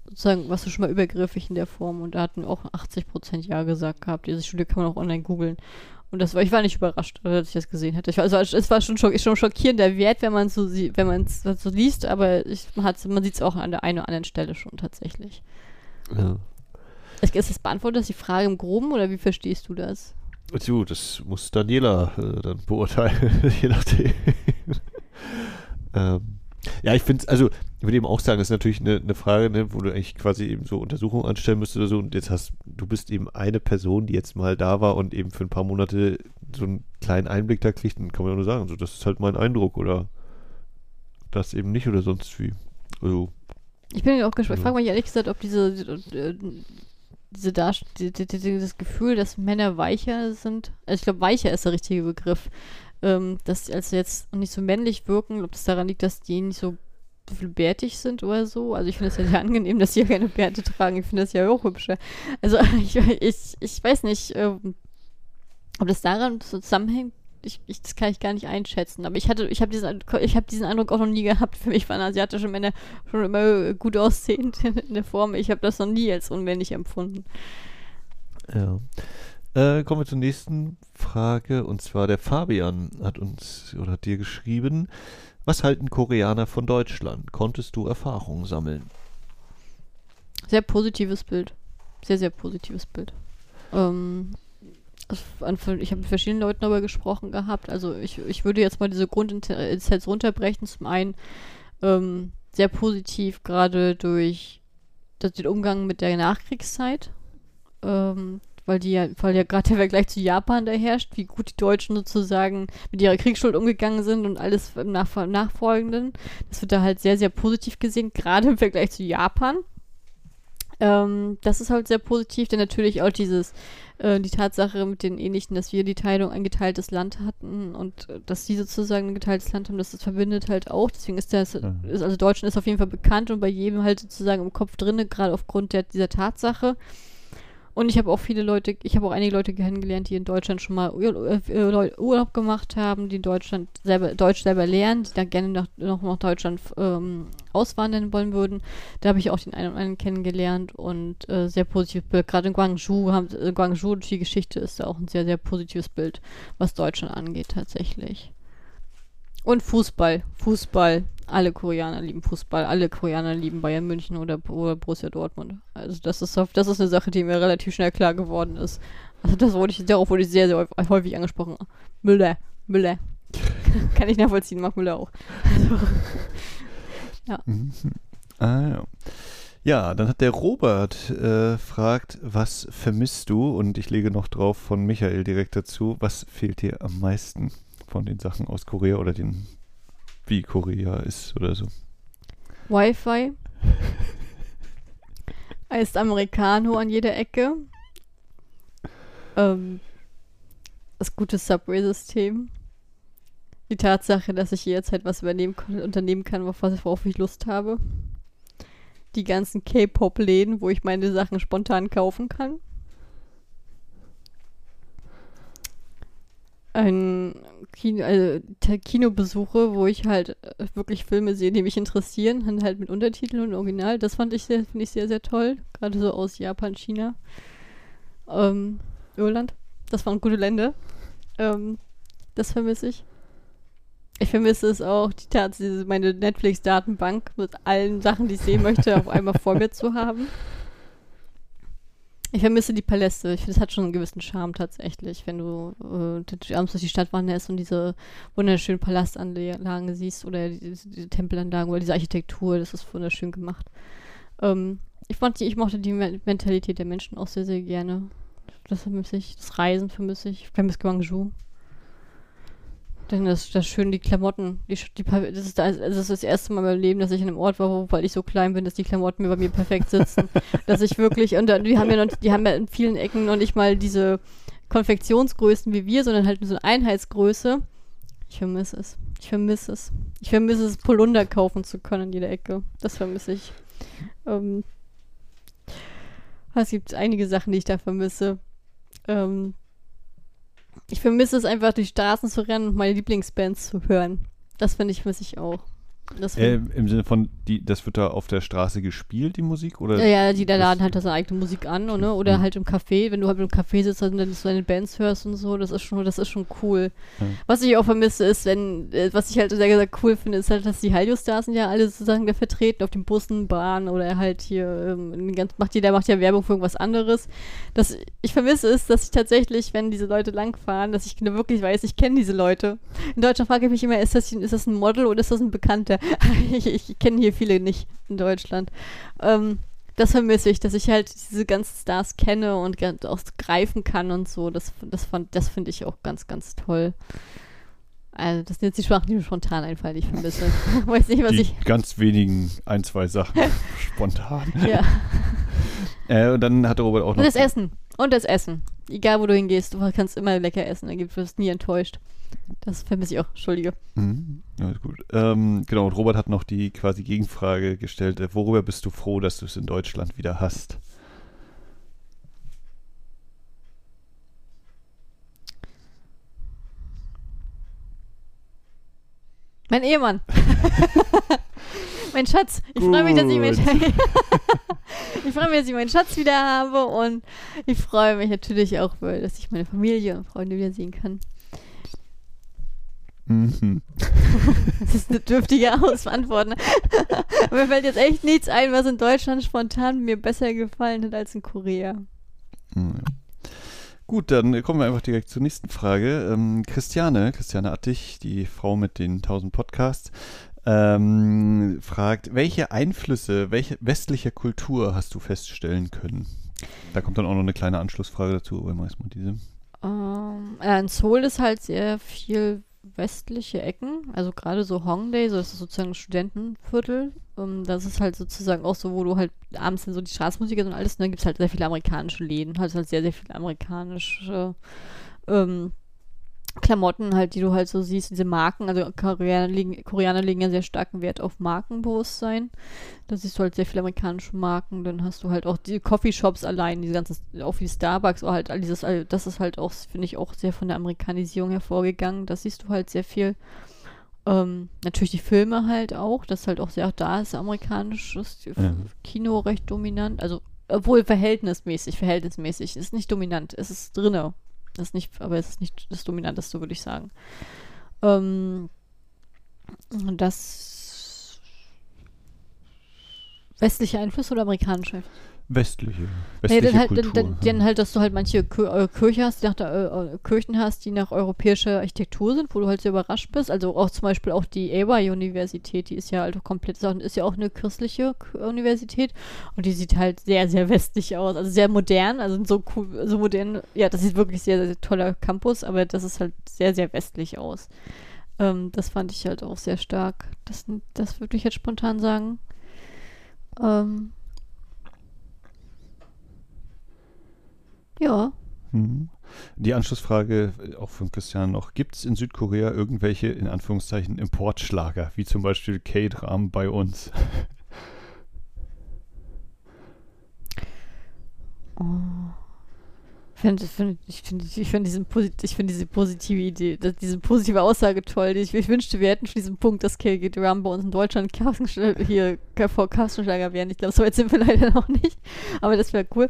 sozusagen, was du schon mal übergriffig in der Form und da hatten auch 80 Prozent Ja gesagt gehabt. Diese Studie kann man auch online googeln. Und das war, ich war nicht überrascht, als ich das gesehen hatte. Ich war, also, es war schon, schock, schon schockierender Wert, wenn man es so, wenn man so liest, aber ich, man, man sieht es auch an der einen oder anderen Stelle schon tatsächlich. Ja. Ist das beantwortet, die Frage im Groben oder wie verstehst du das? Du, das muss Daniela äh, dann beurteilen, [LAUGHS] je nachdem. [LAUGHS] ähm, ja, ich finde es, also ich würde eben auch sagen, das ist natürlich eine, eine Frage, ne, wo du eigentlich quasi eben so Untersuchungen anstellen müsstest oder so und jetzt hast, du bist eben eine Person, die jetzt mal da war und eben für ein paar Monate so einen kleinen Einblick da kriegt, dann kann man ja nur sagen, so, das ist halt mein Eindruck oder das eben nicht oder sonst wie. Also, ich bin auch gespannt. Ich frage mich ehrlich gesagt, ob diese, äh, diese Darst die, die, dieses Gefühl, dass Männer weicher sind. Also ich glaube, weicher ist der richtige Begriff. Ähm, dass sie also jetzt nicht so männlich wirken, ob das daran liegt, dass die nicht so viel bärtig sind oder so. Also ich finde es ja sehr angenehm, dass sie ja keine Bärte tragen. Ich finde das ja auch hübscher. Also [LAUGHS] ich, ich, ich weiß nicht, ähm, ob das daran zusammenhängt, ich, ich, das kann ich gar nicht einschätzen. Aber ich hatte, ich habe diesen, ich habe diesen Eindruck auch noch nie gehabt. Für mich waren asiatische Männer schon immer gut aussehend in, [LAUGHS] in der Form. Ich habe das noch nie als unmännlich empfunden. Ja. Äh, kommen wir zur nächsten Frage. Und zwar der Fabian hat uns oder hat dir geschrieben, was halten Koreaner von Deutschland? Konntest du Erfahrungen sammeln? Sehr positives Bild. Sehr, sehr positives Bild. Ähm, ich habe mit verschiedenen Leuten darüber gesprochen gehabt. Also ich, ich würde jetzt mal diese Grundinsights runterbrechen. Zum einen ähm, sehr positiv, gerade durch das, den Umgang mit der Nachkriegszeit. Ähm, weil die ja, weil ja gerade der Vergleich zu Japan da herrscht, wie gut die Deutschen sozusagen mit ihrer Kriegsschuld umgegangen sind und alles im Nach Nachfolgenden. Das wird da halt sehr, sehr positiv gesehen, gerade im Vergleich zu Japan. Ähm, das ist halt sehr positiv, denn natürlich auch dieses, äh, die Tatsache mit den Ähnlichen, dass wir die Teilung ein geteiltes Land hatten und äh, dass sie sozusagen ein geteiltes Land haben, das, das verbindet halt auch. Deswegen ist das, mhm. ist, also Deutschland ist auf jeden Fall bekannt und bei jedem halt sozusagen im Kopf drinne, gerade aufgrund der, dieser Tatsache. Und ich habe auch viele Leute, ich habe auch einige Leute kennengelernt, die in Deutschland schon mal äh, Urlaub gemacht haben, die in Deutschland selber, Deutsch selber lernen, die dann gerne nach, noch nach Deutschland ähm, auswandern wollen würden. Da habe ich auch den einen oder anderen kennengelernt und äh, sehr positives Bild. Gerade in Guangzhou, haben, in Guangzhou, die Geschichte ist da auch ein sehr, sehr positives Bild, was Deutschland angeht tatsächlich. Und Fußball. Fußball. Alle Koreaner lieben Fußball. Alle Koreaner lieben Bayern München oder, oder Borussia Dortmund. Also das ist, das ist eine Sache, die mir relativ schnell klar geworden ist. Also das wurde ich, darauf wurde ich sehr, sehr häufig angesprochen. Müller. Müller. [LAUGHS] Kann ich nachvollziehen, mag Müller auch. Also, [LAUGHS] ja. Mhm. Ah, ja. Ja, dann hat der Robert äh, fragt, was vermisst du? Und ich lege noch drauf von Michael direkt dazu, was fehlt dir am meisten? von den Sachen aus Korea oder den, wie Korea ist oder so. Wi-Fi. heißt Americano an jeder Ecke. Ähm, das gute Subway-System. Die Tatsache, dass ich jederzeit was übernehmen kann, unternehmen kann, worauf ich Lust habe. Die ganzen K-Pop-Läden, wo ich meine Sachen spontan kaufen kann. Ein Kino, also Kinobesuche, wo ich halt äh, wirklich Filme sehe, die mich interessieren, halt mit Untertiteln und Original. Das fand ich sehr, finde ich sehr, sehr toll. Gerade so aus Japan, China, ähm, Irland. Das waren gute Länder. Ähm, Das vermisse ich. Ich vermisse es auch, die Tatsache, meine Netflix-Datenbank mit allen Sachen, die ich sehen möchte, auf einmal vor mir zu haben. Ich vermisse die Paläste. Ich finde, es hat schon einen gewissen Charme tatsächlich, wenn du äh, abends durch die Stadt wanderst und diese wunderschönen Palastanlagen siehst oder diese, diese Tempelanlagen oder diese Architektur. Das ist wunderschön gemacht. Ähm, ich, fand ich mochte die Mentalität der Menschen auch sehr, sehr gerne. Das vermisse ich. Das Reisen vermisse ich. Ich vermisse Guangzhou. Denn das, das schön, die Klamotten, die, die, das, ist das, das ist das erste Mal in meinem Leben, dass ich in einem Ort war, wo, weil ich so klein bin, dass die Klamotten mir bei mir perfekt sitzen. [LAUGHS] dass ich wirklich, und die haben ja noch, die haben ja in vielen Ecken noch nicht mal diese Konfektionsgrößen wie wir, sondern halt so eine Einheitsgröße. Ich vermisse es. Ich vermisse es. Ich vermisse es, Polunder kaufen zu können in jeder Ecke. Das vermisse ich. Ähm, es gibt einige Sachen, die ich da vermisse. Ähm, ich vermisse es einfach, durch Straßen zu rennen und meine Lieblingsbands zu hören. Das finde ich, vermisse ich auch. Äh, Im Sinne von, die, das wird da auf der Straße gespielt, die Musik? Oder ja, ja, die da laden halt seine eigene Musik an, oder? oder mhm. halt im Café, wenn du halt im Café sitzt und dann so deine Bands hörst und so, das ist schon, das ist schon cool. Ja. Was ich auch vermisse, ist, wenn, äh, was ich halt sehr gesagt cool finde, ist halt, dass die Hallio-Stars sind ja alle sozusagen da vertreten auf den Bussen, Bahnen oder halt hier, ähm, ganz, macht jeder macht ja Werbung für irgendwas anderes. Das, ich vermisse es, dass ich tatsächlich, wenn diese Leute langfahren, dass ich wirklich weiß, ich kenne diese Leute. In Deutschland frage ich mich immer, ist das, ist das ein Model oder ist das ein Bekannter? Ich, [LAUGHS] ich kenne hier viele nicht in Deutschland. Ähm, das vermisse ich, dass ich halt diese ganzen Stars kenne und auch greifen kann und so. Das, das, das finde ich auch ganz, ganz toll. Also, das sind jetzt die Sprachen, die mir spontan einfallen, die ich vermisse. [LAUGHS] Weiß nicht, was die ich. Ganz wenigen, ein, zwei Sachen [LAUGHS] spontan. Ja. äh, und dann hatte Robert auch noch. Und das Essen. Und das Essen. Egal, wo du hingehst, du kannst immer lecker essen. Da wirst du nie enttäuscht. Das vermisse ich auch, entschuldige. Mhm. Ja, gut. Ähm, genau, und Robert hat noch die quasi Gegenfrage gestellt. Äh, worüber bist du froh, dass du es in Deutschland wieder hast? Mein Ehemann. [LAUGHS] [LAUGHS] mein Schatz. Ich freue mich, dass ich meinen [LAUGHS] ich freue mich, dass ich meinen Schatz wieder habe und ich freue mich natürlich auch, dass ich meine Familie und Freunde wiedersehen kann. Mhm. [LAUGHS] Das ist eine dürftige Ausantwort. Ne? [LAUGHS] mir fällt jetzt echt nichts ein, was in Deutschland spontan mir besser gefallen hat als in Korea. Mhm. Gut, dann kommen wir einfach direkt zur nächsten Frage. Ähm, Christiane, Christiane Attich, die Frau mit den 1000 Podcasts, ähm, fragt, welche Einflüsse welche westlicher Kultur hast du feststellen können? Da kommt dann auch noch eine kleine Anschlussfrage dazu, aber erstmal diese. Ähm, äh, in Seoul ist halt sehr viel westliche Ecken, also gerade so Hongdae, so das ist sozusagen ein Studentenviertel. Um, ähm, das ist halt sozusagen auch so, wo du halt abends dann so die Straßenmusik und alles, und dann gibt es halt sehr viele amerikanische Läden, halt, halt sehr, sehr viele amerikanische ähm, Klamotten halt, die du halt so siehst, diese Marken, also Koreaner legen, Koreaner legen ja sehr starken Wert auf Markenbewusstsein. Da siehst du halt sehr viele amerikanische Marken, dann hast du halt auch die Coffeeshops allein, diese ganzen, auch wie Starbucks, oder halt all dieses, das ist halt auch, finde ich, auch sehr von der Amerikanisierung hervorgegangen. Das siehst du halt sehr viel. Ähm, natürlich die Filme halt auch, das ist halt auch sehr, auch da ist amerikanisches ja. Kino recht dominant, also obwohl verhältnismäßig, verhältnismäßig, ist nicht dominant, es ist drinne, das ist nicht, aber es ist nicht das Dominanteste, würde ich sagen. Ähm, das westliche Einfluss oder amerikanische Einfluss? Westliche. Westliche nee, dann, halt, Kultur. Dann, dann, halt, dass du halt manche äh, Kirche hast, die nach der, äh, Kirchen hast, die nach europäischer Architektur sind, wo du halt sehr überrascht bist. Also auch zum Beispiel auch die Ewa-Universität, die ist ja halt komplett, ist ja auch eine christliche Universität und die sieht halt sehr, sehr westlich aus. Also sehr modern, also so cool, so modern, ja, das sieht wirklich sehr, sehr toller Campus, aber das ist halt sehr, sehr westlich aus. Ähm, das fand ich halt auch sehr stark. Das, das würde ich jetzt spontan sagen. Ähm, Ja. Mhm. Die Anschlussfrage äh, auch von Christian noch: Gibt es in Südkorea irgendwelche, in Anführungszeichen, Importschlager, wie zum Beispiel K-Dram bei uns? Oh. Find, find, ich finde ich find find diese positive Idee, diese positive Aussage toll. Ich, ich, wünschte, wir hätten für diesen Punkt, dass K.G. Drum bei uns in Deutschland hier vor Kastenschlager wären. Ich glaube, so weit sind wir [LAUGHS] leider noch nicht. Aber das wäre cool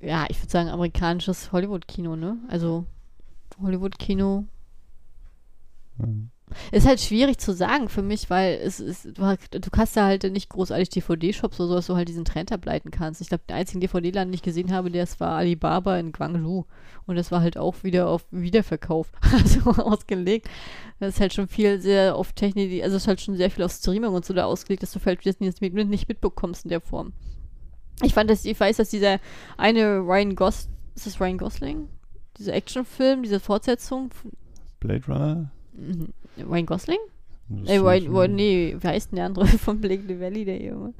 ja, ich würde sagen, amerikanisches Hollywood-Kino, ne? Also Hollywood-Kino Mhm. Ist halt schwierig zu sagen für mich, weil es ist, du, du hast da halt nicht großartig DVD-Shops oder so, dass du halt diesen Trend ableiten kannst. Ich glaube, den einzigen DVD-Laden, den ich gesehen habe, das war Alibaba in Guangzhou. Und das war halt auch wieder auf Wiederverkauf, [LAUGHS] also ausgelegt. Das ist halt schon viel sehr auf Technik, also es ist halt schon sehr viel auf Streaming und so da ausgelegt, dass du halt das nicht mitbekommst in der Form. Ich fand, dass ich weiß, dass dieser eine Ryan Gos, ist das Ryan Gosling? Dieser Actionfilm, diese Fortsetzung, Blade Runner? Mhm. Ryan Gosling? Ey, ist Ryan, Ryan, nee, wie heißt denn der andere [LAUGHS] von Blake Valley, der Junge?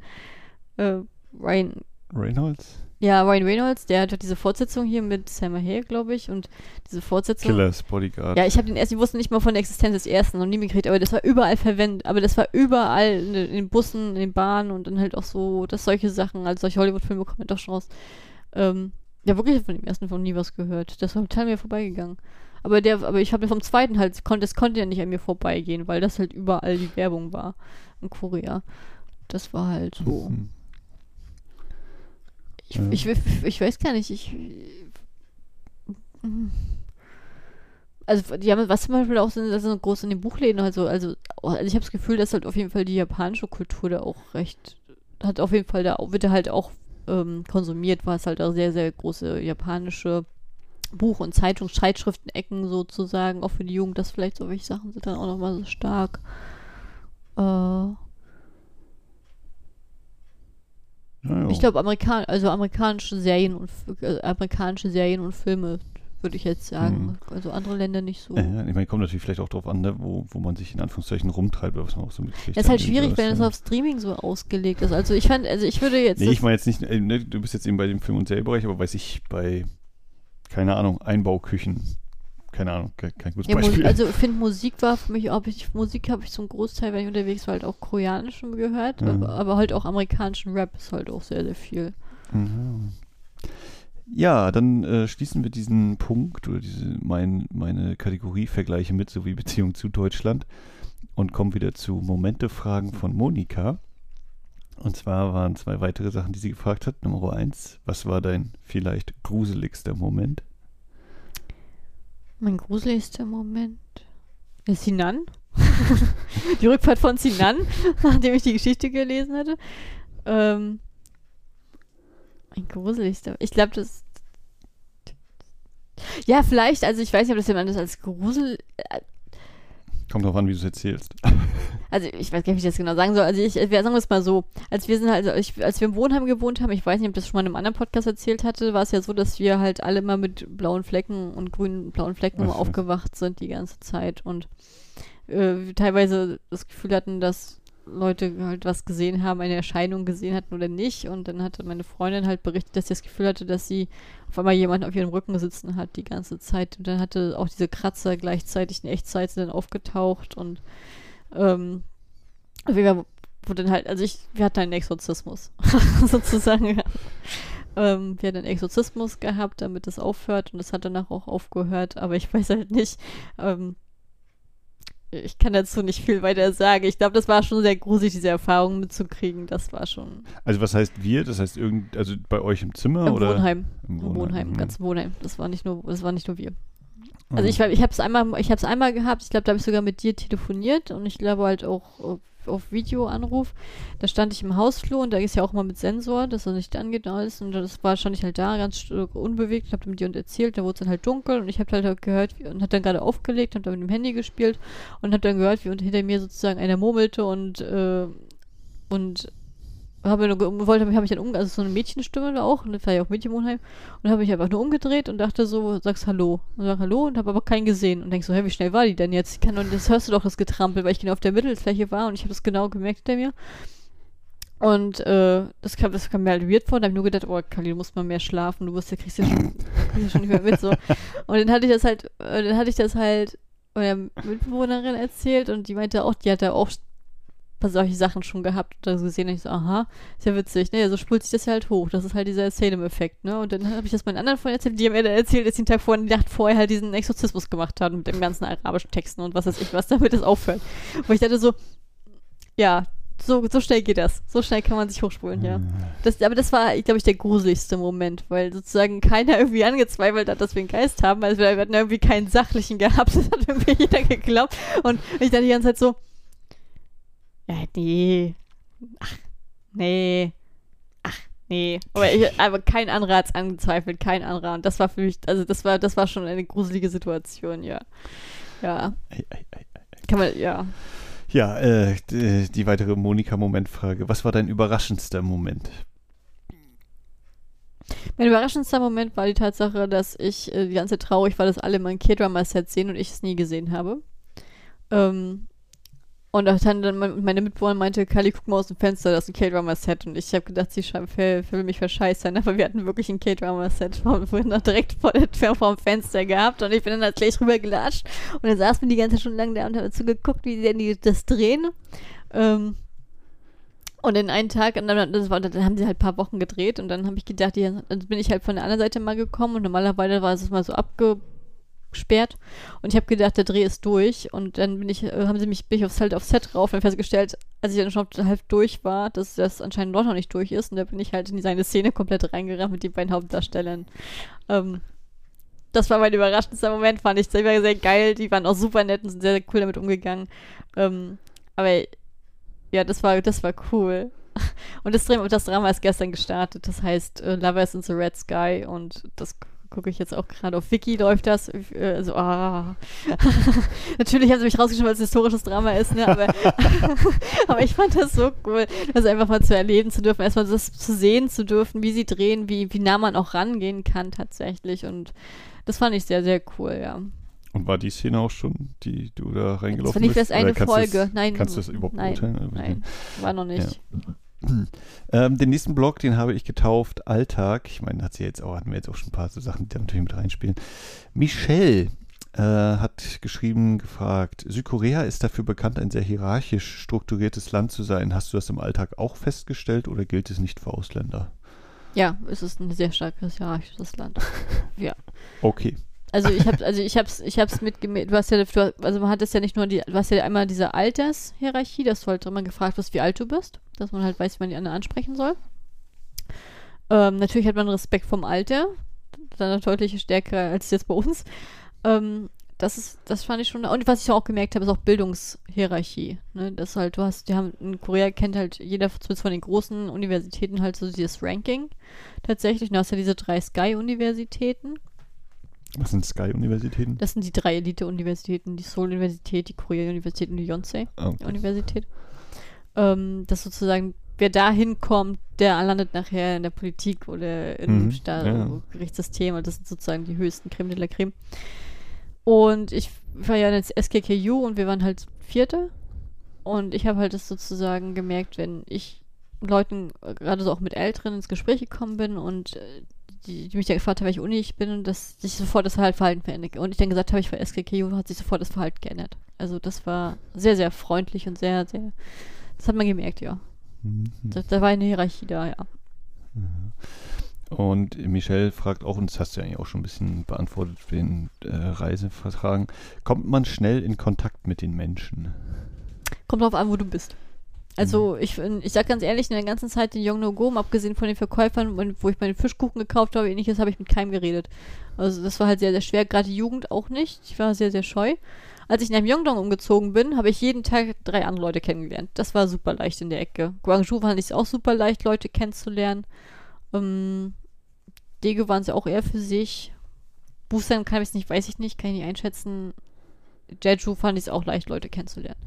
Äh, Ryan, Reynolds? Ja, Ryan Reynolds, der hat diese Fortsetzung hier mit Sam Hale, glaube ich, und diese Fortsetzung. Killers Bodyguard. Ja, ich habe den ersten, ich wusste nicht mal von der Existenz des ersten noch nie mitgekriegt, aber das war überall verwendet, aber das war überall in, in den Bussen, in den Bahnen und dann halt auch so, dass solche Sachen, also solche Hollywood-Filme kommen doch schon raus. Ähm, ja, wirklich von dem ersten von nie was gehört. Das war total an mir vorbeigegangen. Aber der, aber ich habe vom zweiten halt, konnte, das konnte ja nicht an mir vorbeigehen, weil das halt überall die Werbung war in Korea. Das war halt so. Mhm. Ich, Ja. ich, ich, ich weiß gar nicht, ich. Also, die haben, was zum Beispiel auch sind, das sind groß in den Buchläden, also, also, also ich habe das Gefühl, dass halt auf jeden Fall die japanische Kultur da auch recht, hat auf jeden Fall da, wird da halt auch ähm, konsumiert, war es halt auch sehr, sehr große japanische Buch- und Zeitungs-, Zeitschriften-Ecken sozusagen, auch für die Jugend, das vielleicht solche Sachen sind dann auch nochmal so stark. Äh, Ja. Ich glaube, Amerikan also amerikanische Serien und äh, amerikanische Serien und Filme, würde ich jetzt sagen. Also andere Länder nicht so. Ja, ja, ich meine, kommt natürlich vielleicht auch drauf an, ne, wo, wo man sich in Anführungszeichen rumtreibt oder was man auch so mitkriegt. Das ist halt schwierig, wenn es auf Streaming so ausgelegt ist. Also ich fand, also ich würde jetzt. Nee, ich meine jetzt nicht, äh, ne, du bist jetzt eben bei dem Film- und Serienbereich, aber weiß ich bei, keine Ahnung, Einbauküchen, keine Ahnung, kein, kein gutes ja, Beispiel. also [LAUGHS] ich finde Musik war für mich, ob ich Musik habe ich zum Großteil, wenn ich unterwegs war, halt auch koreanischen gehört, Ja. aber, aber halt auch amerikanischen Rap ist halt auch sehr, sehr viel. Mhm. Ja, dann äh, schließen wir diesen Punkt oder diese mein, meine Kategorie Vergleiche mit sowie Beziehung zu Deutschland und kommen wieder zu Momente-Fragen von Monika. Und zwar waren zwei weitere Sachen, die sie gefragt hat. Nummer eins, was war dein vielleicht gruseligster Moment? Mein gruseligster Moment. Der Sinan. [LAUGHS] die Rückfahrt von Sinan, [LAUGHS] nachdem ich die Geschichte gelesen hatte. Ähm, mein gruseligster. Ich glaube, das. Ja, vielleicht, also ich weiß nicht, ob das jemand das als Grusel. Kommt drauf an, wie du es erzählst. [LAUGHS] Also ich weiß gar nicht, wie ich das genau sagen soll. Also ich, wir sagen wir es mal so, als wir sind halt, also ich, als wir im Wohnheim gewohnt haben, ich weiß nicht, ob das schon mal in einem anderen Podcast erzählt hatte, war es ja so, dass wir halt alle immer mit blauen Flecken und grünen blauen Flecken Ach so. aufgewacht sind die ganze Zeit und äh, teilweise das Gefühl hatten, dass Leute halt was gesehen haben, eine Erscheinung gesehen hatten oder nicht. Und dann hatte meine Freundin halt berichtet, dass sie das Gefühl hatte, dass sie auf einmal jemanden auf ihrem Rücken sitzen hat die ganze Zeit. Und dann hatte auch diese Kratzer gleichzeitig in Echtzeit sind dann aufgetaucht und ähm, wir wurde dann halt, also ich, wir hatten einen Exorzismus [LAUGHS] sozusagen. Ähm, wir hatten einen Exorzismus gehabt, damit es aufhört und es hat danach auch aufgehört, aber ich weiß halt nicht, ähm, ich kann dazu nicht viel weiter sagen. Ich glaube, das war schon sehr gruselig, diese Erfahrung mitzukriegen. Das war schon Also was heißt wir? Das heißt irgend, also bei euch im Zimmer im oder? Wohnheim. Im Im Wohnheim, mhm. ganz Wohnheim. Das war nicht nur, das war nicht nur wir. Also Mhm. ich, ich habe es einmal, ich habe es einmal gehabt. Ich glaube, da habe ich sogar mit dir telefoniert und ich glaube halt auch auf, Videoanruf. Da stand ich im Hausflur und da ist ja auch mal mit Sensor, dass er nicht angeht und alles. Und das war stand ich halt da ganz unbewegt. Ich habe mit dir und erzählt. Da wurde es dann halt dunkel und ich habe halt, gehört wie, und hat dann gerade aufgelegt und dann mit dem Handy gespielt und habe dann gehört, wie hinter mir sozusagen einer murmelte und äh, und habe wollte habe mich dann um also so eine Mädchenstimme da auch und das war ja auch Mädchenwohnheim und habe mich einfach nur umgedreht und dachte so sagst hallo und sag hallo und habe aber keinen gesehen und denk so hä wie schnell war die denn jetzt ich kann doch, das hörst du doch das Getrampel weil ich genau auf der Mittelfläche war und ich habe das genau gemerkt hinter mir und äh, das, kam, das kam mir halt weird vor. Da habe ich nur gedacht, oh, Kali, du musst mal mehr schlafen. Du wirst ja, kriegst ja schon, kriegst ja schon nicht mehr mit. So. Und dann hatte ich das halt, äh, dann hatte ich das halt meiner Mitbewohnerin erzählt und die meinte auch, die hatte auch paar solche Sachen schon gehabt oder so gesehen. Und ich so, aha, ist ja witzig, ne? So spult sich das ja halt hoch. Das ist halt dieser Salem-Effekt, ne? Und dann habe ich das meinen anderen Freunden erzählt, die haben mir dann erzählt, dass sie den Tag vorher, die Nacht vorher halt diesen Exorzismus gemacht haben mit dem ganzen arabischen Texten und was weiß ich was, damit das aufhört. Wo ich dachte so, ja, so, so schnell geht das. So schnell kann man sich hochspulen, ja. Das, aber das war, glaube ich, der gruseligste Moment, weil sozusagen keiner irgendwie angezweifelt hat, dass wir einen Geist haben. Also wir hatten irgendwie keinen sachlichen gehabt. [LAUGHS] Das hat irgendwie jeder geglaubt. Und ich dann die ganze Zeit so, ja, nee. Ach, nee. Ach, nee. Aber, ich, aber kein anderer hat es angezweifelt, kein anderer. Und das war für mich, also das war, das war schon eine gruselige Situation, ja. Ja. Ei, ei, ei, ei. Kann man, ja. Ja, äh, die, die weitere Monika-Momentfrage. Was war dein überraschendster Moment? Mein überraschendster Moment war die Tatsache, dass ich äh, die ganze Zeit traurig war, dass alle mein K-Drama-Set sehen und ich es nie gesehen habe. Ähm, und dann, dann mein- meine Mitbewohner meinte, Kali, guck mal aus dem Fenster, das ist ein K-Drama-Set. Und ich habe gedacht, sie für mich verscheißen, aber wir hatten wirklich ein K-Drama-Set noch direkt vor, dem Fenster gehabt. Und ich bin dann halt gleich rübergelatscht. Und dann saßen wir die ganze Zeit schon lang da und haben dazu geguckt, wie denn die das drehen. Ähm, und in einen Tag, und dann, war, dann haben sie halt ein paar Wochen gedreht und dann habe ich gedacht, die, dann bin ich halt von der anderen Seite mal gekommen und normalerweise war es mal so abgesperrt und ich habe gedacht, der Dreh ist durch und dann bin ich, äh, haben sie mich, bin ich aufs, halt aufs Set rauf und festgestellt, als ich dann schon halb durch war, dass das anscheinend noch nicht durch ist und da bin ich halt in seine Szene komplett reingerannt mit den beiden Hauptdarstellern. Ähm, das war mein überraschendster Moment, fand ich sehr, sehr geil. Die waren auch super nett und sind sehr, sehr cool damit umgegangen. Ähm, aber ja, das war, das war cool. [LAUGHS] Und das, das Drama ist gestern gestartet. Das heißt äh, Lovers in the Red Sky und das gucke ich jetzt auch gerade auf Wiki läuft das. Äh, Also, ah. [LAUGHS] Natürlich haben sie mich rausgeschrieben, weil es ein historisches Drama ist, ne? Aber, [LAUGHS] aber ich fand das so cool, das einfach mal zu erleben zu dürfen, erstmal das zu sehen zu dürfen, wie sie drehen, wie, wie nah man auch rangehen kann tatsächlich. Und das fand ich sehr, sehr cool, ja. Und war die Szene auch schon, die du da Das reingelaufen war nicht bist? erst eine Folge. du's- nein. Kannst du das überhaupt nein, beurteilen? Nein, war noch nicht. [CLEARS THROAT] Ähm, den nächsten Blog, den habe ich getauft, Alltag. Ich meine, hat sie jetzt auch, hatten wir jetzt auch schon ein paar so Sachen, die da natürlich mit reinspielen. Michelle äh, hat geschrieben, gefragt, Südkorea ist dafür bekannt, ein sehr hierarchisch strukturiertes Land zu sein. Hast du das im Alltag auch festgestellt oder gilt es nicht für Ausländer? Ja, es ist ein sehr starkes hierarchisches Land. [LAUGHS] Okay. Also ich habe, also ich hab's, ich hab's mitgemerkt. Du hast ja, du, also man hat es ja nicht nur die, du hast ja einmal diese Altershierarchie, dass du halt immer gefragt wirst, wie alt du bist, dass man halt weiß, wie man die anderen ansprechen soll. Ähm, natürlich hat man Respekt vom Alter, dann deutlich stärker als jetzt bei uns. Ähm, das ist, das fand ich schon. Und was ich auch gemerkt habe, ist auch Bildungshierarchie. Ne? Das halt, du hast, die haben in Korea kennt halt jeder, zumindest von den großen Universitäten halt so dieses Ranking tatsächlich. Du hast ja diese drei Sky-Universitäten. Was sind Sky-Universitäten? Das sind die drei Elite-Universitäten, die Seoul-Universität, die Korea-Universität und die Yonsei-Universität. Ähm, dass sozusagen, wer da hinkommt, der landet nachher in der Politik oder im Mhm, Sta- ja. Gerichtssystem. Und das sind sozusagen die höchsten Creme de la Creme. Und ich war ja jetzt SKKU und wir waren halt Vierte. Und ich habe halt das sozusagen gemerkt, wenn ich Leuten, äh, gerade so auch mit Älteren, ins Gespräch gekommen bin und äh, die, die mich ja gefragt haben, welche Uni ich bin, und dass sich sofort das halt Verhalten verändert. Und ich dann gesagt habe, ich war SKKU, hat sich sofort das Verhalten geändert. Also das war sehr, sehr freundlich und sehr, sehr, das hat man gemerkt, ja. Mhm. Da, da war eine Hierarchie da, ja. Und Michelle fragt auch, und das hast du ja eigentlich auch schon ein bisschen beantwortet für den äh, Reisevertragen, kommt man schnell in Kontakt mit den Menschen? Kommt drauf an, wo du bist. Also ich, bin- ich sag ganz ehrlich, in der ganzen Zeit in Yongno-Gom, abgesehen von den Verkäufern, wo ich meine Fischkuchen gekauft habe, ähnliches, habe ich mit keinem geredet. Also das war halt sehr, sehr schwer, gerade die Jugend auch nicht. Ich war sehr, sehr scheu. Als ich nach Myeongdong umgezogen bin, habe ich jeden Tag drei andere Leute kennengelernt. Das war super leicht in der Ecke. Guangzhou fand ich es auch super leicht, Leute kennenzulernen. Ähm, Daegu waren sie auch eher für sich. Busan kann ich es nicht, weiß ich nicht, kann ich nicht einschätzen. Jeju fand ich es auch leicht, Leute kennenzulernen.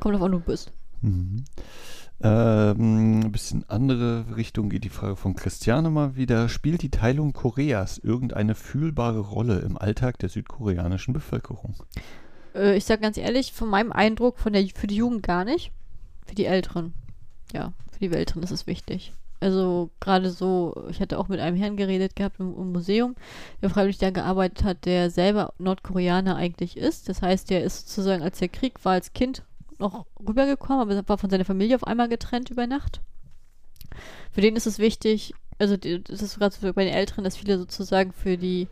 Kommt auf an, wo du bist. Mhm. Ähm, ein bisschen andere Richtung geht die Frage von Christiane mal wieder. Spielt die Teilung Koreas irgendeine fühlbare Rolle im Alltag der südkoreanischen Bevölkerung? Äh, ich sag ganz ehrlich, von meinem Eindruck von der, für die Jugend gar nicht. Für die Älteren. Ja, für die Älteren ist es wichtig. Also gerade so, ich hatte auch mit einem Herrn geredet gehabt im, im Museum, der freiwillig da gearbeitet hat, der selber Nordkoreaner eigentlich ist. Das heißt, der ist sozusagen, als der Krieg war, als Kind noch rübergekommen, aber war von seiner Familie auf einmal getrennt über Nacht. Für den ist es wichtig, also das ist gerade so bei den Älteren, dass viele sozusagen für die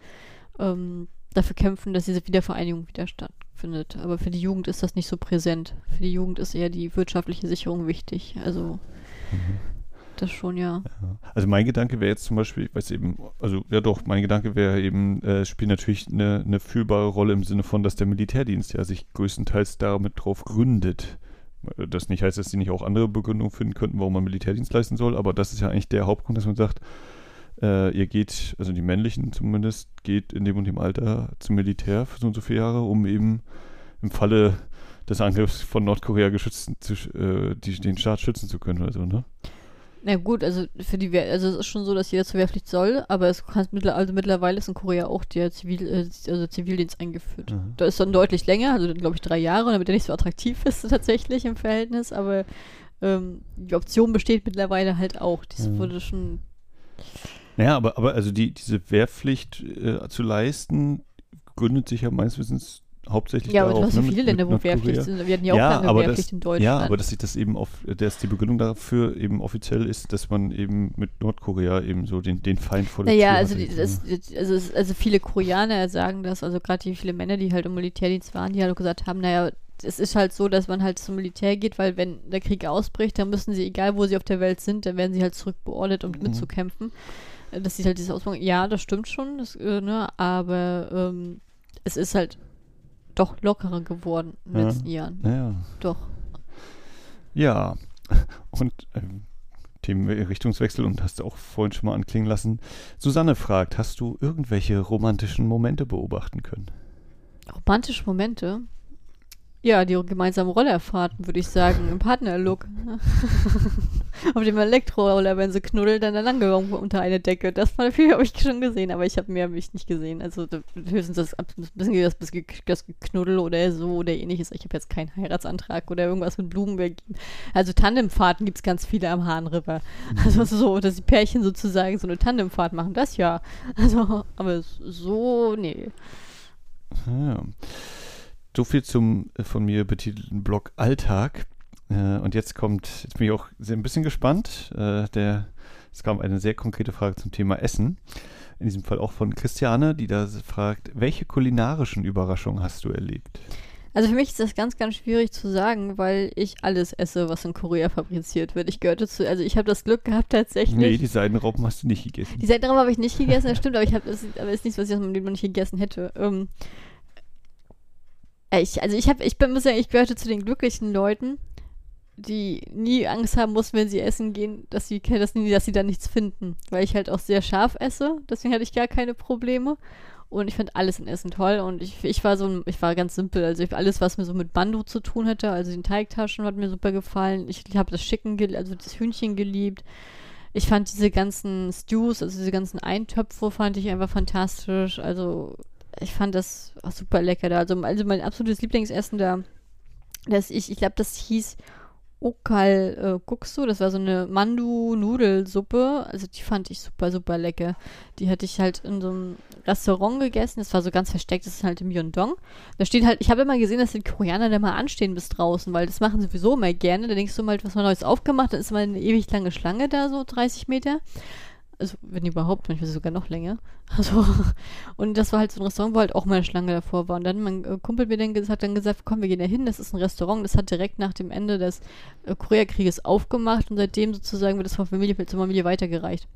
ähm, dafür kämpfen, dass diese Wiedervereinigung wieder statt, stattfindet. Aber für die Jugend ist das nicht so präsent. Für die Jugend ist eher die wirtschaftliche Sicherung wichtig. Also mhm. Das schon, ja. ja. Also mein Gedanke wäre jetzt zum Beispiel, ich weiß eben, also ja doch, mein Gedanke wäre eben, äh, spielt natürlich eine, eine fühlbare Rolle im Sinne von, dass der Militärdienst ja sich größtenteils damit drauf gründet. Das nicht heißt, dass sie nicht auch andere Begründungen finden könnten, warum man Militärdienst leisten soll, aber das ist ja eigentlich der Hauptgrund, dass man sagt, äh, ihr geht, also die männlichen zumindest, geht in dem und dem Alter zum Militär für so und so viele Jahre, um eben im Falle des Angriffs von Nordkorea geschützt zu, äh, die, den Staat schützen zu können oder so, ne? Na gut, also für die Wehr, also es ist schon so, dass jeder zur Wehrpflicht soll, aber es kann mittler, also mittlerweile ist in Korea auch der Zivil, äh, also Zivildienst eingeführt. Mhm. Da ist dann deutlich länger, also glaube ich drei Jahre, damit er nicht so attraktiv [LAUGHS] ist tatsächlich im Verhältnis, aber ähm, die Option besteht mittlerweile halt auch. Das mhm. wurde schon naja, aber, aber also die, diese Wehrpflicht äh, zu leisten, gründet sich ja meines Wissens hauptsächlich ja, darauf. Aber du hast ne, viele Länder, wo Wehrpflicht sind. Wir hatten ja auch ja, lange Wehrpflicht das, in Deutschland. Ja, aber dass sich das eben auf, dass die Begründung dafür eben offiziell ist, dass man eben mit Nordkorea eben so den, den Feind vor der naja, Tür also, das, also, also viele Koreaner sagen das, also gerade die viele Männer, die halt im Militärdienst waren, die halt auch gesagt haben, naja, es ist halt so, dass man halt zum Militär geht, weil wenn der Krieg ausbricht, dann müssen sie, egal wo sie auf der Welt sind, dann werden sie halt zurückbeordert, um mhm. mitzukämpfen dass sie halt diese Ausbildung, ja, das stimmt schon, das, äh, ne, aber ähm, es ist halt doch lockerer geworden in den ja. letzten Jahren. Ja. Doch. Ja, [LAUGHS] und ähm, Themenrichtungswechsel und hast du auch vorhin schon mal anklingen lassen. Susanne fragt, hast du irgendwelche romantischen Momente beobachten können? Romantische Momente? Ja, die gemeinsamen Rollerfahrten, würde ich sagen, im Partnerlook. [LAUGHS] Auf dem Elektroroller, wenn sie knuddelt, dann lang unter eine Decke. Das habe ich schon gesehen, aber ich habe mehr mich nicht gesehen. Also höchstens das, bisschen das, das Geknuddel oder so oder ähnliches. Ich habe jetzt keinen Heiratsantrag oder irgendwas mit Blumen. Also Tandemfahrten gibt es ganz viele am Hahnriver. Mhm. Also so, dass die Pärchen sozusagen so eine Tandemfahrt machen, das ja. Also, aber so, nee. Ja. So viel zum äh, von mir betitelten Blog Alltag. Äh, und jetzt kommt, jetzt bin ich auch sehr, ein bisschen gespannt. Äh, der, es kam eine sehr konkrete Frage zum Thema Essen. In diesem Fall auch von Christiane, die da fragt, welche kulinarischen Überraschungen hast du erlebt? Also für mich ist das ganz, ganz schwierig zu sagen, weil ich alles esse, was in Korea fabriziert wird. Ich gehörte zu, also ich habe das Glück gehabt tatsächlich. Nee, die Seidenraupen hast du nicht gegessen. Die Seidenraupen habe ich nicht gegessen, das stimmt, aber ich habe, das, aber ist nichts, was ich aus meinem Leben noch nicht gegessen hätte. Ähm, ich, also ich habe, ich bin, muss sagen, ich gehörte zu den glücklichen Leuten, die nie Angst haben mussten, wenn sie essen gehen, dass sie, dass, dass sie da nichts finden. Weil ich halt auch sehr scharf esse, deswegen hatte ich gar keine Probleme. Und ich finde alles in Essen toll. Und ich, ich war so ich war ganz simpel. Also ich, alles, was mir so mit Bandu zu tun hatte, also den Teigtaschen hat mir super gefallen. Ich, habe das Chicken, also das Hühnchen geliebt. Ich fand diese ganzen Stews, also diese ganzen Eintöpfe, fand ich einfach fantastisch. Also ich fand das super lecker da. Also, also mein absolutes Lieblingsessen da, das ich, ich glaube, das hieß Okal äh, Guksu. Das war so eine Mandu-Nudelsuppe. Also die fand ich super, super lecker. Die hatte ich halt in so einem Restaurant gegessen. Das war so ganz versteckt. Das ist halt im Myeongdong. Da steht halt, ich habe immer gesehen, dass die Koreaner da mal anstehen bis draußen, weil das machen sie sowieso immer gerne. Da denkst du mal, was mal Neues aufgemacht, dann ist mal eine ewig lange Schlange da, so 30 Meter also wenn überhaupt, manchmal sogar noch länger. [LAUGHS] Also, und das war halt so ein Restaurant, wo halt auch mal eine Schlange davor war. Und dann mein äh, Kumpel mir dann gesagt, hat dann gesagt, komm, wir gehen da hin, das ist ein Restaurant, das hat direkt nach dem Ende des äh, Koreakrieges aufgemacht und seitdem sozusagen wird das von Familie zur Familie weitergereicht.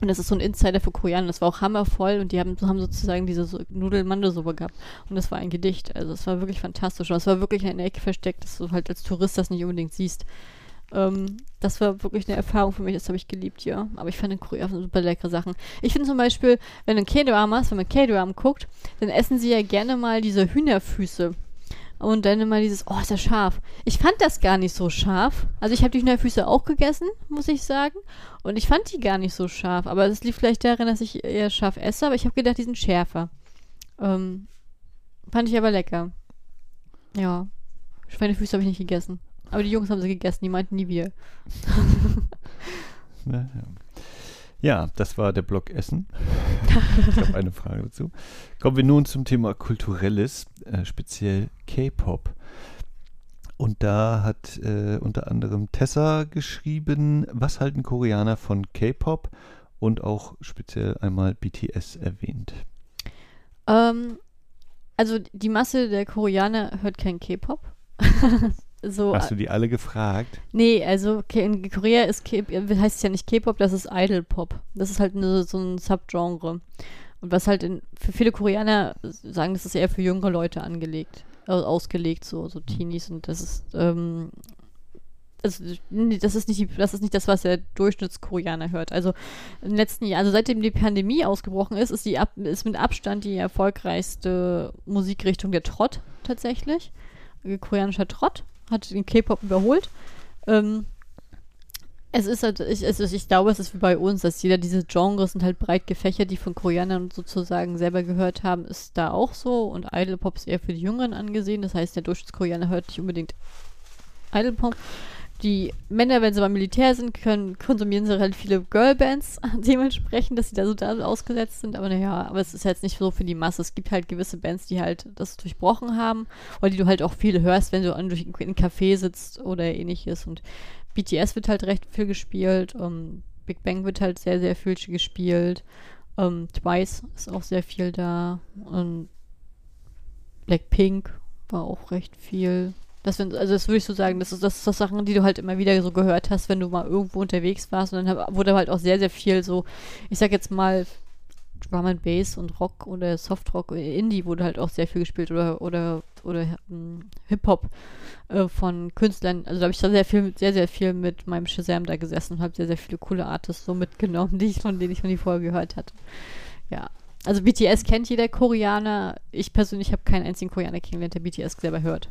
Und das ist so ein Insider für Koreaner. Das war auch hammervoll und die haben, haben sozusagen diese so Nudel-Mandelsuppe gehabt. Und das war ein Gedicht. Also es war wirklich fantastisch. Und es war wirklich in der Ecke versteckt, dass du halt als Tourist das nicht unbedingt siehst. Ähm, das war wirklich eine Erfahrung für mich, das habe ich geliebt, ja. Aber ich fand in Korea super leckere Sachen. Ich finde zum Beispiel, wenn du K-Drama hast, wenn man K-Drama guckt, dann essen sie ja gerne mal diese Hühnerfüße. Und dann immer dieses, oh, ist das scharf. Ich fand das gar nicht so scharf. Also ich habe die Hühnerfüße auch gegessen, muss ich sagen. Und ich fand die gar nicht so scharf. Aber es liegt vielleicht darin, dass ich eher scharf esse. Aber ich habe gedacht, die sind schärfer. Ähm, fand ich aber lecker. Ja. Schweinefüße habe ich nicht gegessen. Aber die Jungs haben sie gegessen, die meinten nie wir. [LAUGHS] ja, ja. ja, das war der Blog Essen. [LAUGHS] ich habe eine Frage dazu. Kommen wir nun zum Thema Kulturelles, äh, speziell K-Pop. Und da hat äh, unter anderem Tessa geschrieben, was halten Koreaner von K-Pop und auch speziell einmal BTS erwähnt. Ähm, Also die Masse der Koreaner hört kein K-Pop. [LAUGHS] so, Hast du die alle gefragt? Nee, also in Korea ist K heißt es ja nicht K-Pop, das ist Idol-Pop. Das ist halt eine, so ein Subgenre. Und was halt in, für viele Koreaner sagen, das ist eher für jüngere Leute angelegt, äh, ausgelegt, so, so Teenies. Und das ist, ähm, also, das ist nicht, das ist nicht das, was der Durchschnittskoreaner hört. Also im letzten Jahr, also seitdem die Pandemie ausgebrochen ist, ist die ab, ist mit Abstand die erfolgreichste Musikrichtung der Trott tatsächlich. Äh, Koreanischer Trott hat den K-Pop überholt. Ähm, es ist halt, ich, ist, ich glaube, es ist wie bei uns, dass jeder diese Genres sind halt breit gefächert, die von Koreanern sozusagen selber gehört haben, ist da auch so. Und Idol-Pop ist eher für die Jüngeren angesehen. Das heißt, der Durchschnittskoreaner hört nicht unbedingt Idol-Pop. Die Männer, wenn sie beim Militär sind, können, konsumieren sie halt viele Girlbands [LAUGHS] dementsprechend, dass sie da so da ausgesetzt sind. Aber naja, aber es ist jetzt nicht so für die Masse. Es gibt halt gewisse Bands, die halt das durchbrochen haben oder die du halt auch viel hörst, wenn du in einem Café sitzt oder ähnliches. Und BTS wird halt recht viel gespielt. ähm, Big Bang wird halt sehr, sehr viel gespielt. ähm, Twice ist auch sehr viel da. Und Blackpink war auch recht viel. Das also das würde ich so sagen, das ist, das ist das Sachen, die du halt immer wieder so gehört hast, wenn du mal irgendwo unterwegs warst. Und dann wurde halt auch sehr, sehr viel so, ich sag jetzt mal, Drum and Bass und Rock oder Softrock, Indie wurde halt auch sehr viel gespielt oder oder oder ähm, Hip-Hop äh, von Künstlern. Also da habe ich da sehr viel, sehr, sehr viel mit meinem Shazam da gesessen und habe sehr, sehr viele coole Artists so mitgenommen, [LAUGHS] die ich von denen ich von die vorher gehört hatte. Ja. Also BTS kennt jeder Koreaner. Ich persönlich habe keinen einzigen Koreaner kennengelernt, der BTS selber hört.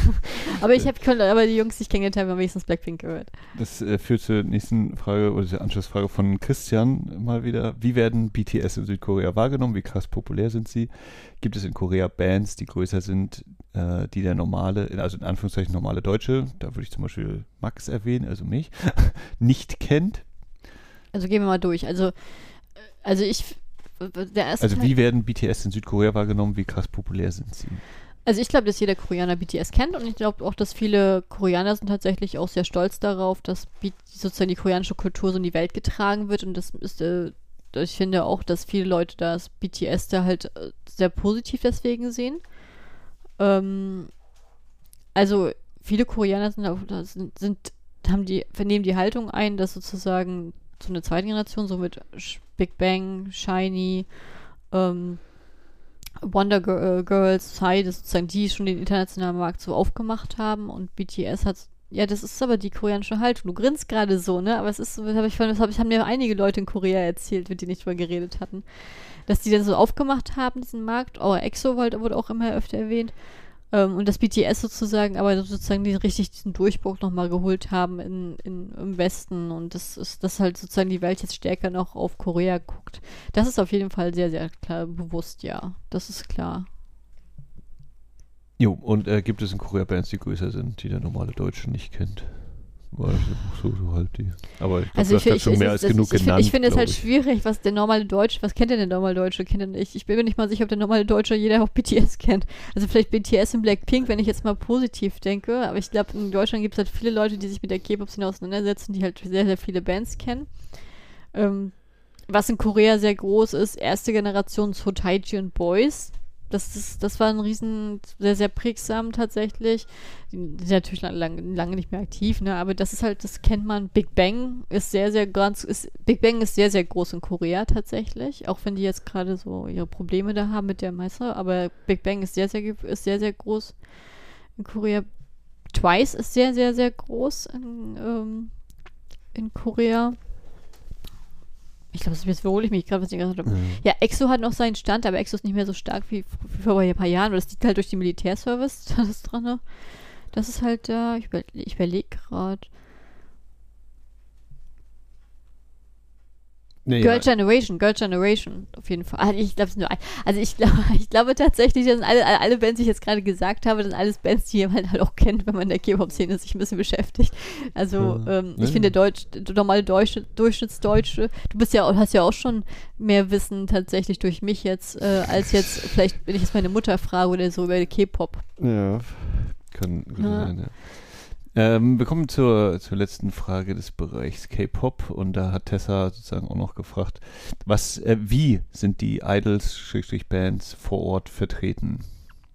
[LAUGHS] aber ich habe aber die Jungs, die ich kennengelernt habe, haben wenigstens Blackpink gehört. Das äh, führt zur nächsten Frage oder zur Anschlussfrage von Christian mal wieder. Wie werden BTS in Südkorea wahrgenommen? Wie krass populär sind sie? Gibt es in Korea Bands, die größer sind, äh, die der normale, also in Anführungszeichen normale Deutsche, da würde ich zum Beispiel Max erwähnen, also mich, [LAUGHS] nicht kennt? Also gehen wir mal durch. Also, äh, also ich, Also wie werden BTS in Südkorea wahrgenommen? Wie krass populär sind sie? Also ich glaube, dass jeder Koreaner BTS kennt und ich glaube auch, dass viele Koreaner sind tatsächlich auch sehr stolz darauf, dass sozusagen die koreanische Kultur so in die Welt getragen wird und das ist, äh, ich finde auch, dass viele Leute das BTS da halt äh, sehr positiv deswegen sehen. Ähm, also viele Koreaner sind, sind, sind haben die, vernehmen die Haltung ein, dass sozusagen so eine zweite Generation, so mit Big Bang, Shiny, ähm, Wonder äh, Girls, Psy, das sozusagen die schon den internationalen Markt so aufgemacht haben und BTS hat ja, das ist aber die koreanische Haltung. Du grinst gerade so, ne? Aber es ist habe ich, das hab ich, haben mir einige Leute in Korea erzählt, mit denen ich drüber geredet hatten, dass die dann so aufgemacht haben, diesen Markt. Oh, EXO wurde auch immer öfter erwähnt. Ähm, und dass BTS sozusagen, aber sozusagen die richtig diesen Durchbruch nochmal geholt haben in, in, im Westen und das ist, dass halt sozusagen die Welt jetzt stärker noch auf Korea guckt. Das ist auf jeden Fall sehr, sehr klar bewusst, ja. Das ist klar. Jo, und äh, gibt es in Korea Bands, die größer sind, die der normale Deutsche nicht kennt? So, so halb die. Aber ich glaube, Also du ich, schon ich, mehr als genug ich, finde- genannt. ich finde es halt schwierig, was der normale Deutsche, was kennt denn der normale Deutsche? Kennt denn, ich, ich bin mir nicht mal sicher, ob der normale Deutsche jeder auch BTS kennt. Also vielleicht BTS und Blackpink, wenn ich jetzt mal positiv denke, aber ich glaube, in Deutschland gibt es halt viele Leute, die sich mit der K-Pop-Szene auseinandersetzen, die halt sehr, sehr viele Bands kennen. Ähm, was in Korea sehr groß ist, erste Generation Sotaiji und Boys. Das, ist, das war ein riesen, sehr, sehr prägsam tatsächlich. Die sind natürlich lang, lang, lange nicht mehr aktiv, ne? Aber das ist halt, das kennt man. Big Bang ist sehr, sehr ganz, ist, Big Bang ist sehr, sehr groß in Korea tatsächlich. Auch wenn die jetzt gerade so ihre Probleme da haben mit der Meister. Aber Big Bang ist sehr, sehr, ist sehr, sehr groß in Korea. Twice ist sehr, sehr, sehr groß in, ähm, in Korea. Ich glaube, jetzt wiederhole ich mich gerade, was ich gesagt habe. Mhm. Ja, EXO hat noch seinen Stand, aber EXO ist nicht mehr so stark wie, wie vor ein paar Jahren. Und das liegt halt durch die Militärservice, [LAUGHS] das ist dran. ne? Das ist halt da, ich, über, ich überlege gerade. Nee, Girl ja. Generation, Girl Generation, auf jeden Fall. Also ich glaube, nur ein, also ich glaube, [LAUGHS] ich glaube tatsächlich, dass alle, alle- Bands, die ich jetzt gerade gesagt habe, das sind alles Bands, die man halt auch kennt, wenn man in der K-Pop-Szene sich ein bisschen beschäftigt. Also Ja. ähm, ich finde, ja. der Deutsch, normale Deutsche, Durchschnittsdeutsche, du bist ja, hast ja auch schon mehr Wissen tatsächlich durch mich jetzt, äh, als jetzt, vielleicht, wenn ich jetzt meine Mutter frage oder so über K-Pop. Ja, kann gut sein, ja. Ähm, wir kommen zur, zur letzten Frage des Bereichs K-Pop und da hat Tessa sozusagen auch noch gefragt, was, äh, wie sind die Idols, Schrägstrich Bands vor Ort vertreten?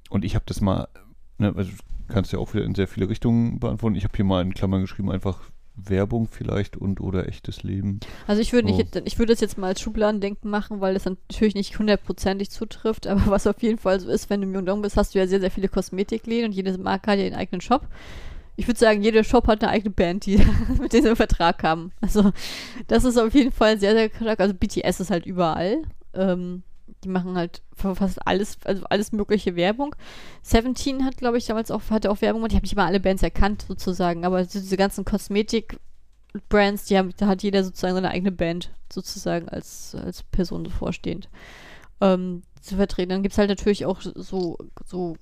und ich habe das mal, ne, also kannst ja auch wieder in sehr viele Richtungen beantworten. Ich habe hier mal in Klammern geschrieben, einfach Werbung vielleicht und oder echtes Leben. Also ich würde nicht, oh. ich würde das jetzt mal als Schubladendenken machen, weil das natürlich nicht hundertprozentig zutrifft, aber was auf jeden Fall so ist, wenn du im Myeongdong bist, hast du ja sehr, sehr viele Kosmetikläden und jede Marke hat ja ihren eigenen Shop. Ich würde sagen, jeder Shop hat eine eigene Band, die [LAUGHS] mit diesem Vertrag haben. Also das ist auf jeden Fall sehr, sehr stark. Also BTS ist halt überall. Ähm, die machen halt fast alles, also alles mögliche Werbung. Seventeen hat, glaube ich, damals auch, hatte auch Werbung gemacht. Ich habe nicht mal alle Bands erkannt, sozusagen, aber diese ganzen Kosmetik-Brands, die haben, da hat jeder sozusagen seine eigene Band, sozusagen, als, als Person so vorstehend. Ähm, zu vertreten. Dann gibt es halt natürlich auch so, so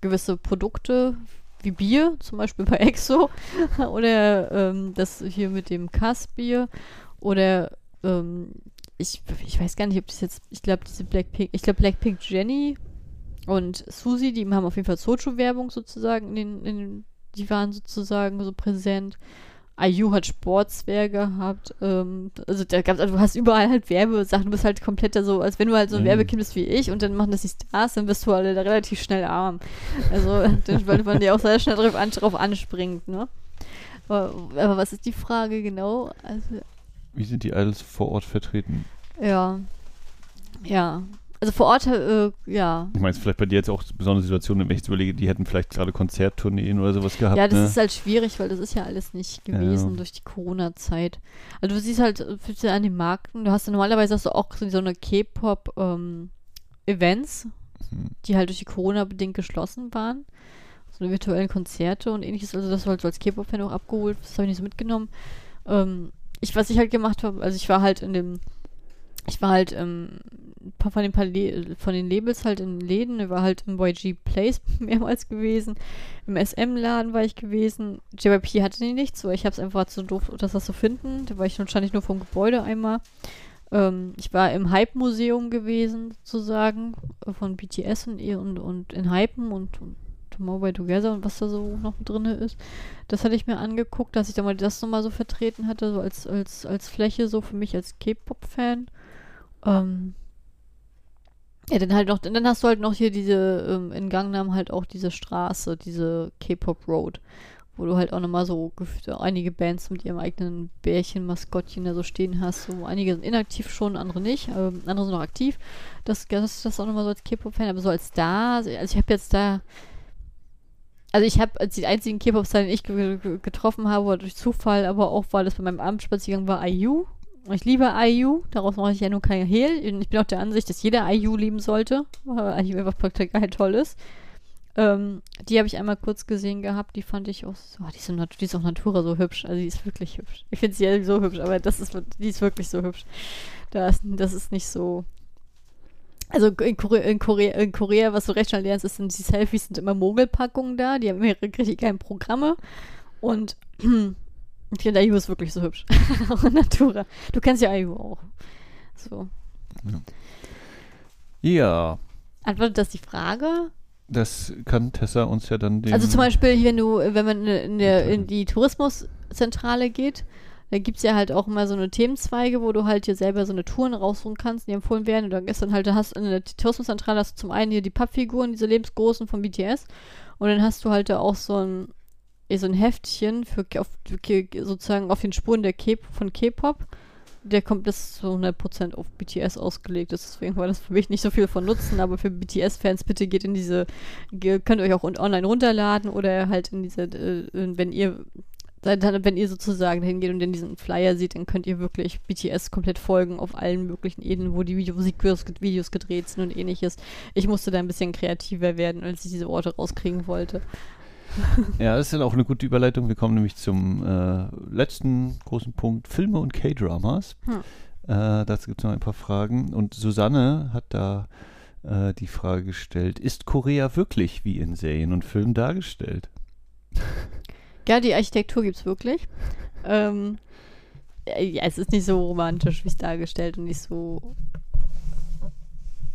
gewisse Produkte, wie Bier, zum Beispiel bei Exo, [LAUGHS] oder ähm, das hier mit dem Kassbier, oder ähm, ich, ich weiß gar nicht, ob das jetzt, ich glaube, diese Blackpink, ich glaube, Blackpink Jenny und Susi, die haben auf jeden Fall Socho-Werbung sozusagen, in in die waren sozusagen so präsent. IU hat Sportswear gehabt. Ähm, also da gab's, also du hast überall halt Werbesachen, du bist halt komplett so, als wenn du halt so ein mhm. Werbekind bist wie ich und dann machen das die Stars, dann bist du halt relativ schnell arm. Also [LAUGHS] dann wollte man dir auch sehr schnell drauf, an, drauf anspringt, ne? Aber, aber was ist die Frage genau? Also, wie sind die alles vor Ort vertreten? Ja. Ja. Also vor Ort, äh, ja. Ich meine, vielleicht bei dir jetzt auch besondere Situationen, wenn ich jetzt überlege, die hätten vielleicht gerade Konzerttourneen oder sowas gehabt. Ja, das ne? ist halt schwierig, weil das ist ja alles nicht gewesen ja. durch die Corona-Zeit. Also du siehst halt äh, an den Marken, du hast ja normalerweise hast du auch so eine K-Pop-Events, ähm, mhm. die halt durch die Corona bedingt geschlossen waren. So eine virtuellen Konzerte und ähnliches. Also das war halt so als K-Pop-Fan auch abgeholt, das habe ich nicht so mitgenommen. Ähm, ich, was ich halt gemacht habe, also ich war halt in dem, ich war halt ähm, von den, paar von den Labels halt in Läden, ich war halt im YG Place [LAUGHS] mehrmals gewesen, im SM-Laden war ich gewesen, JYP hatte die nichts, so ich habe es einfach zu doof, das was zu finden, da war ich wahrscheinlich nur vom Gebäude einmal. Ähm, ich war im Hype-Museum gewesen, sozusagen, von BTS und, und, und in Hypen und, und Tomorrow Together und was da so noch drin ist. Das hatte ich mir angeguckt, dass ich da mal das nochmal so vertreten hatte, so als, als, als Fläche, so für mich als K-Pop-Fan. Ähm, ja, dann halt noch, dann hast du halt noch hier diese, ähm, in Gangnam halt auch diese Straße, diese K-Pop Road, wo du halt auch nochmal so einige Bands mit ihrem eigenen Bärchen, Maskottchen da so stehen hast. So einige sind inaktiv schon, andere nicht, ähm, andere sind noch aktiv. Das, das, das auch nochmal so als K-Pop-Fan, aber so als da, also ich habe jetzt da also ich habe als die einzigen K-Pop-Stars, die ich getroffen habe, oder durch Zufall, aber auch weil das bei meinem Abendspaziergang war, IU. Ich liebe IU, daraus mache ich ja nur kein Hehl. Ich bin auch der Ansicht, dass jeder IU lieben sollte, weil IU einfach total toll ist. Ähm, die habe ich einmal kurz gesehen gehabt, die fand ich auch so, oh, die, ist, die ist auch Natura so hübsch, also die ist wirklich hübsch. Ich finde sie ja so hübsch, aber das ist, die ist wirklich so hübsch. Das, das ist nicht so, also in Korea, in, Korea, in Korea, was du recht schnell lernst, ist, sind die Selfies sind immer Mogelpackungen da, die haben mehrere richtig geile Programme und [CLEARS THROAT] ich finde Ayu ist wirklich so hübsch. [LAUGHS] Natura. Du kennst ja Ayu auch. So. Ja. ja. Antwortet das die Frage? Das kann Tessa uns ja dann Also zum Beispiel, wenn du, wenn man in, der, in die Tourismuszentrale geht, da gibt es ja halt auch immer so eine Themenzweige, wo du halt hier selber so eine Touren raussuchen kannst, die empfohlen werden. Und dann gestern halt, hast in der Tourismuszentrale hast du zum einen hier die Pappfiguren, diese lebensgroßen von BTS. Und dann hast du halt da auch so ein, so ein Heftchen für, auf, sozusagen auf den Spuren der K von K-Pop. Der kommt das zu 100% auf BTS ausgelegt ist. Deswegen war das für mich nicht so viel von Nutzen. Aber für BTS-Fans bitte geht in diese, könnt ihr euch auch online runterladen oder halt in diese, äh, wenn ihr wenn ihr sozusagen hingeht und in diesen Flyer seht, dann könnt ihr wirklich BTS komplett folgen auf allen möglichen Ebenen, wo die Video Musikvideos gedreht sind und ähnliches. Ich musste da ein bisschen kreativer werden, als ich diese Orte rauskriegen wollte. [LAUGHS] Ja, das ist dann auch eine gute Überleitung. Wir kommen nämlich zum äh, letzten großen Punkt: Filme und K-Dramas. Hm. Äh, dazu gibt es noch ein paar Fragen. Und Susanne hat da äh, die Frage gestellt: Ist Korea wirklich wie in Serien und Filmen dargestellt? Ja, die Architektur gibt es wirklich. ähm, ja, es ist nicht so romantisch, wie es dargestellt und nicht so.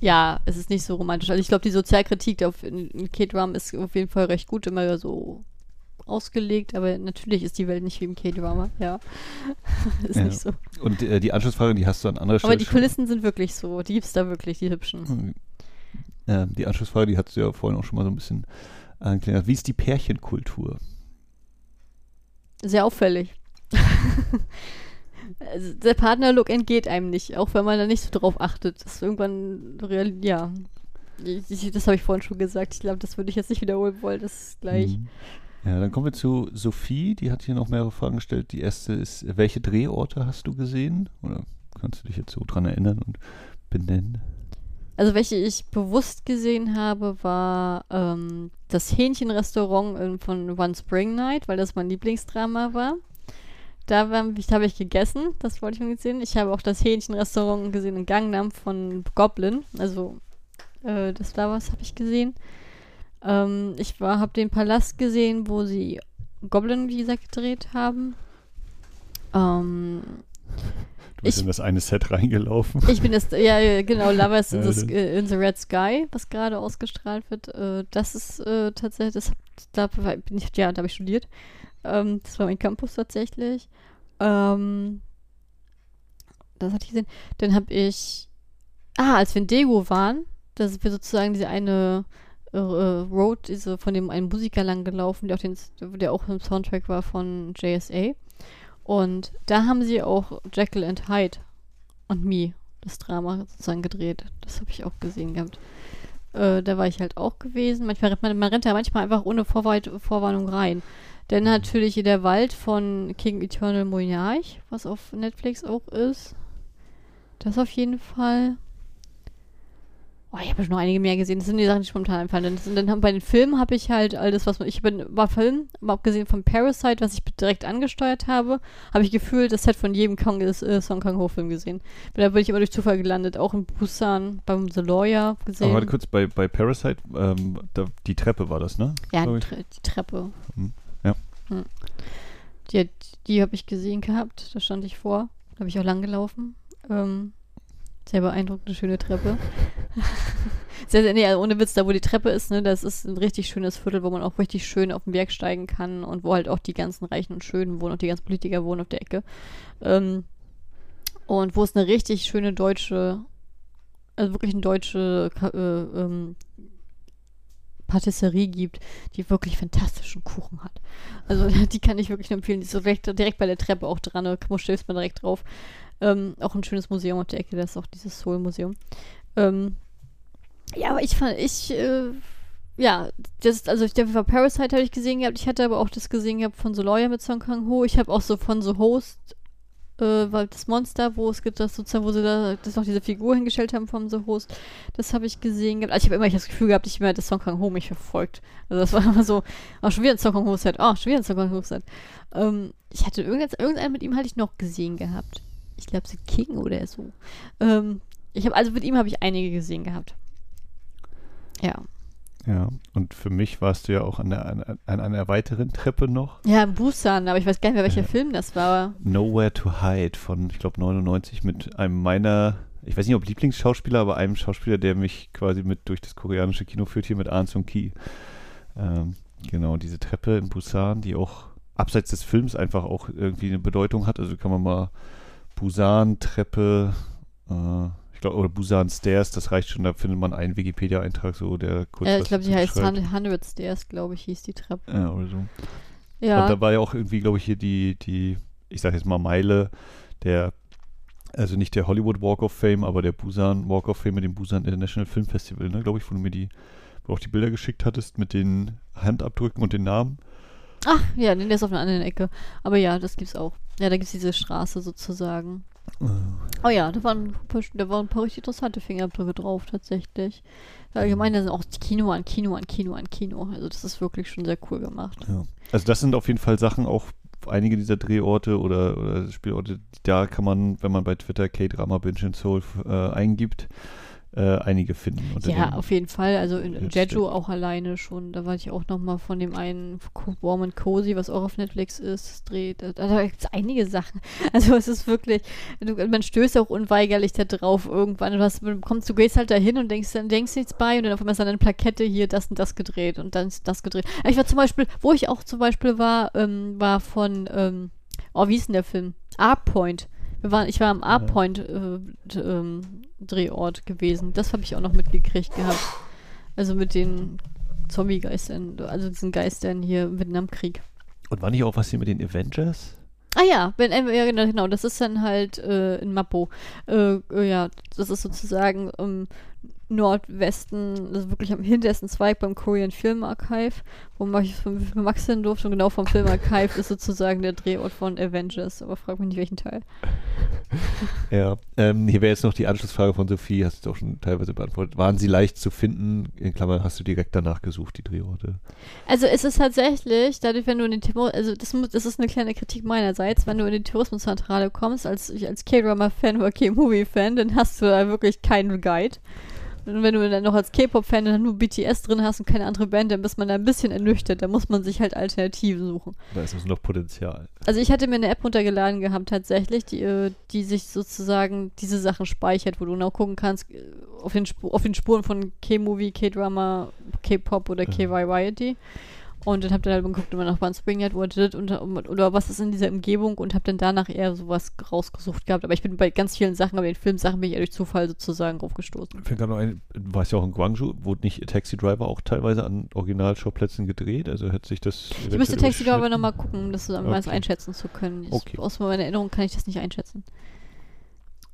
Ja, es ist nicht so romantisch. Also ich glaube, die Sozialkritik auf in K-Drum ist auf jeden Fall recht gut immer so ausgelegt, aber natürlich ist die Welt nicht wie im K-Drama, ja. [LAUGHS] ist ja. nicht so. Und äh, die Anschlussfrage, die hast du an anderer Stelle. Aber die Kulissen sind wirklich so, die gibt es da wirklich, die hübschen. äh, die Anschlussfrage, die hast du ja vorhin auch schon mal so ein bisschen angeklärt. Wie ist die Pärchenkultur? Sehr auffällig. [LAUGHS] also der Partnerlook entgeht einem nicht, auch wenn man da nicht so drauf achtet. Das ist irgendwann real, ja. Ich, das habe ich vorhin schon gesagt. Ich glaube, das würde ich jetzt nicht wiederholen wollen. Das ist gleich. Mhm. Ja, dann kommen wir zu Sophie. Die hat hier noch mehrere Fragen gestellt. Die erste ist: Welche Drehorte hast du gesehen? Oder kannst du dich jetzt so dran erinnern und benennen? Also welche ich bewusst gesehen habe, war ähm, das Hähnchenrestaurant von One Spring Night, weil das mein Lieblingsdrama war. Da habe ich gegessen, das wollte ich mal gesehen. Ich habe auch das Hähnchenrestaurant gesehen in Gangnam von Goblin. Also äh, das war was, habe ich gesehen. Ähm, ich habe den Palast gesehen, wo sie Goblin, wie gesagt, gedreht haben. Ähm, Du bist ich, in das eine Set reingelaufen. Ich bin das, ja, genau, Lovers in, the, in the Red Sky, was gerade ausgestrahlt wird. Äh, das ist äh, tatsächlich, das, da bin ich, ja, da habe ich studiert. Ähm, das war mein Campus tatsächlich. Ähm, das hatte ich gesehen. Dann habe ich, ah, als wir in Dego waren, da sind wir sozusagen diese eine äh, Road, diese von dem einen Musiker lang gelaufen, der auch, den, der auch im Soundtrack war von JSA. Und da haben sie auch Jekyll and Hyde und Me, das Drama sozusagen gedreht. Das habe ich auch gesehen gehabt. Äh, da war ich halt auch gewesen. Manchmal man, man rennt ja manchmal einfach ohne Vorweit, Vorwarnung rein. Denn natürlich der Wald von King Eternal Monarch, was auf Netflix auch ist. Das auf jeden Fall. Oh, ich habe schon noch einige mehr gesehen. Das sind die Sachen, die spontan einfallen. Dann, dann haben, bei den Filmen habe ich halt alles, was man. Ich bin, war Film, aber abgesehen von Parasite, was ich direkt angesteuert habe, habe ich gefühlt das Set von jedem Kong, äh, Song Kang Ho Film gesehen. Da bin ich immer durch Zufall gelandet. Auch in Busan, beim The Lawyer gesehen. Aber warte kurz, bei, bei Parasite, ähm, da, die Treppe war das, ne? Ja, die, Treppe. Hm. Die, die habe ich gesehen gehabt. Da stand ich vor. Da habe ich auch lang gelaufen. Ähm, sehr beeindruckende, schöne Treppe. [LAUGHS] sehr, sehr, nee, also ohne Witz, da wo die Treppe ist, ne, das ist ein richtig schönes Viertel, wo man auch richtig schön auf den Berg steigen kann und wo halt auch die ganzen Reichen und Schönen wohnen und die ganzen Politiker wohnen auf der Ecke. Ähm, und wo es eine richtig schöne deutsche, also wirklich eine deutsche äh, ähm, Patisserie gibt, die wirklich fantastischen Kuchen hat. Also [LAUGHS] die kann ich wirklich empfehlen. Die ist so direkt, direkt bei der Treppe auch dran, da stößt man direkt drauf. Ähm, auch ein schönes Museum auf der Ecke, das ist auch dieses Soul-Museum. Ähm, ja, aber ich fand, ich, äh, ja, das, also ich glaube, Parasite habe ich gesehen gehabt. Ich hatte aber auch das gesehen gehabt von Lawyer mit Song Kang Ho. Ich habe auch so von The Host, äh, weil das Monster, wo es gibt, das sozusagen, wo sie da das noch diese Figur hingestellt haben vom The Host, das habe ich gesehen. Also ich habe immer das Gefühl gehabt, ich mir das Song Kang Ho mich verfolgt. Also das war [LAUGHS] immer so, oh, schon wieder ein Song Kang Ho Set, oh, schon wieder ein Song Kang Ho Set. Ähm, ich hatte irgendeinen, irgendeinen mit ihm hatte ich noch gesehen gehabt ich glaube, The King oder so. Ähm, ich habe also mit ihm habe ich einige gesehen gehabt. Ja. Ja, und für mich warst du ja auch an, der, an, an einer weiteren Treppe noch. Ja, Busan, aber ich weiß gar nicht mehr, welcher äh, Film das war. Nowhere to Hide von, ich glaube, 99 mit einem meiner, ich weiß nicht, ob Lieblingsschauspieler, aber einem Schauspieler, der mich quasi mit durch das koreanische Kino führt, hier mit Ahn Sung Ki. Ähm, genau, diese Treppe in Busan, die auch abseits des Films einfach auch irgendwie eine Bedeutung hat. Also kann man mal Busan-Treppe, äh, ich glaube, oder Busan Stairs, das reicht schon, da findet man einen Wikipedia-Eintrag, so der kurz. Ja, ich glaube, die heißt 100 Stairs, glaube ich, hieß die Treppe. Ja, oder so. Ja. Und da war ja auch irgendwie, glaube ich, hier die, die, ich sage jetzt mal Meile, der, also nicht der Hollywood Walk of Fame, aber der Busan Walk of Fame mit dem Busan International Film Festival, ne, glaube ich, wo du mir die, wo du auch die Bilder geschickt hattest mit den Handabdrücken und den Namen. Ach, ja, der ist auf einer anderen Ecke. Aber ja, das gibt's auch. Ja, da gibt's diese Straße sozusagen. Oh, ja, da waren, da waren ein paar richtig interessante Fingerabdrücke drauf, tatsächlich. Allgemein, da sind auch Kino an Kino an Kino an Kino. Also das ist wirklich schon sehr cool gemacht. Ja. Also das sind auf jeden Fall Sachen, auch einige dieser Drehorte oder, oder Spielorte, da kann man, wenn man bei Twitter K-Drama Binge and Soul äh, eingibt, äh, einige finden. ja, auf jeden Fall. Also in, Jeju auch alleine schon. Da war ich auch noch mal von dem einen Warm and Cozy, was auch auf Netflix ist, dreht. Da, da gibt es einige Sachen. [LAUGHS] Also es ist wirklich, du, man stößt auch unweigerlich da drauf irgendwann. Du, hast, kommst, du gehst halt dahin und denkst, dann denkst nichts bei und dann auf einmal ist dann eine Plakette hier, das und das gedreht und dann ist das gedreht. Ich war zum Beispiel, wo ich auch zum Beispiel war, ähm, war von, ähm, oh, wie ist denn der Film? Art Point. Wir waren, ich war am A-Point äh, ähm, Drehort gewesen. Das habe ich auch noch mitgekriegt gehabt. Also mit den Zombie-Geistern, also diesen Geistern hier im Vietnamkrieg. Und war nicht auch was hier mit den Avengers? Ah ja, wenn, äh, ja genau, genau, das ist dann halt äh, in Mappo. Äh, äh, ja, das ist sozusagen im Nordwesten, also wirklich am hintersten Zweig beim Korean Film Archive, wo Max, Max hin durfte und genau vom Film Archive ist sozusagen der Drehort von Avengers, aber frag mich nicht welchen Teil. [LAUGHS] Ja, ähm, hier wäre jetzt noch die Anschlussfrage von Sophie, hast du auch schon teilweise beantwortet. Waren sie leicht zu finden? In Klammern hast du direkt danach gesucht, die Drehorte. Also es ist tatsächlich, dadurch, wenn du in den Tourismus, also das, muss, das ist eine kleine Kritik meinerseits, wenn du in die Tourismuszentrale kommst, als ich als K-Drama-Fan oder K-Movie-Fan, dann hast du da wirklich keinen Guide. Und wenn du dann noch als K-Pop-Fan dann nur BTS drin hast und keine andere Band, dann bist man da ein bisschen ernüchtert. Da muss man sich halt Alternativen suchen. Da ist also noch Potenzial. Also ich hatte mir eine App runtergeladen gehabt tatsächlich, die, äh, die sich sozusagen diese Sachen speichert, wo du noch gucken kannst äh, auf den, Sp auf den Spuren von K-Movie, K-Drama, K-Pop oder K-Variety. Und dann hab dann halt geguckt, immer nach One Spring Net oder, oder was ist in dieser Umgebung und hab dann danach eher sowas rausgesucht gehabt. Aber ich bin bei ganz vielen Sachen, aber den Filmsachen bin ich eher durch Zufall sozusagen draufgestoßen. Ich finde noch ein, du warst ja auch in Guangzhou, wurde nicht Taxi Driver auch teilweise an Originalschauplätzen gedreht? Also hat sich das. Ich müsste Taxi Driver nochmal gucken, um das okay. einschätzen zu können. Ich, okay. Aus meiner Erinnerung kann ich das nicht einschätzen.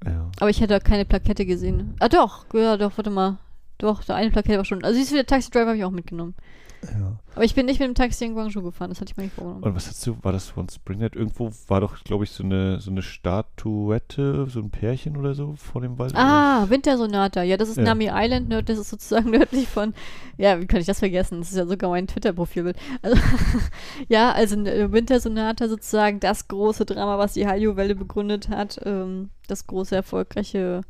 Ja. Aber ich hätte keine Plakette gesehen. Ah doch, ja doch, warte mal. Doch, da eine Plakette war schon. Also siehst du, der Taxi Driver habe ich auch mitgenommen. Ja. Aber ich bin nicht mit dem Taxi in Guangzhou gefahren, das hatte ich mir nicht vorgenommen. Und was hast du, war das von Springnet? Irgendwo war doch, glaube ich, so eine, so eine Statuette, so ein Pärchen oder so vor dem Wald. Ah, Wintersonata. Ja, das ist Ja. Nami Island, ne? das ist sozusagen [LAUGHS] nördlich von, ja, wie kann ich das vergessen? Das ist ja sogar mein Twitter-Profilbild. Also, [LAUGHS] ja, also äh, Wintersonata sozusagen das große Drama, was die Hallyu-Welle begründet hat. Ähm, das große, erfolgreiche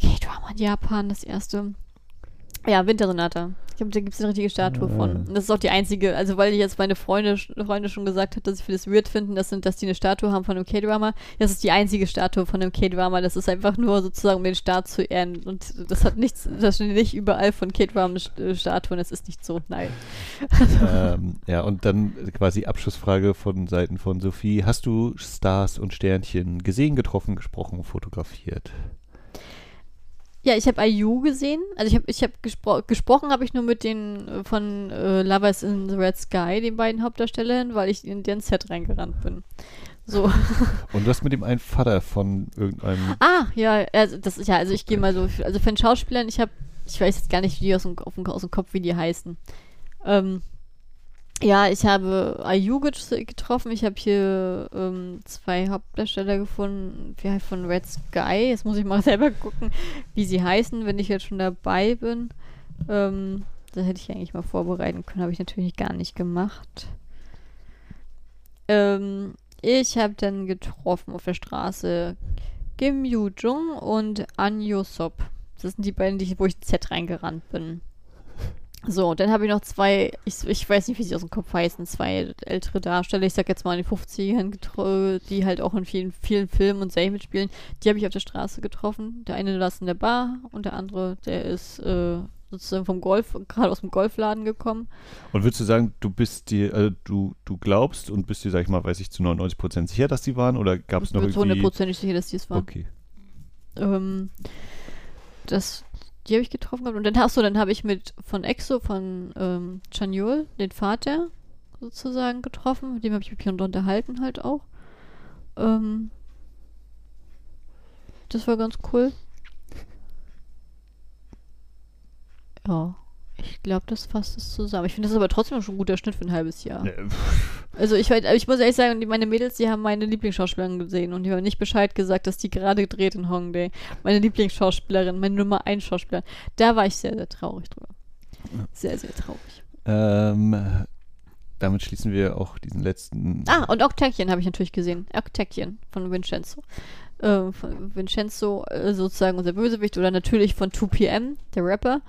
K-Drama in Japan, das erste. Ja, Wintersonata. Glaube, da gibt es eine richtige Statue Ah. von. Und das ist auch die einzige, also weil ich jetzt meine Freunde, Freunde schon gesagt hat, dass sie für das weird finden, dass, sind, dass die eine Statue haben von einem K-Drama. Das ist die einzige Statue von einem K-Drama. Das ist einfach nur sozusagen, um den Start zu ehren. Und das hat nichts, das steht nicht überall von K-Drama-Statuen. Das ist nicht so, nein. ähm, ja, und dann quasi Abschlussfrage von Seiten von Sophie. Hast du Stars und Sternchen gesehen, getroffen, gesprochen, fotografiert? Ja, ich habe IU gesehen. Also ich habe ich hab gespro gesprochen habe ich nur mit den äh, von äh, Lovers in the Red Sky, den beiden Hauptdarstellern, weil ich in deren Set reingerannt bin. So. [LAUGHS] Und du hast mit dem einen Vater von irgendeinem. ah, ja, also das ist ja, also ich gehe mal so, also von Schauspielern, ich habe, ich weiß jetzt gar nicht, wie die aus dem, auf dem, aus dem Kopf, wie die heißen. Ähm, ja, ich habe get- getroffen. Ich habe hier ähm, zwei Hauptdarsteller gefunden, wie von Red Sky. Jetzt muss ich mal [LAUGHS] selber gucken, wie sie heißen, wenn ich jetzt schon dabei bin. Ähm, das hätte ich eigentlich mal vorbereiten können, habe ich natürlich gar nicht gemacht. Ähm, ich habe dann getroffen auf der Straße Kim Yoo-jung und An Yo-sop. Das sind die beiden, wo ich Z reingerannt bin. So, dann habe ich noch zwei, ich, ich weiß nicht, wie sie aus dem Kopf heißen, zwei ältere Darsteller, ich sag jetzt mal in den 50ern, getro- die halt auch in vielen, vielen Filmen und Serien mitspielen. Die habe ich auf der Straße getroffen. Der eine saß in der Bar und der andere, der ist äh, sozusagen vom Golf, gerade aus dem Golfladen gekommen. Und würdest du sagen, du bist dir, also du, du glaubst und bist dir, sag ich mal, weiß ich, zu 99% sicher, dass die waren? Oder gab es Ich noch bin irgendwie. hundertprozentig sicher, dass die es waren. Okay. Ähm, das, die habe ich getroffen gehabt. Und dann hast du, dann habe ich mit von Exo, von ähm, Chanyol, den Vater sozusagen getroffen. Mit dem habe ich mich hier unterhalten halt auch. Ähm, das war ganz cool. Ja, ich glaube, das fasst es zusammen. Ich finde, das ist aber trotzdem schon ein guter Schnitt für ein halbes Jahr. Äh, pff, Also ich, ich muss ehrlich sagen, meine Mädels, die haben meine Lieblingsschauspielerin gesehen und die haben nicht Bescheid gesagt, dass die gerade dreht in Hongdae. Meine Lieblingsschauspielerin, meine Nummer 1 Schauspielerin. Da war ich sehr, sehr traurig drüber. Sehr, sehr traurig. ähm, damit schließen wir auch diesen letzten. Ah, und Octakian habe ich natürlich gesehen. Octakian von Vincenzo. Äh, von Vincenzo, äh, sozusagen unser Bösewicht oder natürlich von 2PM, der Rapper.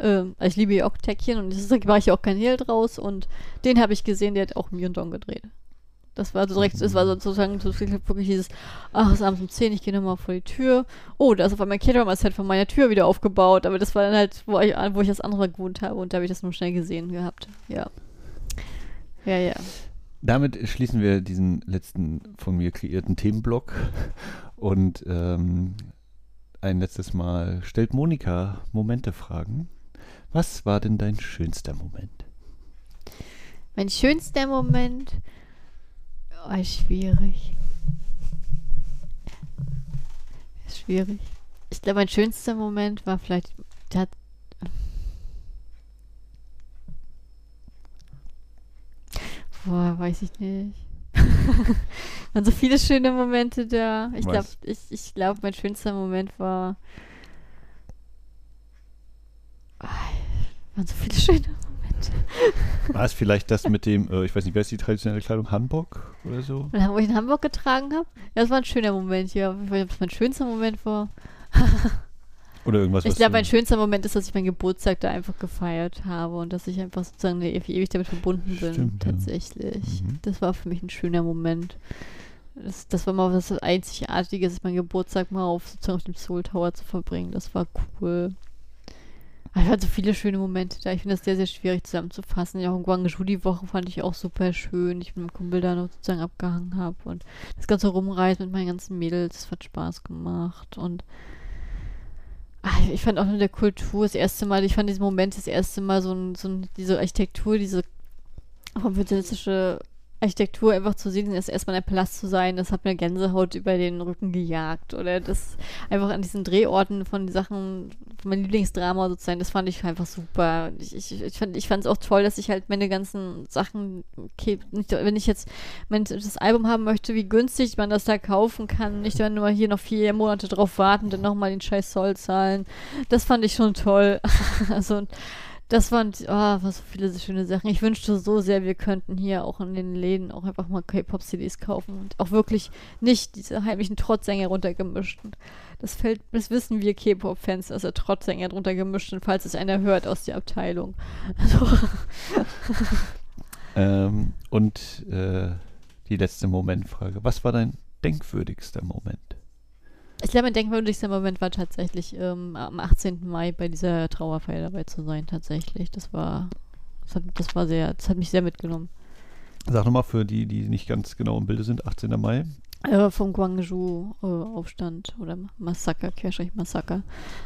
Ähm, ich liebe ja Octakian und das war ich ja auch kein Hehl draus und den habe ich gesehen, der hat auch Myeondong gedreht. Das war so direkt, es war sozusagen so wirklich dieses, ach, es ist abends um 10, ich gehe nochmal vor die Tür. Oh, da ist auf einmal ein set von meiner Tür wieder aufgebaut, aber das war dann halt, wo ich, wo ich das andere gewohnt habe und da habe ich das nur schnell gesehen gehabt. Ja. Ja, ja. Damit schließen wir diesen letzten von mir kreierten Themenblock. Und ähm, ein letztes Mal stellt Monika Momente-Fragen. Was war denn dein schönster Moment? Mein schönster Moment war schwierig. Ist schwierig. Ich glaube, mein schönster Moment war vielleicht. Der hat, boah, weiß ich nicht. [LAUGHS] waren so viele schöne Momente da. Ich glaube, ich, ich glaub, mein schönster Moment war. Ah, waren so viele schöne Momente. War es vielleicht das mit dem, äh, ich weiß nicht, wer ist die traditionelle Kleidung? Hanbok oder so? Wo ich in Hamburg getragen habe. Ja, das war ein schöner Moment, ja. Ich weiß nicht, ob das mein schönster Moment war. [LAUGHS] Oder irgendwas, Ich glaube, mein schönster Moment ist, dass ich meinen Geburtstag da einfach gefeiert habe und dass ich einfach sozusagen ewig, ewig damit verbunden bin. Stimmt, ja. tatsächlich. Mhm. Das war für mich ein schöner Moment. Das, das war mal was Einzigartiges, meinen Geburtstag mal auf, sozusagen auf dem Soul Tower zu verbringen. Das war cool. Es waren so viele schöne Momente da. Ich finde das sehr, sehr schwierig zusammenzufassen. Ja, auch in Guangzhou die Woche fand ich auch super schön. Ich mit meinem Kumpel da noch sozusagen abgehangen habe. Und das ganze Rumreisen mit meinen ganzen Mädels, das hat Spaß gemacht. Und ah, ich fand auch nur der Kultur das erste Mal, ich fand diesen Moment das erste Mal so, so diese Architektur, diese konfuzianistische Architektur einfach zu sehen, das erstmal ein Palast zu sein, das hat mir Gänsehaut über den Rücken gejagt. Oder das einfach an diesen Drehorten von Sachen, von meinem Lieblingsdrama sozusagen, das fand ich einfach super. Ich, ich, ich fand es auch toll, dass ich halt meine ganzen Sachen, okay, nicht, wenn ich jetzt mein, das Album haben möchte, wie günstig man das da kaufen kann, nicht dann nur hier noch vier Monate drauf warten dann nochmal den scheiß Zoll zahlen. Das fand ich schon toll. [LAUGHS] also das waren, oh, was so viele schöne Sachen. Ich wünschte so sehr, wir könnten hier auch in den Läden auch einfach mal K-Pop-CDs kaufen und auch wirklich nicht diese heimlichen Trotzsänger runtergemischten. Das fällt, das wissen wir K-Pop-Fans, dass er Trotzsänger drunter gemischt sind, falls es einer hört aus der Abteilung. Also, [LAUGHS] Ähm, und äh, die letzte Momentfrage. Was war dein denkwürdigster Moment? Ich glaube, mein denkwürdigster Moment war tatsächlich ähm, am 18. Mai bei dieser Trauerfeier dabei zu sein, tatsächlich. Das war, das hat, das war sehr, das hat mich sehr mitgenommen. Sag nochmal für die, die nicht ganz genau im Bilde sind, 18. Mai. Äh, vom Guangzhou-Aufstand oder Massaker, Querstrich Massaker.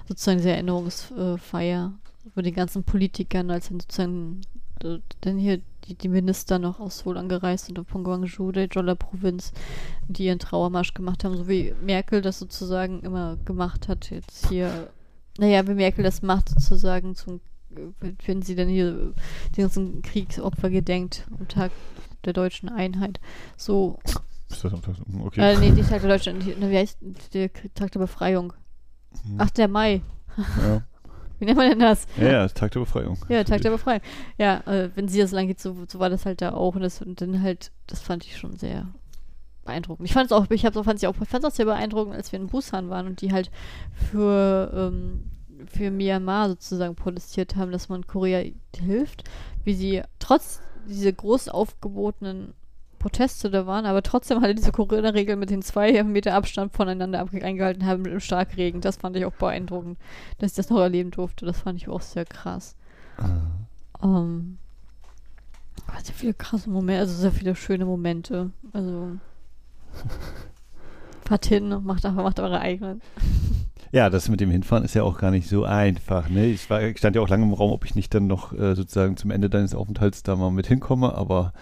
Sozusagen diese Erinnerungsfeier über den ganzen Politikern, als dann sozusagen äh, dann hier die, die Minister noch aus Seoul angereist sind und von Guangzhou, der Jolla-Provinz, die ihren Trauermarsch gemacht haben, so wie Merkel das sozusagen immer gemacht hat, jetzt hier, naja, wie Merkel das macht, sozusagen zum wenn sie dann hier den ganzen Kriegsopfer gedenkt am Tag der deutschen Einheit. So Ist das am Tag- Okay. äh, nee, nicht Tag der Deutschen, wie heißt der Tag der Befreiung? Hm. 8. Mai. ja. Wie nennt man denn das? ja, ja, Tag der Befreiung. Ja, Tag der Befreiung. Ja, äh, wenn sie das lang geht, so, so war das halt da auch. Und, das, und dann halt, das fand ich schon sehr beeindruckend. Ich fand es auch, ich hab's auch, fand's auch, fand's auch sehr beeindruckend, als wir in Busan waren und die halt für, ähm, für Myanmar sozusagen protestiert haben, dass man Korea hilft, wie sie trotz dieser groß aufgebotenen Proteste da waren, aber trotzdem halt diese Corona-Regel mit den zwei Meter Abstand voneinander eingehalten haben im Starkregen. Das fand ich auch beeindruckend, dass ich das noch erleben durfte. Das fand ich auch sehr krass. Ah. Ähm, aber sehr viele krasse Momente, also sehr viele schöne Momente. Also [LAUGHS] fahrt hin und macht, einfach- macht eure eigenen. [LAUGHS] Ja, das mit dem Hinfahren ist ja auch gar nicht so einfach. Ne? Ich, war, stand ja auch lange im Raum, ob ich nicht dann noch äh, sozusagen zum Ende deines Aufenthalts da mal mit hinkomme, aber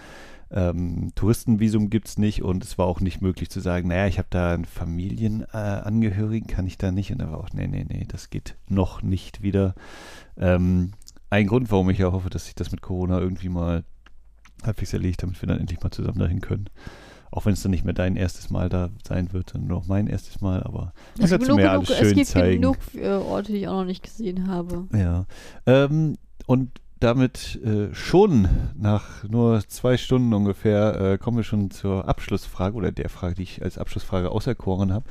ähm, Touristenvisum gibt es nicht und es war auch nicht möglich zu sagen, naja, ich habe da einen Familienangehörigen, äh, Angehörigen, kann ich da nicht. Und da war auch, nee, nee, nee, das geht noch nicht wieder. Ähm, ein Grund, warum ich ja hoffe, dass sich das mit Corona irgendwie mal halbwegs erledigt, damit wir dann endlich mal zusammen dahin können. Auch wenn es dann nicht mehr dein erstes Mal da sein wird, sondern nur noch mein erstes Mal, aber Es gibt, genug, mir genug, alles es gibt genug äh, Orte, die ich auch noch nicht gesehen habe. Ja. Ähm, und damit äh, schon nach nur zwei Stunden ungefähr äh, kommen wir schon zur Abschlussfrage oder der Frage, die ich als Abschlussfrage auserkoren habe.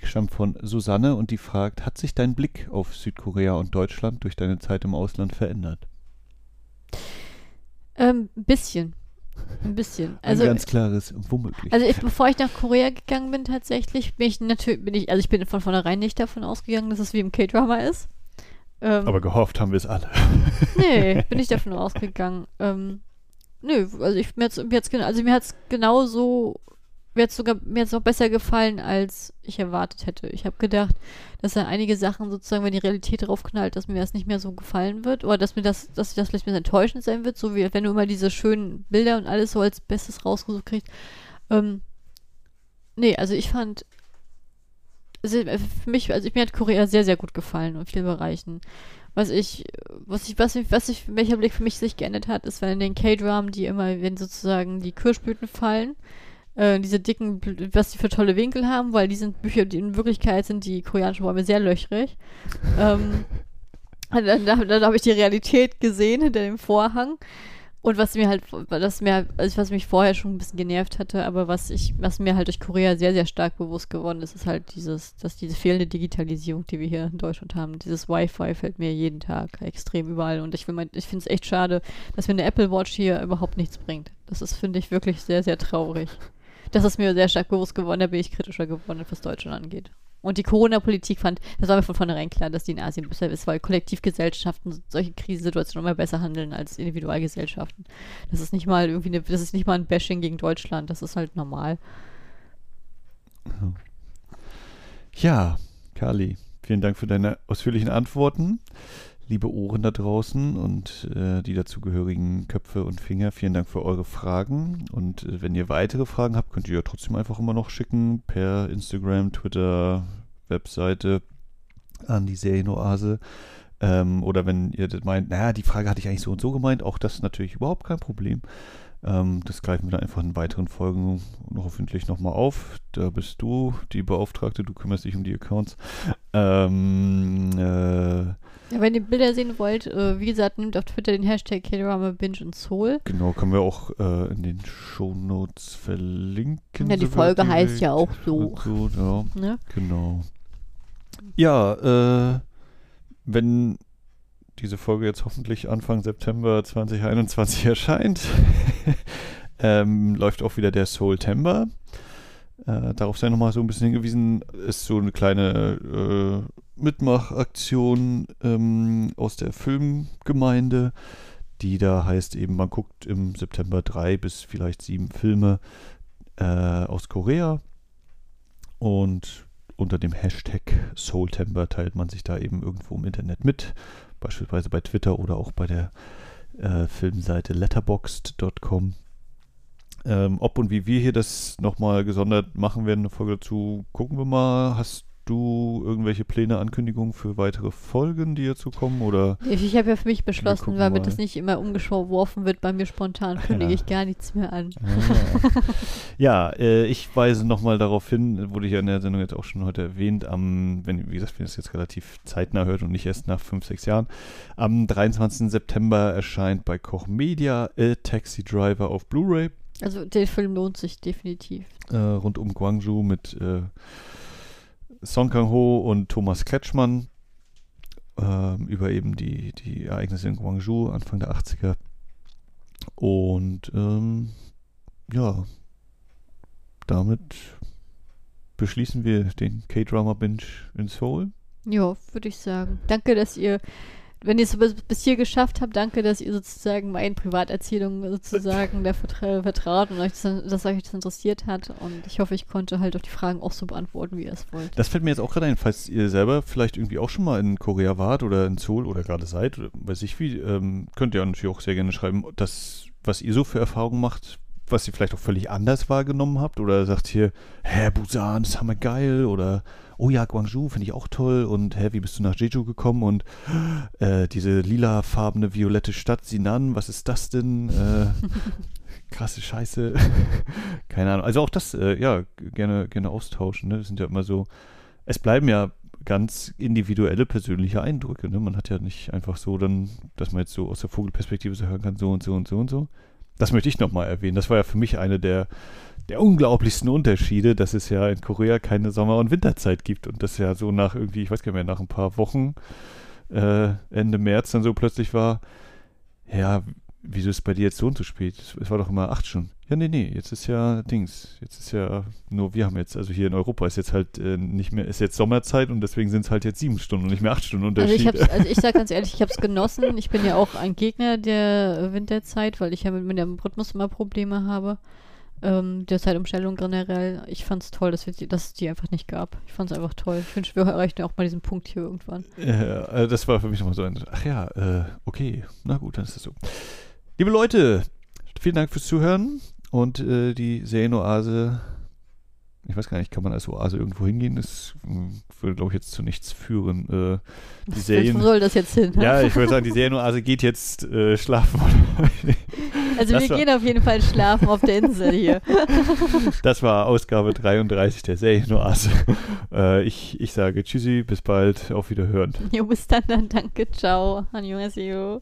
Die stammt von Susanne und die fragt, hat sich dein Blick auf Südkorea und Deutschland durch deine Zeit im Ausland verändert? Ähm, ein bisschen. Ein bisschen. Ein Also, ganz klares womöglich. also ich, bevor ich nach Korea gegangen bin, tatsächlich, bin ich natürlich, bin ich, also ich bin von vornherein nicht davon ausgegangen, dass es wie im K-Drama ist. Ähm, aber gehofft haben wir es alle. [LAUGHS] Nee, [LAUGHS] bin ich davon ausgegangen. Ähm, nö, also ich mir hat's, mir hat's, gen- also mir hat's genauso mir hat sogar mir hat's auch besser gefallen, als ich erwartet hätte. Ich habe gedacht, dass da einige Sachen sozusagen, wenn die Realität draufknallt, dass mir das nicht mehr so gefallen wird oder dass mir das, dass das vielleicht ein bisschen enttäuschend sein wird, so wie wenn du immer diese schönen Bilder und alles so als Bestes rausgesucht kriegst. Ähm, nee, also ich fand also für mich, also mir hat Korea sehr, sehr gut gefallen in vielen Bereichen. Was ich, was ich, was ich, was ich, welcher Blick für mich sich geändert hat, ist, wenn in den K-Dramen, die immer, wenn sozusagen die Kirschblüten fallen, äh, diese dicken, was die für tolle Winkel haben, weil die sind Bücher, die in Wirklichkeit sind die koreanischen Bäume sehr löchrig. [LAUGHS] ähm, dann, dann, dann habe ich die Realität gesehen hinter dem Vorhang. Und was mir halt, was mir, also was mich vorher schon ein bisschen genervt hatte, aber was ich, was mir halt durch Korea sehr, sehr stark bewusst geworden ist, ist halt dieses, dass diese fehlende Digitalisierung, die wir hier in Deutschland haben, dieses Wi-Fi fällt mir jeden Tag extrem überall. Und ich, ich finde es echt schade, dass mir eine Apple Watch hier überhaupt nichts bringt. Das ist, finde ich, wirklich sehr, sehr traurig. Das ist mir sehr stark bewusst geworden, da bin ich kritischer geworden, was Deutschland angeht. Und die Corona-Politik fand, das war mir von vornherein klar, dass die in Asien besser ist, weil Kollektivgesellschaften solche Krisensituationen immer besser handeln als Individualgesellschaften. Das ist nicht mal irgendwie eine, das ist nicht mal ein Bashing gegen Deutschland, das ist halt normal. Ja, Kali, vielen Dank für deine ausführlichen Antworten liebe Ohren da draußen und äh, die dazugehörigen Köpfe und Finger, vielen Dank für eure Fragen. Und äh, wenn ihr weitere Fragen habt, könnt ihr ja trotzdem einfach immer noch schicken per Instagram, Twitter, Webseite an die Serienoase. Ähm, oder wenn ihr meint, naja, die Frage hatte ich eigentlich so und so gemeint, auch das ist natürlich überhaupt kein Problem. Ähm, das greifen wir dann einfach in weiteren Folgen hoffentlich nochmal auf. Da bist du die Beauftragte, du kümmerst dich um die Accounts. Ähm, äh, ja, wenn ihr Bilder sehen wollt, äh, wie gesagt, nehmt auf Twitter den Hashtag K-Drama Binge und Soul. Genau, können wir auch äh, in den Show Notes verlinken. Ja, die Folge heißt ja auch so. so ja, ne? Genau. Ja, äh, wenn diese Folge jetzt hoffentlich Anfang September 2021 [LAUGHS] erscheint, [LAUGHS] ähm, läuft auch wieder der Soultember. Äh, darauf sei nochmal so ein bisschen hingewiesen, ist so eine kleine äh, Mitmachaktion ähm, aus der Filmgemeinde, die da heißt eben, man guckt im September drei bis vielleicht sieben Filme äh, aus Korea und unter dem Hashtag Soultember teilt man sich da eben irgendwo im Internet mit beispielsweise bei Twitter oder auch bei der äh, Filmseite letterboxd.com. Ähm, ob und wie wir hier das nochmal gesondert machen werden, eine Folge dazu, gucken wir mal. Hast du irgendwelche Pläne, Ankündigungen für weitere Folgen, die dazu kommen? Oder ich habe ja für mich beschlossen, weil mir das nicht immer umgeworfen wird, bei mir spontan kündige ja. ich gar nichts mehr an. Ja, ja äh, ich weise nochmal darauf hin, wurde ja in der Sendung jetzt auch schon heute erwähnt, am, wenn, wie gesagt, wenn ihr es jetzt relativ zeitnah hört und nicht erst nach fünf, sechs Jahren, am 23. September erscheint bei Koch Media A Taxi Driver auf Blu-ray. Also der Film lohnt sich definitiv. Äh, rund um Guangzhou mit äh, Song Kang-ho und Thomas Kretschmann ähm, über eben die, die Ereignisse in Guangzhou Anfang der 80er. Und ähm, ja, damit beschließen wir den K-Drama Binge in Seoul. Ja, würde ich sagen. Danke, dass ihr wenn ihr es bis, hier geschafft habt, danke, dass ihr sozusagen meinen Privaterzählungen sozusagen vertra vertraut und euch das, dass euch das interessiert hat. Und ich hoffe, ich konnte halt auch die Fragen auch so beantworten, wie ihr es wollt. Das fällt mir jetzt auch gerade ein, falls ihr selber vielleicht irgendwie auch schon mal in Korea wart oder in Seoul oder gerade seid, oder weiß ich wie, ähm, könnt ihr natürlich auch sehr gerne schreiben, dass, was ihr so für Erfahrungen macht, was ihr vielleicht auch völlig anders wahrgenommen habt oder sagt hier, hä, Busan, ist hammer geil oder oh ja, Guangzhou finde ich auch toll und hä, wie bist du nach Jeju gekommen und äh, diese lilafarbene, violette Stadt Sinan, was ist das denn? Äh, [LAUGHS] krasse Scheiße. [LAUGHS] Keine Ahnung. Also auch das, äh, ja, gerne, gerne austauschen. Ne? Das sind ja immer so, es bleiben ja ganz individuelle persönliche Eindrücke. Ne? Man hat ja nicht einfach so dann, dass man jetzt so aus der Vogelperspektive so hören kann, so und so und so und so. Das möchte ich nochmal erwähnen. Das war ja für mich eine der der unglaublichsten Unterschiede, dass es ja in Korea keine Sommer- und Winterzeit gibt und das ja so nach irgendwie, ich weiß gar nicht mehr, nach ein paar Wochen, äh, Ende März dann so plötzlich war, ja, wieso ist bei dir jetzt so und so spät? Es war doch immer acht Stunden. Ja, nee, nee, jetzt ist ja Dings. Jetzt ist ja nur, wir haben jetzt, also hier in Europa ist jetzt halt äh, nicht mehr, ist jetzt Sommerzeit und deswegen sind es halt jetzt sieben Stunden und nicht mehr acht Stunden Unterschied. Also ich, also ich sag [LAUGHS] ganz ehrlich, ich habe es genossen. Ich bin ja auch ein Gegner der Winterzeit, weil ich ja mit, mit dem Rhythmus immer Probleme habe. ähm, der Zeitumstellung generell. Ich fand es toll, dass, wir, die- dass es die einfach nicht gab. Ich fand es einfach toll. Ich wünsche, wir erreichen auch mal diesen Punkt hier irgendwann. Äh, äh, das war für mich nochmal so ein, ach ja, äh, okay, na gut, dann ist das so. Liebe Leute, vielen Dank fürs Zuhören und äh, die Serienoase, ich weiß gar nicht, kann man als Oase irgendwo hingehen? Das mh, würde, glaube ich, jetzt zu nichts führen. Äh, die Wo Serien, soll das jetzt hin? ja, ich würde sagen, die Serienoase geht jetzt äh, schlafen. [LAUGHS] also das wir gehen auf jeden Fall schlafen auf der Insel hier. [LAUGHS] Das war Ausgabe 33 der Serienoase. [LAUGHS] Äh, ich, ich sage Tschüssi, bis bald, auf Wiederhören. Jo, bis dann, dann danke, ciao. Annyeonghaseyo.